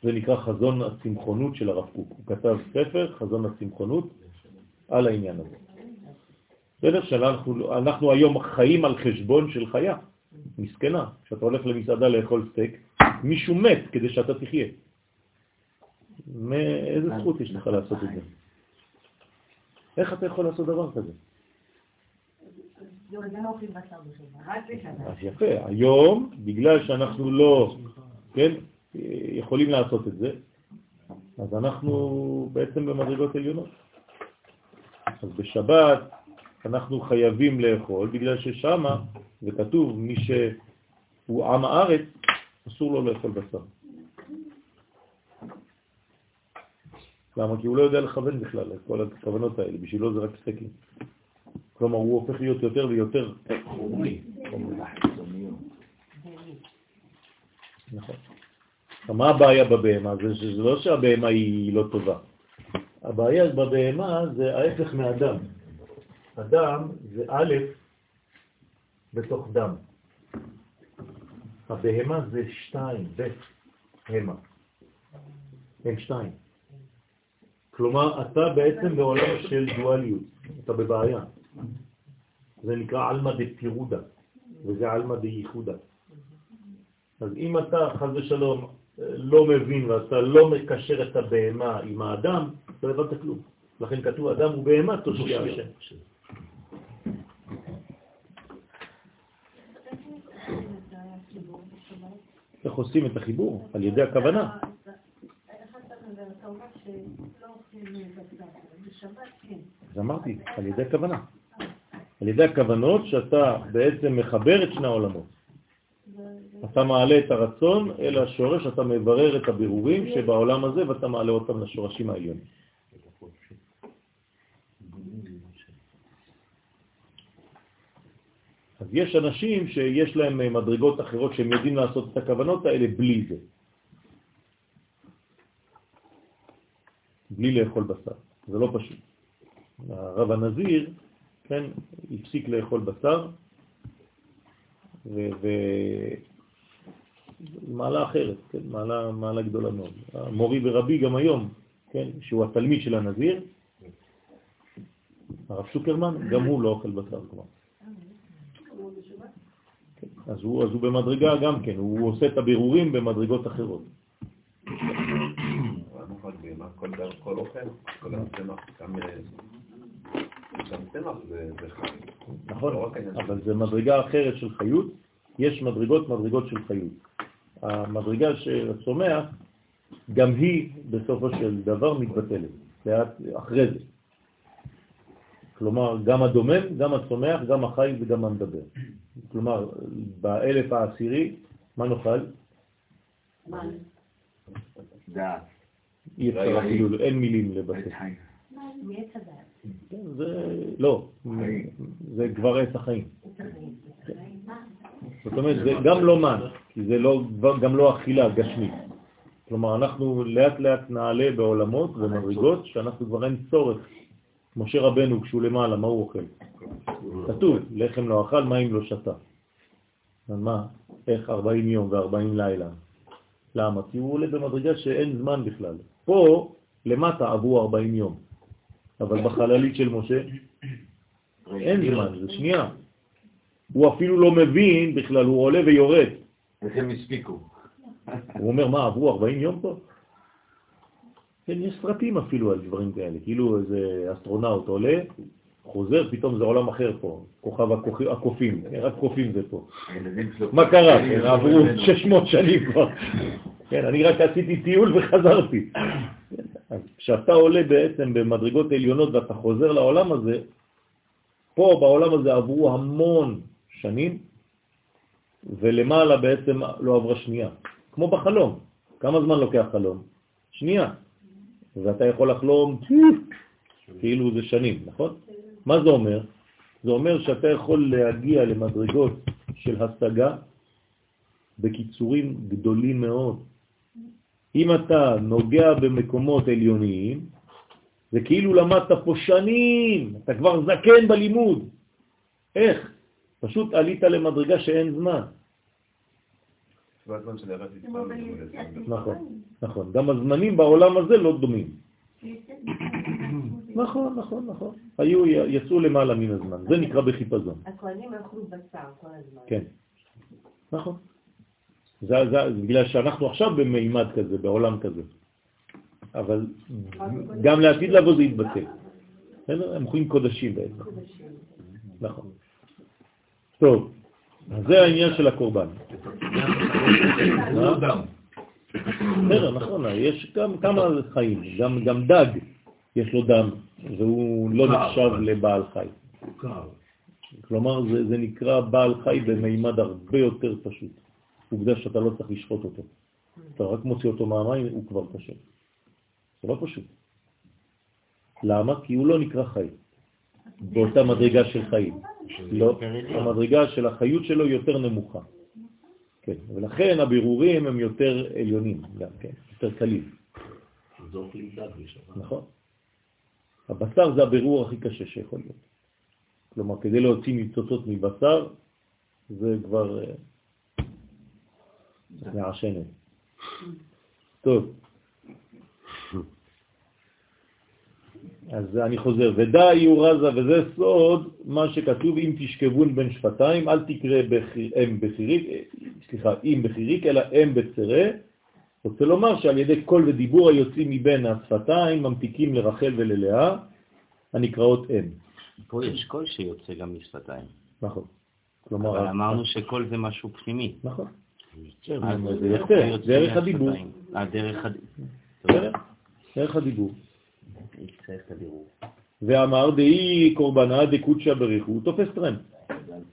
זה נקרא חזון הצמחונות של הרב קוק. הוא כתב ספר, חזון הצמחונות, על העניין הזה. בסדר? שאנחנו אנחנו היום חיים על חשבון של חיה, מסכנה. כשאתה הולך למסעדה לאכול סטייק, מישהו מת כדי שאתה תחיה. מאיזה זכות יש לך לעשות את זה? איך אתה יכול לעשות דבר כזה? אז יפה, היום, בגלל שאנחנו לא, כן, יכולים לעשות את זה, אז אנחנו בעצם במדרגות עליונות. אז בשבת אנחנו חייבים לאכול, בגלל ששם, זה כתוב, מי שהוא עם הארץ, אסור לו לאכול בשר. למה? כי הוא לא יודע לכוון בכלל את כל הכוונות האלה, בשבילו זה רק סטייקים. כלומר, הוא הופך להיות יותר ויותר חומרי. נכון. מה הבעיה בבהמה? זה, זה לא שהבהמה היא לא טובה. הבעיה בבהמה זה ההפך מאדם. אדם זה א' בתוך דם. הבהמה זה שתיים, ב', המה. הם שתיים. כלומר, אתה בעצם בעולם של דואליות, אתה בבעיה. זה נקרא אלמא דפירודה, וזה אלמא דייחודה. אז אם אתה, חז ושלום, לא מבין ואתה לא מקשר את הבהמה עם האדם, לא הבנת כלום. לכן כתוב אדם ובהמה תושיע השם. איך עושים את החיבור? על ידי הכוונה. אז אמרתי, על ידי הכוונה. על ידי הכוונות שאתה בעצם מחבר את שני העולמות. אתה מעלה את הרצון אל השורש, אתה מברר את הבירורים שבעולם הזה ואתה מעלה אותם לשורשים העליונים. אז יש אנשים שיש להם מדרגות אחרות שהם יודעים לעשות את הכוונות האלה בלי זה. בלי לאכול בשר. זה לא פשוט. הרב הנזיר, כן, הפסיק לאכול בשר, ומעלה אחרת, כן, מעלה, מעלה גדולה מאוד. המורי ורבי גם היום, כן, שהוא התלמיד של הנזיר, הרב שוקרמן, גם הוא לא אוכל בשר כבר. אז הוא, אז הוא במדרגה גם כן, הוא עושה את הבירורים במדרגות אחרות. כל אוכל, כל אוכל, כל הצמח, גם גם צמח זה זה חי. נכון, לא אבל זה מדרגה אחרת של חיות, יש מדרגות מדרגות של חיות. המדרגה של הצומח, גם היא בסופו של דבר מתבטלת, אחרי זה. כלומר, גם הדומם, גם הצומח, גם החי וגם המדבר. כלומר, באלף העשירי, מה נאכל? דעת. אי אפשר אפילו, אין מילים לבטא. כן, זה, לא, זה כבר עץ החיים. זאת אומרת, זה גם לא מן, כי זה לא, גם לא אכילה גשמית. כלומר, אנחנו לאט לאט נעלה בעולמות ומדרגות שאנחנו כבר אין צורך. משה רבנו, כשהוא למעלה, מה הוא אוכל? כתוב, לחם לא אכל, מים לא שתה. מה? איך 40 יום ו-40 לילה? למה? כי הוא עולה במדרגה שאין זמן בכלל. פה, למטה, עברו 40 יום. אבל בחללית של משה, אין זמן, זה שנייה. הוא אפילו לא מבין בכלל, הוא עולה ויורד. איך הם הספיקו? הוא אומר, מה, עברו 40 יום פה? כן, יש סרטים אפילו על דברים כאלה, כאילו איזה אסטרונאוט עולה, חוזר, פתאום זה עולם אחר פה, כוכב הקופ- הקופים, רק קופים זה פה. מה קרה? כן, עברו 600 שנים כבר. כן, אני רק עשיתי טיול וחזרתי. אז כשאתה עולה בעצם במדרגות עליונות ואתה חוזר לעולם הזה, פה בעולם הזה עברו המון שנים, ולמעלה בעצם לא עברה שנייה. כמו בחלום. כמה זמן לוקח חלום? שנייה. ואתה יכול לחלום כאילו זה שנים, נכון? מה זה אומר? זה אומר שאתה יכול להגיע למדרגות של השגה בקיצורים גדולים מאוד. אם אתה נוגע במקומות עליוניים, זה כאילו למדת פה שנים, אתה כבר זקן בלימוד. איך? פשוט עלית למדרגה שאין זמן. זה הזמן של. ביציאת נכון. נכון. גם הזמנים בעולם הזה לא דומים. נכון, נכון, נכון. היו, יצאו למעלה מן הזמן. זה נקרא בחיפזון. הכהנים אכלו בשר כל הזמן. כן. נכון. זה, בגלל שאנחנו עכשיו במימד כזה, בעולם כזה. אבל גם לעתיד לבוא זה יתבטא. הם אוכלים קודשים בעצם. נכון. טוב, זה העניין של הקורבן. בסדר, נכון, יש גם כמה חיים, גם, גם דג יש לו דם, והוא לא נחשב לבעל חי. כלומר, זה, זה נקרא בעל חי במימד הרבה יותר פשוט. עובדה שאתה לא צריך לשחוט אותו. אתה רק מוציא אותו מהמים, הוא כבר קשה. זה לא פשוט. למה? כי הוא לא נקרא חי. באותה מדרגה של חיים. לא, המדרגה של החיות שלו יותר נמוכה. כן, ולכן הבירורים הם יותר עליונים, גם כן, יותר קלים. נכון. הבשר זה הבירור הכי קשה שיכול להיות. כלומר, כדי להוציא ניצוצות מבשר, זה כבר אה, מעשנת. טוב. אז אני חוזר, ודאי הוא רזה, וזה סוד מה שכתוב, אם תשכבון בין שפתיים, אל תקרא בחיר, אם בחיריק, אה, סליחה, אם בחיריק, אלא אם בצרה. רוצה לומר שעל ידי קול ודיבור היוצאים מבין השפתיים ממתיקים לרחל וללאה, הנקראות אם. פה יש קול שיוצא גם משפתיים. נכון. כלומר, אבל אמרנו שקול זה משהו פנימי. נכון. זה יוצא דרך הדיבור. אה, דרך הדיבור. ואמר דאי קורבנה דקודשא בריחו, הוא תופס טרנד.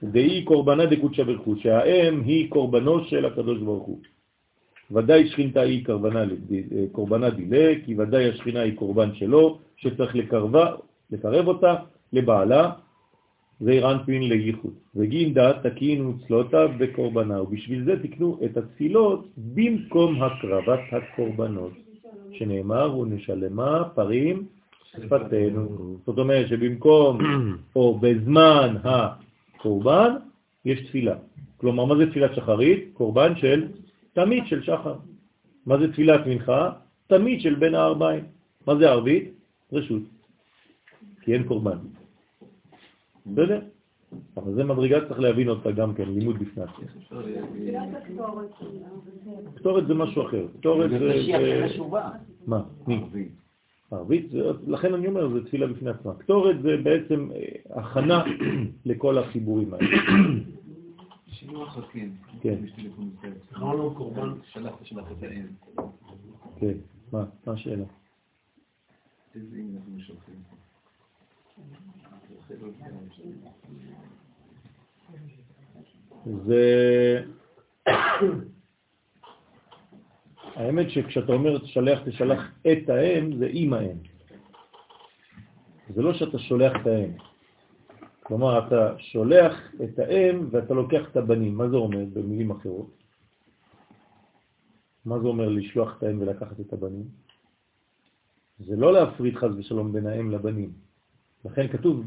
דאי קורבנה דקודשא בריחו, שהאם היא קורבנו של הקדוש ברוך הוא. ודאי שכינתה היא קורבנה, קורבנה דילה, כי ודאי השכינה היא קורבן שלו, שצריך לקרבה, לקרב אותה לבעלה, זעיר אנפין לייחוד. וגין דעת תקינו צלותה בקורבנה, ובשביל זה תקנו את התפילות במקום הקרבת הקורבנות, שנאמר ונשלמה פרים שפתנו. זאת אומרת שבמקום (clears throat) או בזמן הקורבן יש תפילה. כלומר, מה זה תפילת שחרית? קורבן של תמיד של שחר. מה זה תפילת מנחה? תמיד של בין הארבעים. מה זה ערבית? רשות. כי אין קורבן. בסדר? אבל זה מדרגה צריך להבין אותה גם כן, לימוד בפני עצמך. קטורת זה משהו אחר. קטורת זה זה... משיח זה- חשובה. מה? מי? ערבית, לכן אני אומר, זה תפילה בפני עצמה. קטורת זה בעצם אה, הכנה (clears throat) לכל החיבורים האלה. שינו החכים. כן. זכרנו קורבן. שלח שלח את האם. כן, מה מה השאלה? איזה אם אנחנו שולחים. זה... האמת שכשאתה אומר תשלח, תשלח את האם, זה עם האם. זה לא שאתה שולח את האם. כלומר, אתה שולח את האם ואתה לוקח את הבנים. מה זה אומר במילים אחרות? מה זה אומר לשלוח את האם ולקחת את הבנים? זה לא להפריד חז ושלום בין האם לבנים. לכן כתוב,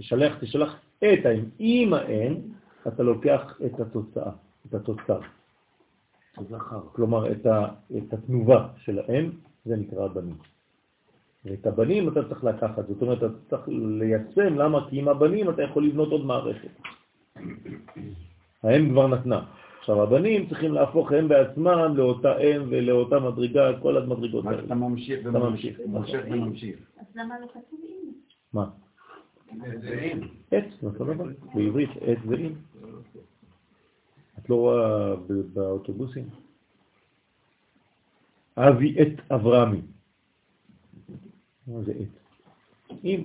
תשלח, תשלח את האם. עם האם אתה לוקח את התוצאה, את התוצר. כלומר, את, ה, את התנובה של האם, זה נקרא הבנים. ואת הבנים אתה צריך לקחת, זאת אומרת, אתה צריך ליישם, למה? כי עם הבנים אתה יכול לבנות עוד מערכת. האם כבר נתנה. עכשיו, הבנים צריכים להפוך הם בעצמם לאותה אם ולאותה מדרגה, כל המדרגות האלה. אתה ממשיך אתה וממשיך, ממשיך. ממשיך וממשיך. אז למה לא כתוב אם? מה? עץ, אותו דבר, בעברית עץ זה אם. את לא רואה ב- באוטובוסים? אבי את אברהמי. מה זה עץ? אם.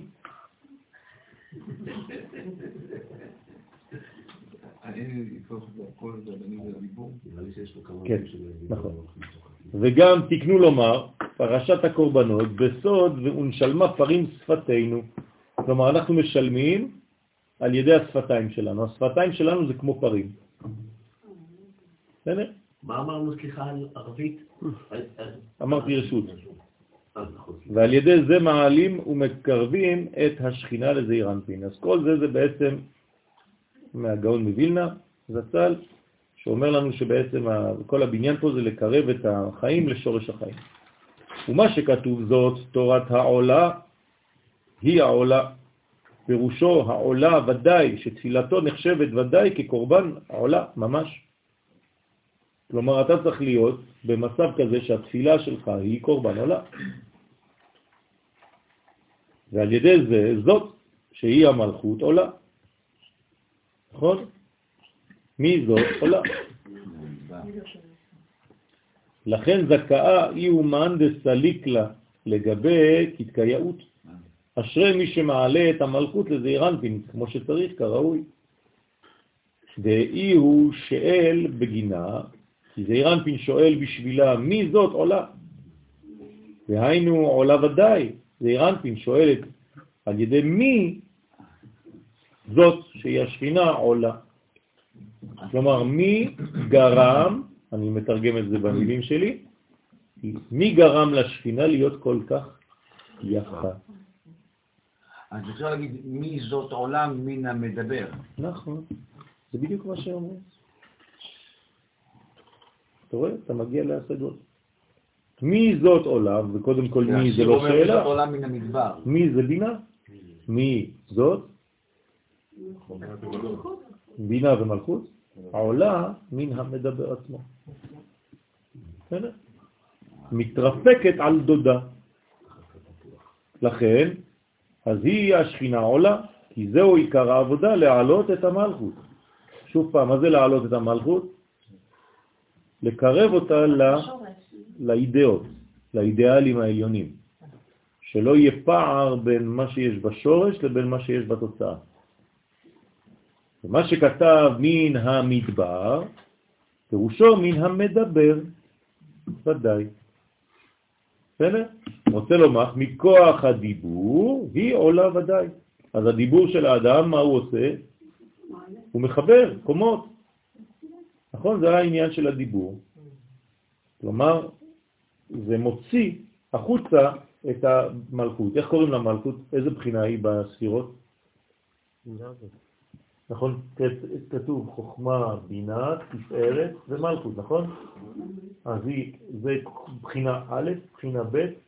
כן, נכון. וגם תקנו לומר, פרשת הקורבנות, בסוד ונשלמה פרים שפתנו. כלומר, אנחנו משלמים על ידי השפתיים שלנו. השפתיים שלנו זה כמו פרים. בסדר? מה אמרנו, סליחה, על ערבית? אמרתי רשות. אה, נכון. ועל ידי זה מעלים ומקרבים את השכינה לזעיר אנפין. אז כל זה זה בעצם מהגאון מווילנה, זצ"ל, שאומר לנו שבעצם כל הבניין פה זה לקרב את החיים לשורש החיים. ומה שכתוב זאת, תורת העולה היא העולה. פירושו העולה ודאי, שתפילתו נחשבת ודאי כקורבן העולה, ממש. כלומר, אתה צריך להיות במצב כזה שהתפילה שלך היא קורבן עולה. ועל ידי זה, זאת שהיא המלכות עולה. נכון? מי זאת עולה? לכן זכאה אי אומן דסליק לה לגבי כתקייעות. אשרי מי שמעלה את המלכות לזעיר אנפין, כמו שצריך, כראוי. דאי הוא שאל בגינה, כי זעיר אנפין שואל בשבילה, מי זאת עולה? והיינו עולה ודאי, זעיר אנפין שואלת על ידי מי זאת שהיא השכינה עולה. כלומר, מי גרם, אני מתרגם את זה במילים שלי, מי גרם לשכינה להיות כל כך יפה? אז אפשר להגיד, מי זאת עולם מן המדבר. נכון, זה בדיוק מה שאומרים. אתה רואה? אתה מגיע להשגות. מי זאת עולם, וקודם כל מי זה לא שאלה, עולם מן המדבר. מי זה בינה? מי זאת? בינה ומלכות? העולה מן המדבר עצמו. מתרפקת על דודה. לכן, אז היא השכינה עולה, כי זהו עיקר העבודה, להעלות את המלכות. שוב פעם, מה זה להעלות את המלכות? לקרב אותה ל... לאידאות, לאידיאלים העליונים. שלא יהיה פער בין מה שיש בשורש לבין מה שיש בתוצאה. ומה שכתב מן המדבר, פירושו מן המדבר, ודאי. בסדר? רוצה לומר, מכוח הדיבור היא עולה ודאי. אז הדיבור של האדם, מה הוא עושה? הוא מחבר קומות. נכון? זה העניין של הדיבור. כלומר, זה מוציא החוצה את המלכות. איך קוראים למלכות? איזה בחינה היא בספירות? נכון? כתוב חוכמה, בינה, תפארת ומלכות, נכון? אז היא, זה בחינה א', בחינה ב',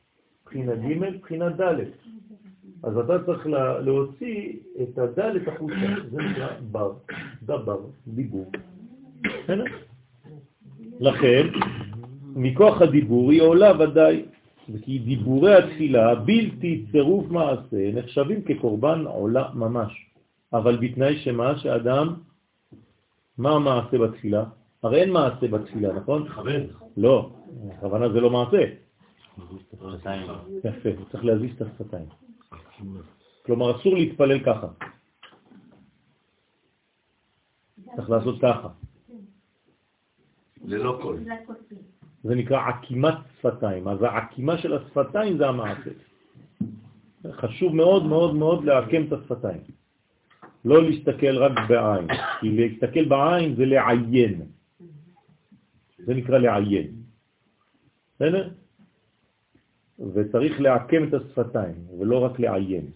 בחינה ג', בחינה ד'. אז אתה צריך לה- להוציא את הד' החוצה, זה נקרא בר, דבר, דיבור. לכן, מכוח הדיבור היא עולה ודאי, וכי דיבורי התפילה בלתי צירוף מעשה נחשבים כקורבן עולה ממש. אבל בתנאי שמה שאדם, מה המעשה בתפילה? הרי אין מעשה בתפילה, נכון? מכוון. לא, הכוונה זה לא מעשה. יפה, צריך להזיז את השפתיים. כלומר, אסור להתפלל ככה. צריך לעשות ככה. ללא קול. זה נקרא עקימת שפתיים. אז העקימה של השפתיים זה המעשה. חשוב מאוד מאוד מאוד לעקם את השפתיים. לא להסתכל רק בעין, כי להסתכל בעין זה לעיין. זה נקרא לעיין. בסדר? וצריך לעקם את השפתיים, ולא רק לעיין.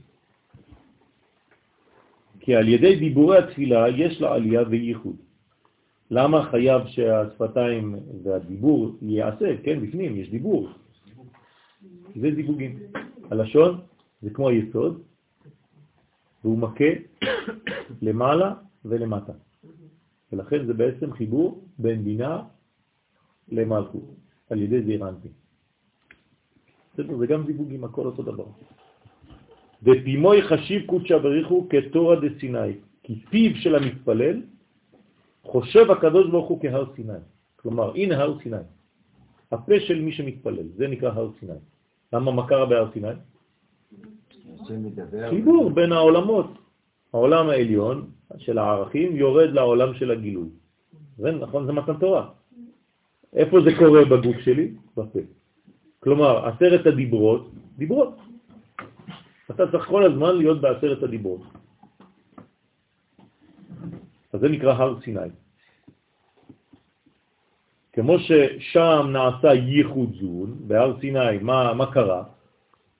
כי על ידי דיבורי התפילה יש לה עלייה וייחוד. למה חייב שהשפתיים והדיבור ייעשה? כן, בפנים יש דיבור. זה דיבוגים. הלשון זה כמו היסוד, והוא מכה למעלה ולמטה. ולכן זה בעצם חיבור בין בינה למלכות, על ידי זירנטי. בסדר, זה גם דיבוגים, הכל אותו דבר. ופימוי חשיב קודשא בריחו כתורה דסיני, כי פיו של המתפלל חושב הקדוש ברוך הוא כהר סיני. כלומר, הנה הר סיני. הפה של מי שמתפלל, זה נקרא הר סיני. למה מה קרה בהר סיני? חיבור בין העולמות. העולם העליון של הערכים יורד לעולם של הגילוי. זה נכון, זה מתן תורה. איפה זה קורה בגוף שלי? בפה. כלומר, עשרת הדיברות, דיברות. אתה צריך כל הזמן להיות בעשרת הדיברות. אז זה נקרא הר סיני. כמו ששם נעשה ייחוד זון, בהר סיני, מה, מה קרה?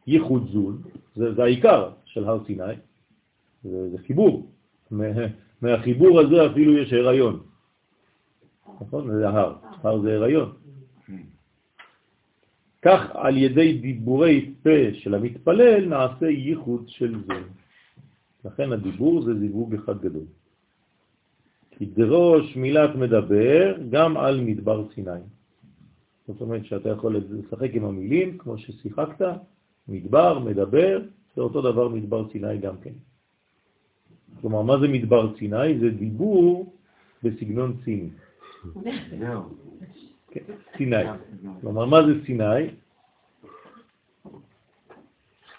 ייחוד זון, זה, זה העיקר של הר סיני, זה, זה חיבור. מהחיבור הזה אפילו יש הריון. נכון? זה הר, הר זה הריון. כך על ידי דיבורי פה של המתפלל נעשה ייחוד של זון. לכן הדיבור זה זיווג אחד גדול. כי דרוש מילת מדבר גם על מדבר סיני. זאת אומרת שאתה יכול לשחק עם המילים כמו ששיחקת, מדבר, מדבר, זה אותו דבר מדבר סיני גם כן. כלומר, מה זה מדבר סיני? זה דיבור בסגנון סיני. כן, סיני. כלומר, מה זה סיני?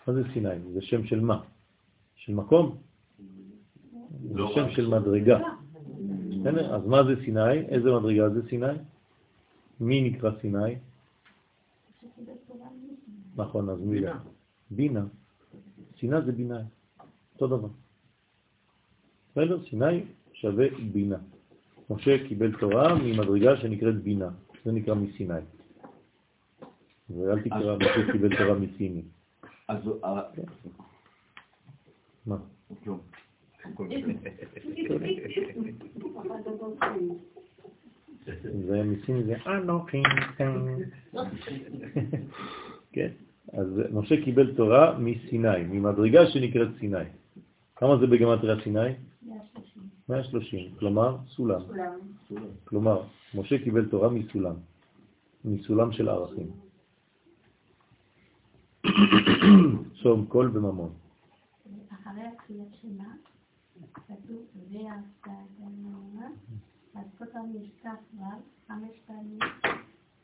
מה זה סיני? זה שם של מה? של מקום? זה לא שם של מדרגה. אז מה זה סיני? איזה מדרגה זה סיני? מי נקרא סיני? נכון, אז מי? בינה. סינה זה בינה, אותו דבר. בסדר? סיני שווה בינה. משה קיבל תורה ממדרגה שנקראת בינה, זה נקרא מסיני. ואל תקרא משה קיבל תורה מסיני. אז... אה, מה? כלום. זה מסיני, זה אנוכי. כן, אז משה קיבל תורה מסיני, ממדרגה שנקראת סיני. כמה זה בגמטריה סיני? 130, כלומר סולם. כלומר, משה קיבל תורה מסולם, מסולם של ערכים. (coughs) שום קול וממון. אחרי התחילה שלה, כתוב ועשתה גנונה, אז כל פעם יש כ"ו, חמש פעמים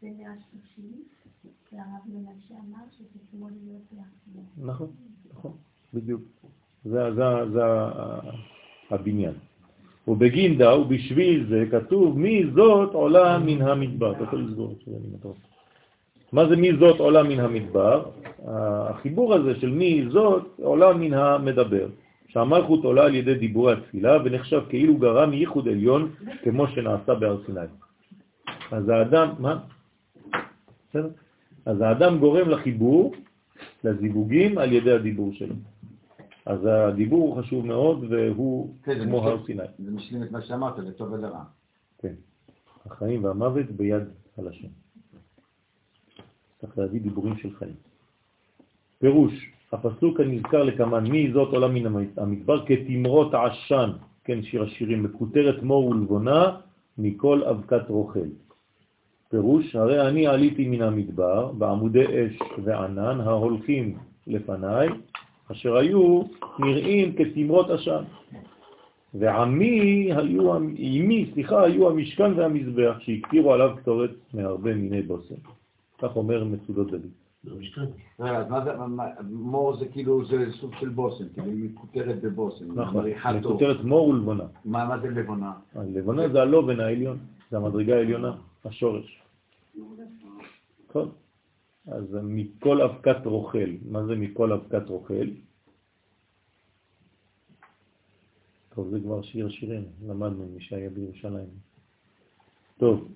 זה 130, והרב מנשה אמר שזה כמו להיות. נכון, נכון, בדיוק. זה הבניין. ובגינדה ובשביל זה כתוב מי זאת עולה מן המדבר. אתה יכול לסגור את זה, אני מטור. מה זה מי זאת עולה מן המדבר? החיבור הזה של מי זאת עולה מן המדבר. שהמלכות עולה על ידי דיבורי התפילה ונחשב כאילו גרם ייחוד עליון כמו שנעשה בהר סיני. אז האדם, מה? בסדר? אז האדם גורם לחיבור, לזיווגים על ידי הדיבור שלו. אז הדיבור הוא חשוב מאוד והוא כן, כמו הר סיני. זה משלים את מה שאמרת, לטוב ולרע. כן. החיים והמוות ביד הלשון. צריך להביא דיבורים של חיים. פירוש, הפסוק הנזכר לכמן, מי זאת עולה מן המדבר כתמרות עשן, כן, שיר השירים, בכותרת מור ולבונה מכל אבקת רוכל. פירוש, הרי אני עליתי מן המדבר בעמודי אש וענן ההולכים לפניי, אשר היו נראים כתמרות עשן. ועמי היו, עמי, סליחה, היו המשכן והמזבח שהקטירו עליו קטורת מהרבה מיני בושם. כך אומר מצודות דוד. רגע, אז מה זה, מה- מור זה כאילו, זה סוג של בושם, כאילו היא מקוטרת בבושם, נכון. מכותרת מור ולבונה. מה מה זה לבונה? הלבונה זה הלובן העליון, זה המדרגה העליונה, השורש. אז מכל אבקת רוכל, מה זה מכל אבקת רוכל? טוב, זה כבר שיר שירים, למדנו מי שהיה בירושלים. טוב,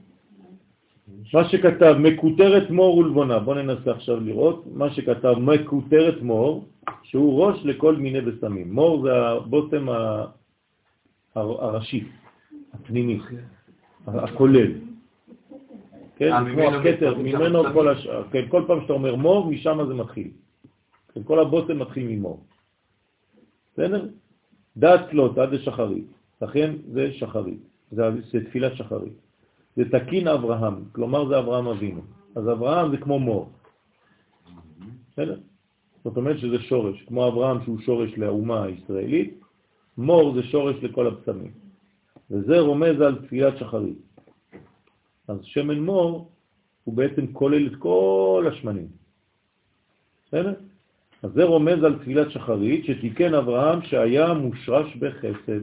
מה שכתב מקוטרת מור ולבונה, בואו ננסה עכשיו לראות, מה שכתב מקוטרת מור, שהוא ראש לכל מיני בשמים. מור זה הבוטם הראשי, הפנימי, הכולל. כן, אה, זה כמו הכתר, ממנו. כל השאר. כן, כל פעם שאתה אומר מור, משם זה מתחיל. כן, כל הבוטם מתחיל ממור. בסדר? דעת תלות עד לשחרית, לכן זה שחרית, זה, זה תפילת שחרית. זה תקין אברהם, כלומר זה אברהם אבינו. אז אברהם זה כמו מור. בסדר? זאת אומרת שזה שורש, כמו אברהם שהוא שורש לאומה הישראלית, מור זה שורש לכל הבשמים. וזה רומז על תפילת שחרית. אז שמן מור הוא בעצם כולל את כל השמנים. בסדר? אז זה רומז על תפילת שחרית שתיקן אברהם שהיה מושרש בחסד.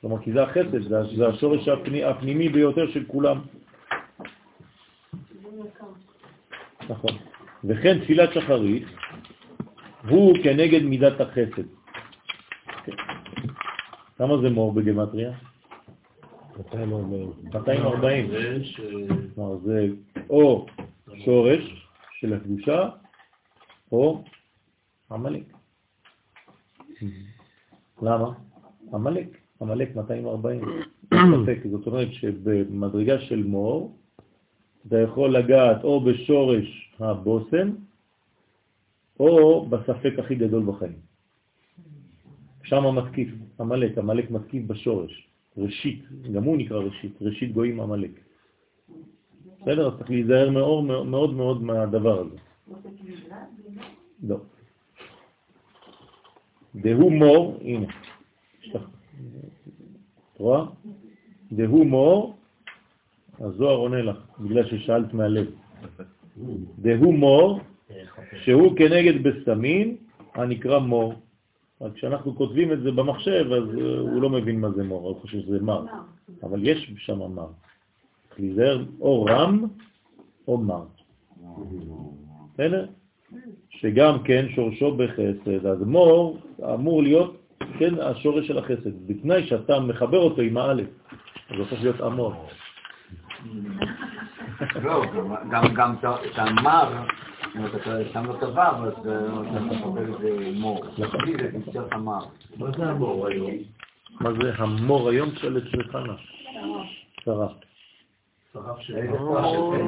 כלומר, כי זה החסד, זה, זה השורש הפני, הפנימי ביותר של כולם. נכון. וכן תפילת שחרית הוא כנגד מידת החסד. כן. כמה זה מור בגמטריה? 240. 240. זה או שורש של הקדושה, או עמלק. למה? עמלק. עמלק 240. ספק. זאת אומרת שבמדרגה של מור, אתה יכול לגעת או בשורש הבושם, או בספק הכי גדול בחיים. שם מתקיף, עמלק, עמלק מתקיף בשורש. ראשית, גם הוא נקרא ראשית, ראשית גויים עמלק. בסדר? אז צריך להיזהר מאוד מאוד מאוד מהדבר הזה. לא. דהו מור, הנה, את רואה? דהו מור, הזוהר עונה לך, בגלל ששאלת מהלב. דהו מור, שהוא כנגד בסמין, הנקרא מור. רק כשאנחנו כותבים את זה במחשב, אז אה, הוא לא מבין מה זה מור, הוא חושב שזה מר. אבל יש שם מר. צריך להיזהר או רם או מר. בסדר? שגם כן שורשו בחסד. אז מור אמור להיות, כן, השורש של החסד. בתנאי שאתה מחבר אותו עם האלף. אז זה הופך להיות אמור. (laughs) לא, גם- גם- גם תמר, אם אתה שם לו תוו, אז אה, אתה מקבל את זה מור. מה זה המור היום? מה זה המור היום? את חנה. שרה. שרף. איזה שרף של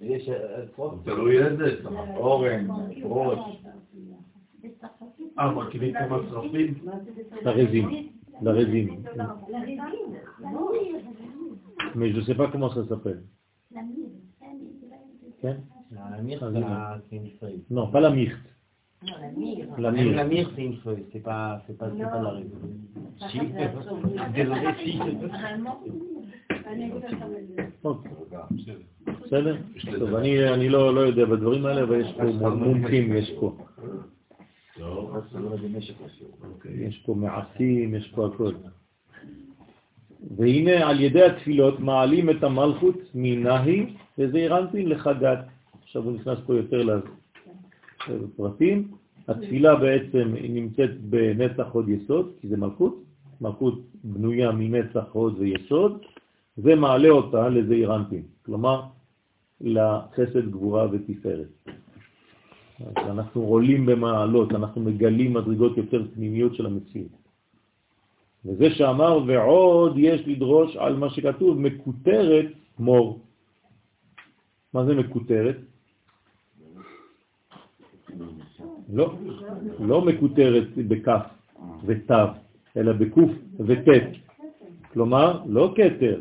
יש אה, פרוט. תלוי איזה. אורן, ראש. אה, מרכיבים כמה שרפים? לרזים. לרזים. Mais je sais pas comment ça s'appelle. כן? La mire, c'est une feuille. Non, pas la myrte. Non, la mire. La Même myrte. la mire, c'est une feuille, c'est pas, c'est pas, c'est pas la résine. Si. Désolé, si. Vraiment. בסדר? טוב, אני אני לא לא יודע בדברים האלה, אבל יש פה מומחים, יש פה. לא. אוקיי. יש פה מעשים, יש פה הכל. והנה על ידי התפילות מעלים את המלכות מנהי לזעיר אנפין לחגת. עכשיו הוא נכנס פה יותר לפרטים. התפילה בעצם נמצאת בנצח עוד יסוד, כי זה מלכות. מלכות בנויה מנצח עוד ויסוד. זה מעלה אותה לזעיר אנפין. כלומר, לחסד גבורה ותפארת. אנחנו עולים במעלות, אנחנו מגלים מדרגות יותר פנימיות של המציאות. וזה שאמר, ועוד יש לדרוש על מה שכתוב, מקוטרת מור. מה זה מקוטרת? לא, לא מקוטרת בכף ותו, אלא בקוף וטט. כלומר, לא כתר,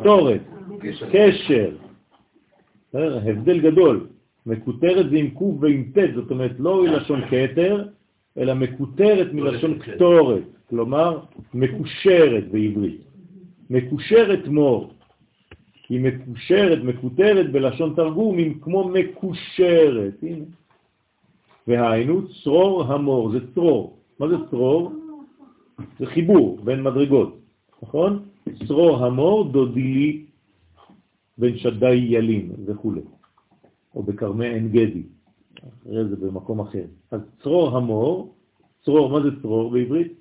קטורת. קשר. הבדל גדול. מקוטרת זה עם קוף ועם ט', זאת אומרת לא לשון כתר, אלא מקוטרת מלשון קטורת, כלומר מקושרת בעברית. מקושרת מור. היא מקושרת, מקוטרת בלשון תרגום, עם כמו מקושרת. הנה. והיינו צרור המור, זה צרור. מה זה צרור? זה חיבור בין מדרגות, נכון? צרור המור דודילי בין שדי ילין וכו', או בקרמי עין גדי, אחרי זה במקום אחר. אז צרור המור, צרור, מה זה צרור בעברית?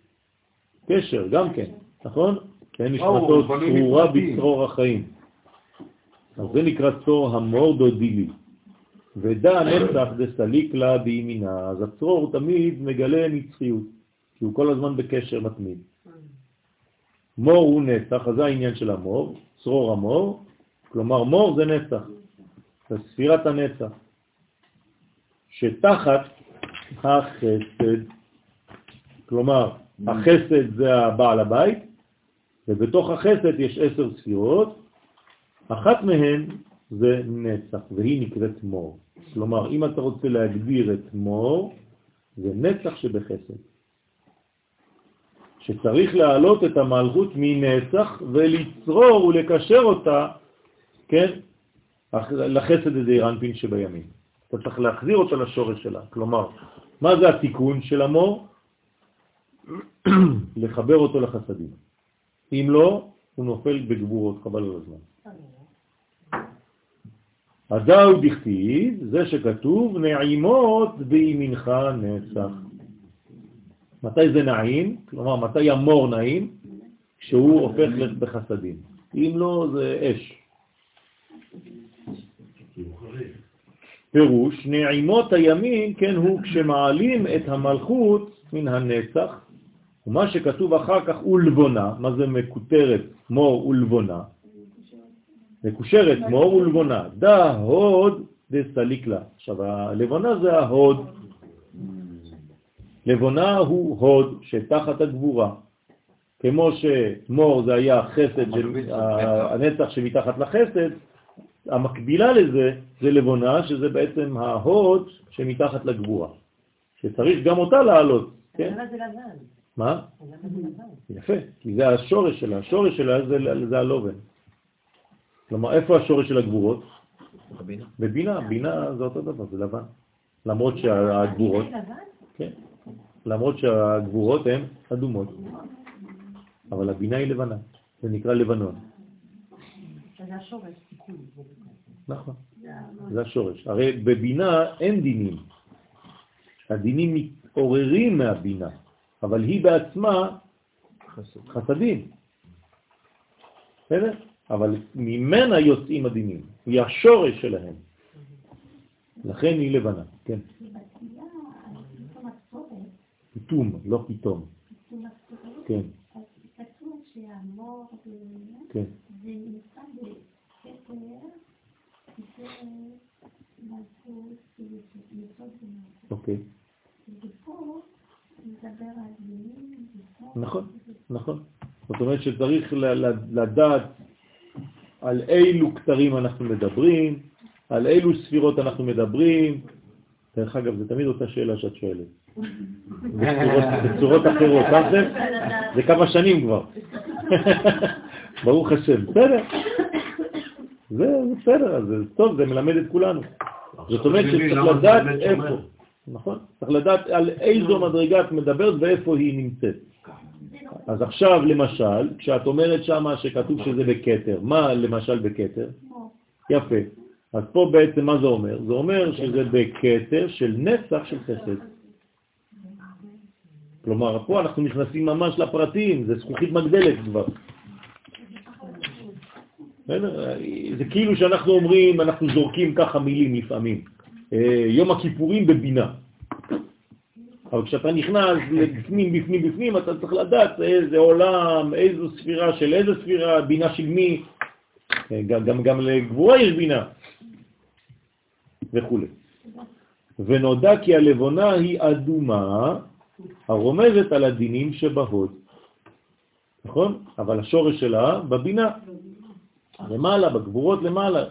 קשר, גם כן, נכון? כן, נשמתו צרורה בצרור החיים. אז זה נקרא צרור המור דודילי. ודע נצח דסליק לה בימינה, אז הצרור תמיד מגלה נצחיות, כי הוא כל הזמן בקשר מתמיד. מור הוא נצח, אז זה העניין של המור, צרור המור, כלומר מור זה נצח, זה ספירת הנצח, שתחת החסד, כלומר החסד זה הבעל הבית, ובתוך החסד יש עשר ספירות, אחת מהן זה נצח, והיא נקראת מור. כלומר, אם אתה רוצה להגדיר את מור, זה נצח שבחסד. שצריך להעלות את המלכות מנצח ולצרור ולקשר אותה, כן, לחסד הזה אירנפין שבימין. אתה צריך להחזיר אותה לשורש שלה. כלומר, מה זה התיקון של המור? (clears throat) לחבר אותו לחסדים. אם לא, הוא נופל בגבורות, חבל על הזמן. הדאו דכתיב, זה שכתוב, נעימות בימינך נצח. מתי זה נעים? כלומר, מתי המור נעים? כשהוא הופך בחסדים. אם לא, זה אש. פירוש, נעימות הימין, כן, הוא כשמעלים את המלכות מן הנצח, ומה שכתוב אחר כך ולבונה, מה זה מקוטרת מור ולבונה? מקושרת מור ולבונה, דה הוד דסליקלה. עכשיו, הלבונה זה ההוד. לבונה הוא הוד שתחת הגבורה. כמו שמור זה היה חסד, של, הנצח שמתחת לחסד, המקבילה לזה זה לבונה, שזה בעצם ההוד שמתחת לגבורה, שצריך גם אותה לעלות. כן? למה זה לבן? מה? למה זה לבן? יפה, כי זה השורש שלה, השורש שלה זה, זה הלובן. כלומר, איפה השורש של הגבורות? בבינה. בבינה, בינה זה אותו דבר, זה לבן. למרות שהגבורות, כן, למרות שהגבורות הן אדומות, אבל הבינה היא לבנה, זה נקרא לבנון. זה השורש. נכון, זה השורש. הרי בבינה אין דינים. הדינים מתעוררים מהבינה, אבל היא בעצמה חסדים. בסדר? אבל ממנה יוצאים הדינים, היא השורש שלהם. לכן היא לבנה, כן. פיתום, לא פתאום. כן. כן. אוקיי. נכון, נכון. זאת אומרת שצריך לדעת על אילו כתרים אנחנו מדברים, על אילו ספירות אנחנו מדברים. דרך אגב, זה תמיד אותה שאלה שאת שואלת. בצורות, בצורות אחרות, שמתם? זה כמה שנים כבר. (laughs) ברוך השם, בסדר. זה בסדר, זה טוב, זה מלמד את כולנו. זאת אומרת שצריך לדעת איפה. נכון? צריך לדעת על איזו מדרגה את מדברת ואיפה היא נמצאת. אז עכשיו, למשל, כשאת אומרת שמה שכתוב שזה בקטר, מה למשל בקטר? יפה. אז פה בעצם מה זה אומר? זה אומר שזה בקטר של נצח של חסד. כלומר, פה אנחנו נכנסים ממש לפרטים, זה זכוכית מגדלת כבר. זה כאילו שאנחנו אומרים, אנחנו זורקים ככה מילים לפעמים. אה, יום הכיפורים בבינה. אבל כשאתה נכנס לפנים, בפנים, בפנים, אתה צריך לדעת איזה עולם, איזו ספירה של איזה ספירה, בינה של מי, גם, גם, גם לגבורה יש בינה, וכו'. ונודע כי הלבונה היא אדומה, הרומזת על הדינים שבהוד. נכון? אבל השורש שלה בבינה. למעלה, בגבורות למעלה,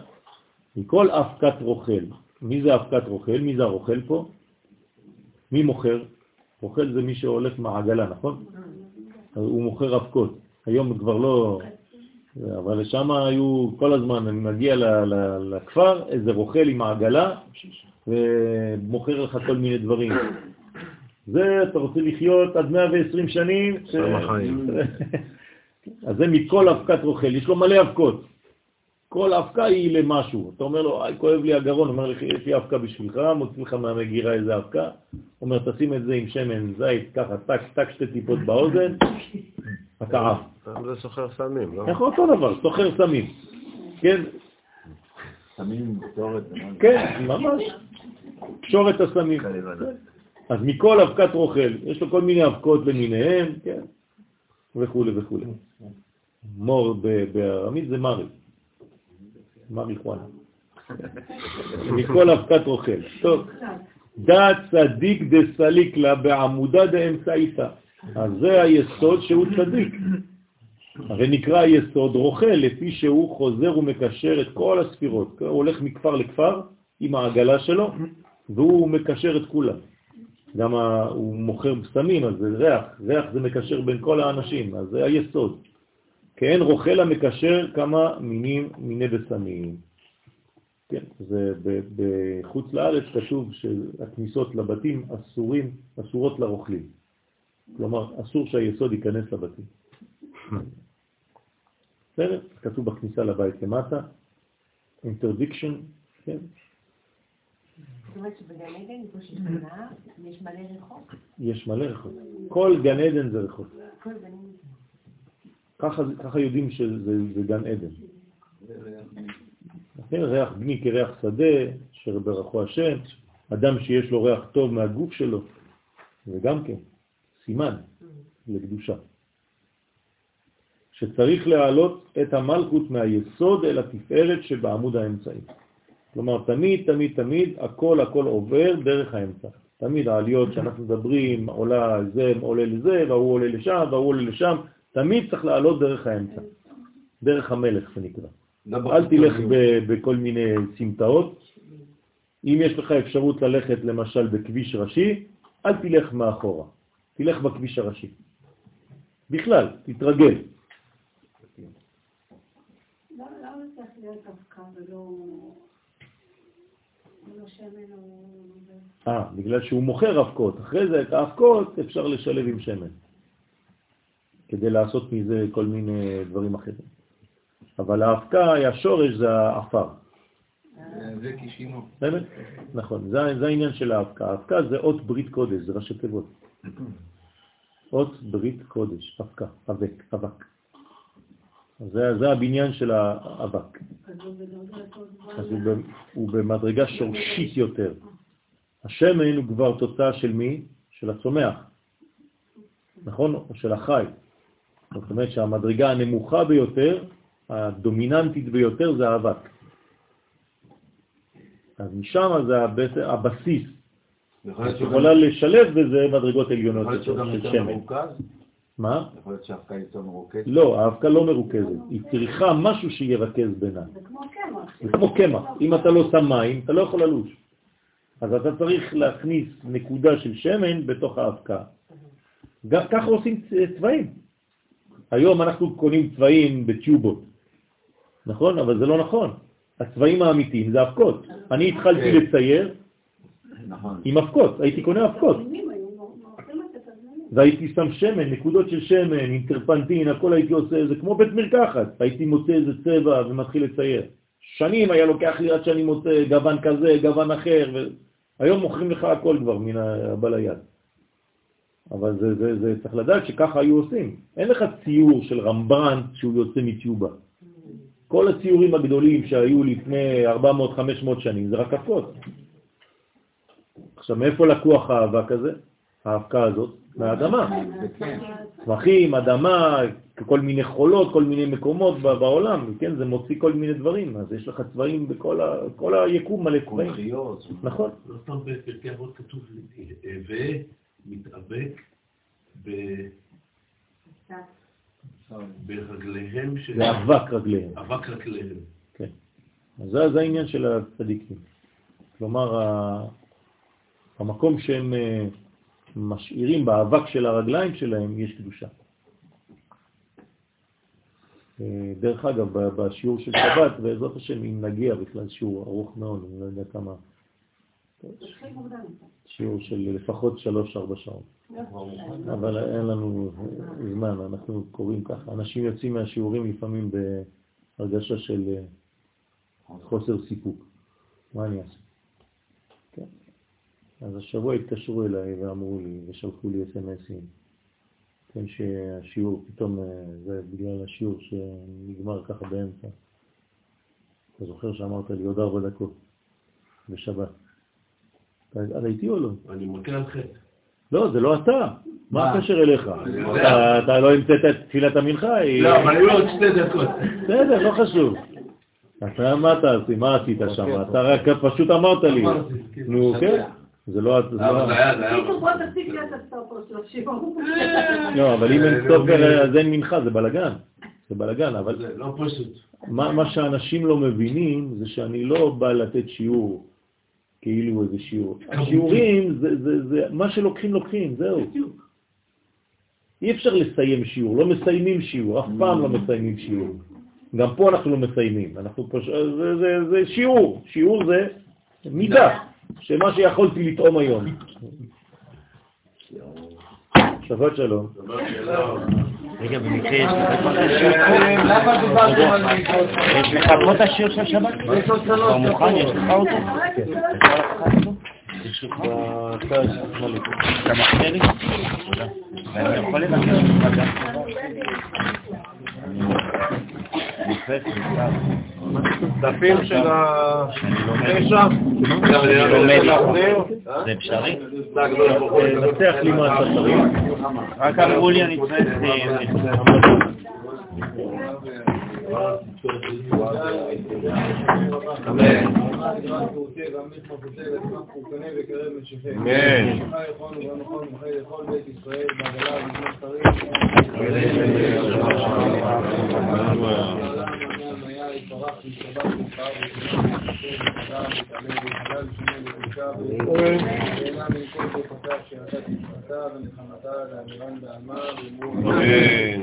מכל אבקת רוכל. מי זה אבקת רוכל? מי זה הרוכל פה? מי מוכר? רוכל זה מי שהולך מהעגלה, נכון? הוא מוכר אבקות. היום כבר לא... אבל שם היו כל הזמן, אני מגיע לכפר, איזה רוכל עם העגלה, ומוכר לך כל מיני דברים. זה, אתה רוצה לחיות עד 120 שנים? (laughs) אז זה מכל אבקת רוכל, יש לו מלא אבקות. כל אבקה היא למשהו. אתה אומר לו, כואב לי הגרון, אומר לך, יש לי אבקה בשבילך, מוציא לך מהמגירה איזה אבקה, אומר, תשים את זה עם שמן זית, ככה, טק, טק, שתי טיפות באוזן, אתה עף. זה סוחר סמים, לא? איך אותו דבר, סוחר סמים. כן. ומה זה? כן, ממש. שורת הסמים. אז מכל אבקת רוכל, יש לו כל מיני אבקות למיניהם, כן, וכו' וכו'. מור בארמית זה מרי. מרי חואנה. מכל אבקת רוכל. טוב, דעת צדיק דסליק לה בעמודה דאמצעיתא. אז זה היסוד שהוא צדיק. הרי נקרא היסוד רוכל, לפי שהוא חוזר ומקשר את כל הספירות. הוא הולך מכפר לכפר עם העגלה שלו, והוא מקשר את כולם. גם. הוא מוכר סמים, אז זה ריח, ריח זה מקשר בין כל האנשים, אז זה היסוד. כן, רוכל המקשר כמה מינים, מיני בסמים. כן, זה בחוץ לארץ כתוב שהכניסות לבתים אסורים, אסורות לרוכלים. כלומר, אסור שהיסוד ייכנס לבתים. בסדר? כתוב בכניסה לבית למטה, interdiction, כן? זאת אומרת שבגן עדן, איפה שיש יש מלא רחוב. יש מלא רחוב. כל גן עדן זה רחוב. כל גן עדן. ככה, ככה יודעים שזה זה גן עדן. כן, ריח בני כריח שדה, אשר השם, אדם שיש לו ריח טוב מהגוף שלו, זה גם כן סימן לקדושה. שצריך להעלות את המלכות מהיסוד אל התפארת שבעמוד האמצעי. כלומר, תמיד, תמיד, תמיד, הכל הכל עובר דרך האמצע. תמיד העליות שאנחנו מדברים, עולה זה, עולה לזה, והוא עולה לשם, והוא עולה לשם, תמיד צריך לעלות דרך האמצע. דרך המלך זה נקרא. אל תלך בכל מיני סמטאות. אם יש לך אפשרות ללכת למשל בכביש ראשי, אל תלך מאחורה, תלך בכביש הראשי. בכלל, תתרגל. לא. אה, בגלל שהוא מוכר אבקות. אחרי זה את האבקות אפשר לשלב עם שמן, כדי לעשות מזה כל מיני דברים אחרים. אבל האבקה, השורש זה האפר. זה. באמת? נכון, זה, זה העניין של האבקה. האבקה זה אות ברית קודש, זה ראשי תיבות. אות ברית קודש, אבקה, אבק, אבק. זה, זה הבניין של האבק. אז הוא, ב- הוא במדרגה שורשית יותר. השמן הוא כבר תוצאה של מי? של הצומח, נכון? או של החי. זאת אומרת שהמדרגה הנמוכה ביותר, הדומיננטית ביותר, זה האבק. אז משם זה הבס- הבסיס. את יכולה לשלב בזה מדרגות עליונות של יותר שמן. מרוכז? מה? יכול להיות שהאבקה יותר מרוכזת? לא, האבקה לא מרוכזת. היא צריכה משהו שירכז בינה. זה כמו קמח. זה כמו קמח. אם אתה לא שם מים, אתה לא יכול ללוש. אז אתה צריך להכניס נקודה של שמן בתוך האבקה. גם ככה עושים צבעים. היום אנחנו קונים צבעים בטיובות, נכון? אבל זה לא נכון. הצבעים האמיתיים זה אבקות. אני התחלתי כן. לצייר נכון. עם אבקות, הייתי קונה אבקות. והייתי שם שמן, נקודות של שמן, עם טרפנטין, הכל הייתי עושה, זה כמו בית מרקחת, הייתי מוצא איזה צבע ומתחיל לצייר. שנים היה לוקח לי עד שאני מוצא גוון כזה, גוון אחר, והיום מוכרים לך הכל כבר מן הבא ליד. אבל זה, זה, זה צריך לדעת שככה היו עושים. אין לך ציור של רמברנט שהוא יוצא מטיובה. כל הציורים הגדולים שהיו לפני 400-500 שנים זה רק אבקות. עכשיו, מאיפה לקוח האבק הזה? האבקה הזאת? מהאדמה. צמחים, אדמה, כל מיני חולות, כל מיני מקומות בעולם, כן? זה מוציא כל מיני דברים, אז יש לך צבעים בכל ה... כל היקום מלא צבעים. נכון. לא סתם בפרקי אבות כתוב, מתאבק ב... ברגליהם של... זה אבק רגליהם. אבק רגליהם. כן. אז זה, זה העניין של הצדיקים. כלומר, ה- המקום שהם אה, משאירים באבק של הרגליים שלהם, יש קדושה. אה, דרך אגב, בשיעור של שבת, בעזרת השם, אם נגיע בכלל שיעור ארוך מאוד, אני לא יודע כמה, שיעור של לפחות שלוש-ארבע שעות. אבל אין לנו זמן, אנחנו קוראים ככה. אנשים יוצאים מהשיעורים לפעמים בהרגשה של אה, חוסר סיפוק. מה אני אעשה? כן. אז השבוע התקשרו אליי ואמרו לי, ושלחו לי אס.אם.אסים, כן, שהשיעור פתאום, אה, זה בגלל השיעור שנגמר ככה באמצע. אתה זוכר שאמרת לי עוד ארבע דקות בשבת. אתה איתי או לא? אני מכה על חטא. לא, זה לא אתה. מה הקשר אליך? אתה- לא המצאת את תפילת המנחה? לא, אבל היו עוד שתי דקות. בסדר, לא חשוב. אתה מה אתה עשית? מה עשית שם? אתה רק פשוט אמרת לי. כן. נו, כן. זה לא... זה לא- זה היה, זה. לא, אבל אם אין זה סטופר לא- אז אין מנחה, זה בלגן. זה בלגן, אבל זה לא פשוט. מה מה שאנשים לא מבינים זה שאני לא בא לתת שיעור כאילו איזה שיעור. השיעורים זה- זה זה- מה שלוקחים לוקחים, זהו. אי אפשר לסיים שיעור, לא מסיימים שיעור, אף פעם לא מסיימים שיעור. גם פה אנחנו לא מסיימים, אנחנו פש... זה, זה, זה שיעור, שיעור זה מידה, שמה שיכולתי לטעום היום. שבת שלום. רגע, במקרה יש לך פה את השיעור של שבת? יש לך אותו? השמאלי. אתה מחכה לי? תודה. ואני יכול לבקש ממך גם. דפים של? אני לומד. זה אפשרי? נצח לי מה אתה צריך. רק אמרו לי אני צריך... אמן. אה, אמן.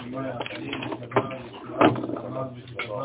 אמן. Amen.